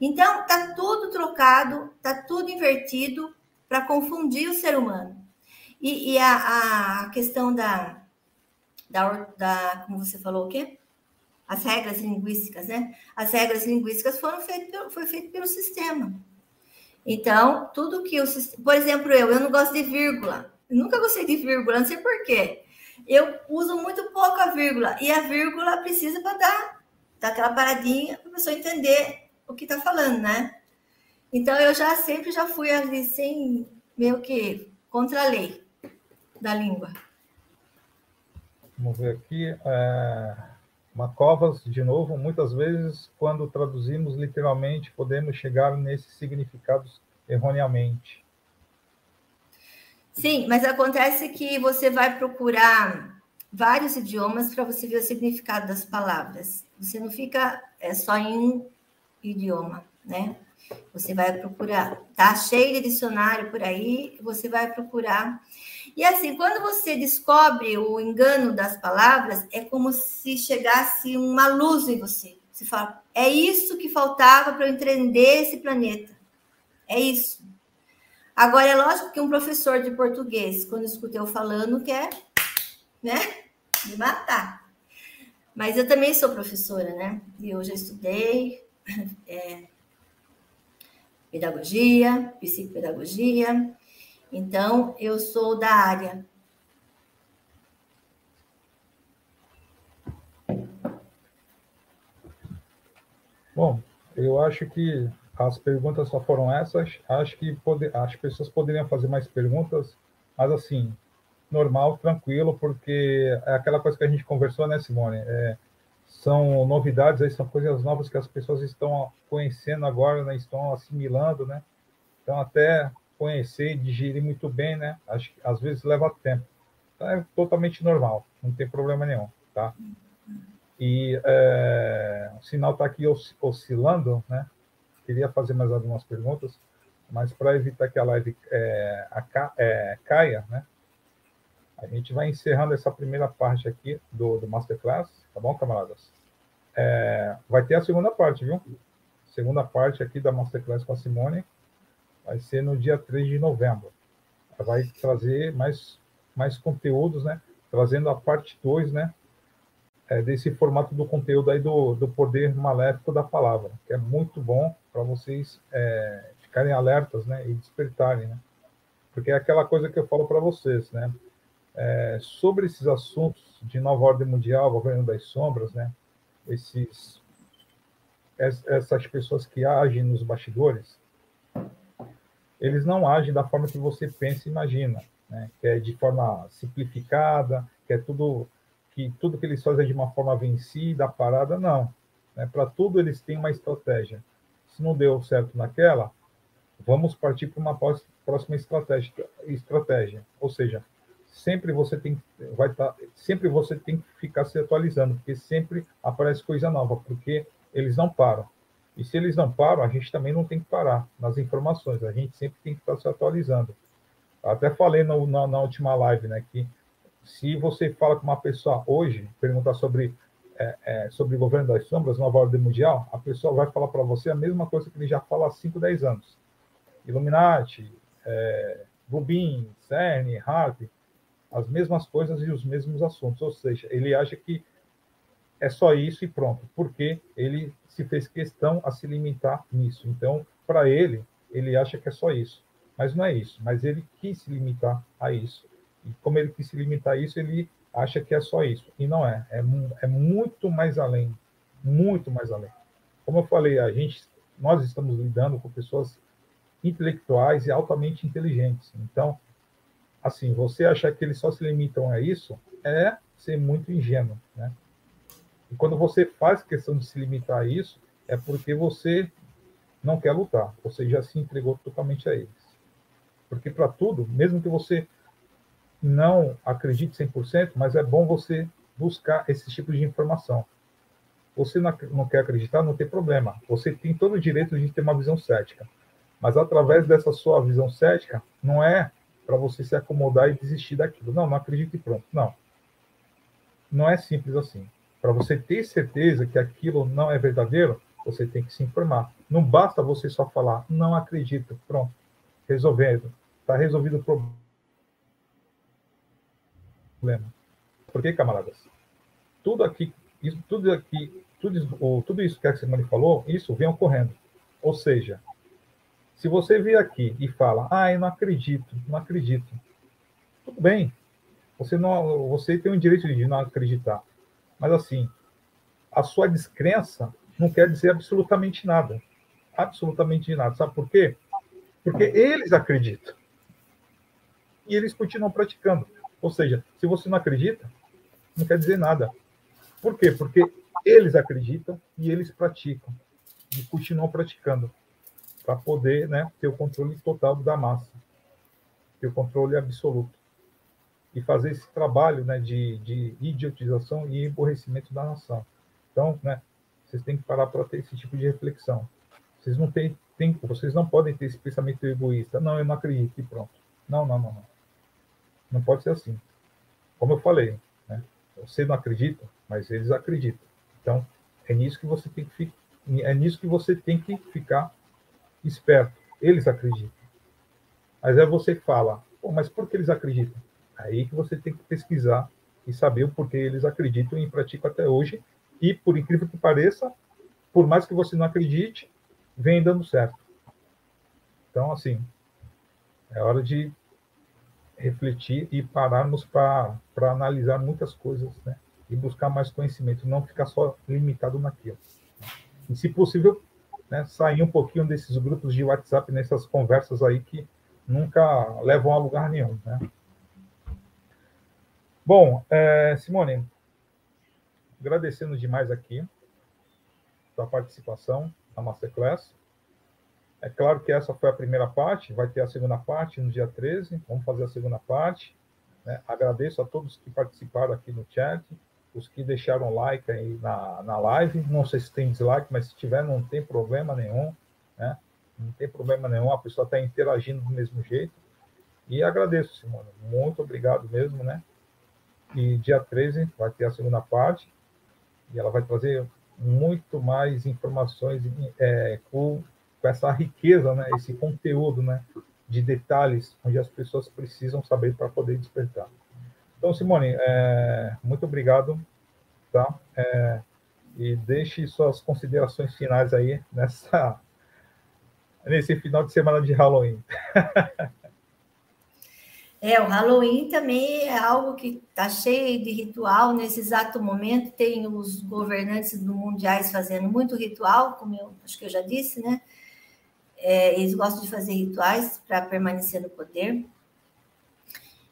Então, está tudo trocado, está tudo invertido para confundir o ser humano. E, e a, a, questão da, da, da, como você falou, o quê? As regras linguísticas, né? As regras linguísticas foram feitas foi feito pelo sistema. Então, tudo que o por exemplo, eu, eu não gosto de vírgula. Eu nunca gostei de vírgula, não sei por quê. Eu uso muito pouco a vírgula, e a vírgula precisa para dar, dar aquela paradinha para a pessoa entender o que está falando, né? Então eu já sempre já fui ali sem meio que contra a lei da língua. Vamos ver aqui. É... Macovas, de novo, muitas vezes, quando traduzimos literalmente, podemos chegar nesses significados erroneamente. Sim, mas acontece que você vai procurar vários idiomas para você ver o significado das palavras. Você não fica é, só em um idioma, né? Você vai procurar, tá cheio de dicionário por aí, você vai procurar. E assim, quando você descobre o engano das palavras, é como se chegasse uma luz em você. Você fala, é isso que faltava para eu entender esse planeta. É isso. Agora, é lógico que um professor de português, quando escuta eu falando, quer, né, me matar. Mas eu também sou professora, né? E eu já estudei *laughs* é, pedagogia, psicopedagogia. Então, eu sou da área. Bom, eu acho que as perguntas só foram essas. Acho que pode, as pessoas poderiam fazer mais perguntas, mas assim, normal, tranquilo, porque é aquela coisa que a gente conversou, né, Simone? É, são novidades, aí são coisas novas que as pessoas estão conhecendo agora, né, estão assimilando, né? Então, até conhecer e digerir muito bem, né? Acho que às vezes leva tempo. Então, é totalmente normal, não tem problema nenhum, tá? E é, o sinal está aqui oscilando, né? queria fazer mais algumas perguntas, mas para evitar que a live é, a, é, caia, né? A gente vai encerrando essa primeira parte aqui do, do Masterclass, tá bom, camaradas? É, vai ter a segunda parte, viu? Segunda parte aqui da Masterclass com a Simone vai ser no dia 3 de novembro. Vai trazer mais, mais conteúdos, né? Trazendo a parte 2, né? é, desse formato do conteúdo aí do, do poder maléfico da palavra, que é muito bom para vocês é, ficarem alertas, né, e despertarem, né? Porque é aquela coisa que eu falo para vocês, né? É, sobre esses assuntos de nova ordem mundial, governo das sombras, né? Esses essas pessoas que agem nos bastidores, eles não agem da forma que você pensa e imagina, né? Que é de forma simplificada, que é tudo que tudo que eles fazem é de uma forma vencida, parada, não. Né? Para tudo eles têm uma estratégia. Se não deu certo naquela, vamos partir para uma próxima estratégia, estratégia. Ou seja, sempre você tem vai estar, tá, sempre você tem que ficar se atualizando, porque sempre aparece coisa nova, porque eles não param. E se eles não param, a gente também não tem que parar nas informações. A gente sempre tem que estar se atualizando. Até falei no, na, na última live, né, que se você fala com uma pessoa hoje, perguntar sobre é, é, sobre o governo das sombras, nova ordem mundial, a pessoa vai falar para você a mesma coisa que ele já fala há 5, 10 anos. Illuminati, é, Rubin, CERN, as mesmas coisas e os mesmos assuntos. Ou seja, ele acha que é só isso e pronto, porque ele se fez questão a se limitar nisso. Então, para ele, ele acha que é só isso. Mas não é isso. Mas ele quis se limitar a isso. E como ele quis se limitar a isso, ele acha que é só isso. E não é. É, é muito mais além. Muito mais além. Como eu falei, a gente, nós estamos lidando com pessoas intelectuais e altamente inteligentes. Então, assim, você achar que eles só se limitam a isso é ser muito ingênuo, né? E quando você faz questão de se limitar a isso, é porque você não quer lutar, você já se entregou totalmente a eles. Porque para tudo, mesmo que você não acredite 100%, mas é bom você buscar esse tipo de informação. Você não, quer acreditar, não tem problema. Você tem todo o direito de ter uma visão cética. Mas através dessa sua visão cética, não é para você se acomodar e desistir daquilo. Não, não acredito e pronto. Não. Não é simples assim. Para você ter certeza que aquilo não é verdadeiro, você tem que se informar. Não basta você só falar, não acredito, pronto, resolvendo. Está resolvido o problema. Por que, camaradas? Tudo aqui, isso, tudo aqui, tudo, tudo isso que a Simone falou, isso vem ocorrendo. Ou seja, se você vir aqui e fala, ah, eu não acredito, não acredito, tudo bem. Você não, você tem o direito de não acreditar. Mas assim, a sua descrença não quer dizer absolutamente nada. Absolutamente nada. Sabe por quê? Porque eles acreditam. E eles continuam praticando. Ou seja, se você não acredita, não quer dizer nada. Por quê? Porque eles acreditam e eles praticam. E continuam praticando para poder né, ter o controle total da massa, ter o controle absoluto. E fazer esse trabalho né, de, de idiotização e emborrecimento da nação. Então, né, vocês têm que parar para ter esse tipo de reflexão. Vocês não têm vocês não podem ter esse pensamento egoísta. Não, eu não acredito e pronto. Não, não, não, não. Não pode ser assim. Como eu falei, né? você não acredita, mas eles acreditam. Então, é nisso que você tem que é nisso que você tem que ficar esperto. Eles acreditam. Mas aí você fala, mas por que eles acreditam? Aí que você tem que pesquisar e saber o porquê eles acreditam e praticam até hoje. E, por incrível que pareça, por mais que você não acredite, vem dando certo. Então, assim, é hora de refletir e pararmos para analisar muitas coisas, né? E buscar mais conhecimento, não ficar só limitado naquilo. E, se possível, né, sair um pouquinho desses grupos de WhatsApp, nessas conversas aí que nunca levam a lugar nenhum. Né? Bom, é, Simone, agradecendo demais aqui sua participação na Masterclass. É claro que essa foi a primeira parte, vai ter a segunda parte no dia 13, vamos fazer a segunda parte. Né? Agradeço a todos que participaram aqui no chat, os que deixaram like aí na, na live. Não sei se tem dislike, mas se tiver, não tem problema nenhum. Né? Não tem problema nenhum, a pessoa está interagindo do mesmo jeito. E agradeço, Simone. Muito obrigado mesmo, né? E dia 13 vai ter a segunda parte. E ela vai trazer muito mais informações é, com, com essa riqueza, né? Esse conteúdo, né? De detalhes, onde as pessoas precisam saber para poder despertar. Então, Simone, é, muito obrigado, tá? É, e deixe suas considerações finais aí nessa nesse final de semana de Halloween. *laughs* É, o Halloween também é algo que está cheio de ritual. Nesse exato momento, tem os governantes do mundiais fazendo muito ritual, como eu acho que eu já disse, né? É, eles gostam de fazer rituais para permanecer no poder.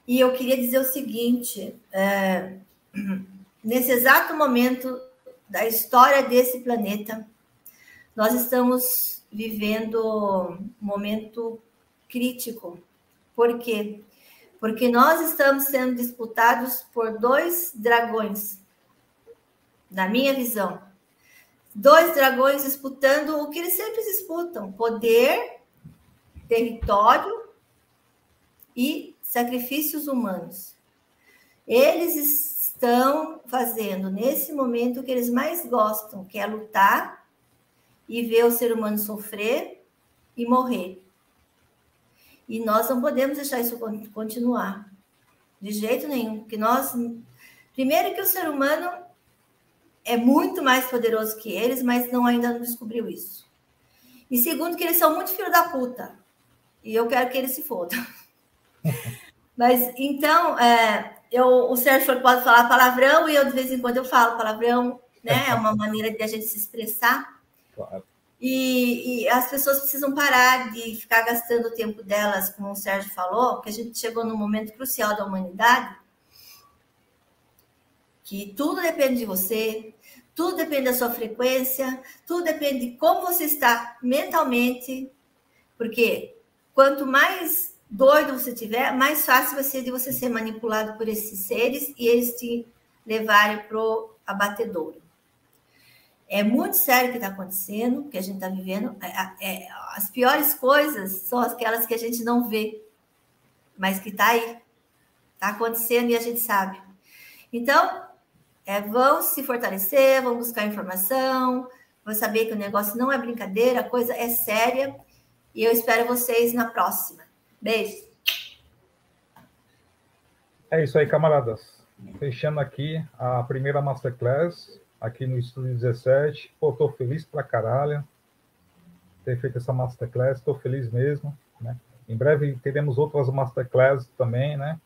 E eu queria dizer o seguinte: é, *clears throat* nesse exato momento da história desse planeta, nós estamos vivendo um momento crítico. Por quê? Porque nós estamos sendo disputados por dois dragões, na minha visão. Dois dragões disputando o que eles sempre disputam: poder, território e sacrifícios humanos. Eles estão fazendo nesse momento o que eles mais gostam, que é lutar e ver o ser humano sofrer e morrer. E nós não podemos deixar isso continuar. De jeito nenhum. Porque nós. Primeiro, que o ser humano é muito mais poderoso que eles, mas não ainda não descobriu isso. E segundo, que eles são muito filho da puta. E eu quero que eles se fodam. *laughs* Mas então, é, eu, o Sérgio pode falar palavrão e eu de vez em quando eu falo palavrão, né? É uma maneira de a gente se expressar. Claro. E, e, as pessoas precisam parar de ficar gastando o tempo delas, como o Sérgio falou, que a gente chegou num momento crucial da humanidade, que tudo depende de você, tudo depende da sua frequência, tudo depende de como você está mentalmente, porque quanto mais doido você tiver, mais fácil vai ser de você ser manipulado por esses seres e eles te levarem para o abatedouro. É muito sério o que está acontecendo, o que a gente está vivendo. É, é, as piores coisas são aquelas que a gente não vê, mas que está aí. Está acontecendo e a gente sabe. Então, é, vão se fortalecer, vão buscar informação, vão saber que o negócio não é brincadeira, a coisa é séria. E eu espero vocês na próxima. Beijo. É isso aí, camaradas. Fechando aqui a primeira Masterclass aqui no Estúdio 17. Pô, tô feliz pra caralho ter feito essa Masterclass, tô feliz mesmo, né? Em breve teremos outras Masterclass também, né?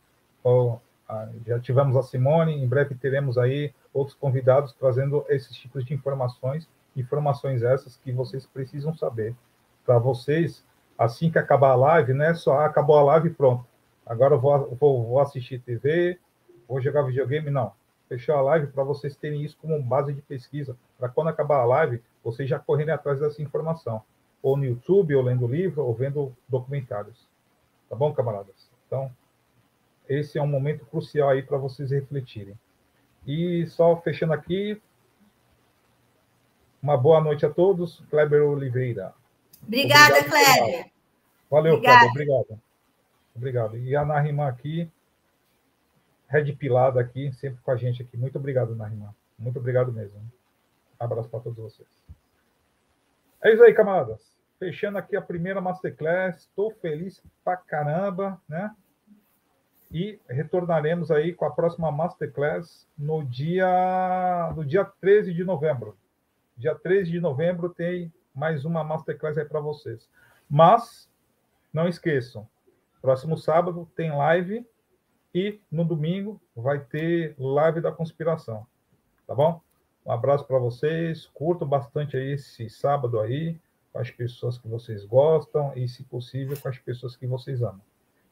já tivemos a Simone, em breve teremos aí outros convidados trazendo esses tipos de informações, informações essas que vocês precisam saber. Para vocês, assim que acabar a live, não é só ah, acabou a live pronto. Agora eu vou, vou, vou assistir TV, vou jogar videogame, não fechar a live para vocês terem isso como base de pesquisa, para quando acabar a live, vocês já correrem atrás dessa informação, ou no YouTube, ou lendo livro, ou vendo documentários. Tá bom, camaradas? Então, esse é um momento crucial aí para vocês refletirem. E só fechando aqui, uma boa noite a todos. Kleber Oliveira. Obrigada, obrigado, Kleber. Valeu, Obrigada. Kleber. Obrigado. Obrigado. E a Narima aqui, Red Pilada aqui, sempre com a gente aqui. Muito obrigado, Narima. Muito obrigado mesmo. Abraço para todos vocês. É isso aí, camaradas. Fechando aqui a primeira Masterclass. Estou feliz pra caramba, né? E retornaremos aí com a próxima Masterclass no dia, no dia 13 de novembro. Dia 13 de novembro tem mais uma Masterclass aí para vocês. Mas, não esqueçam, próximo sábado tem live e no domingo vai ter live da conspiração. Tá bom? Um abraço para vocês. Curtam bastante aí esse sábado aí com as pessoas que vocês gostam e, se possível, com as pessoas que vocês amam.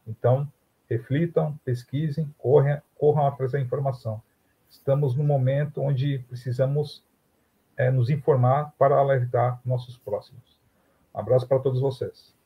Então, reflitam, pesquisem, corram, corram atrás da informação. Estamos no momento onde precisamos é, nos informar para alertar nossos próximos. Um abraço para todos vocês.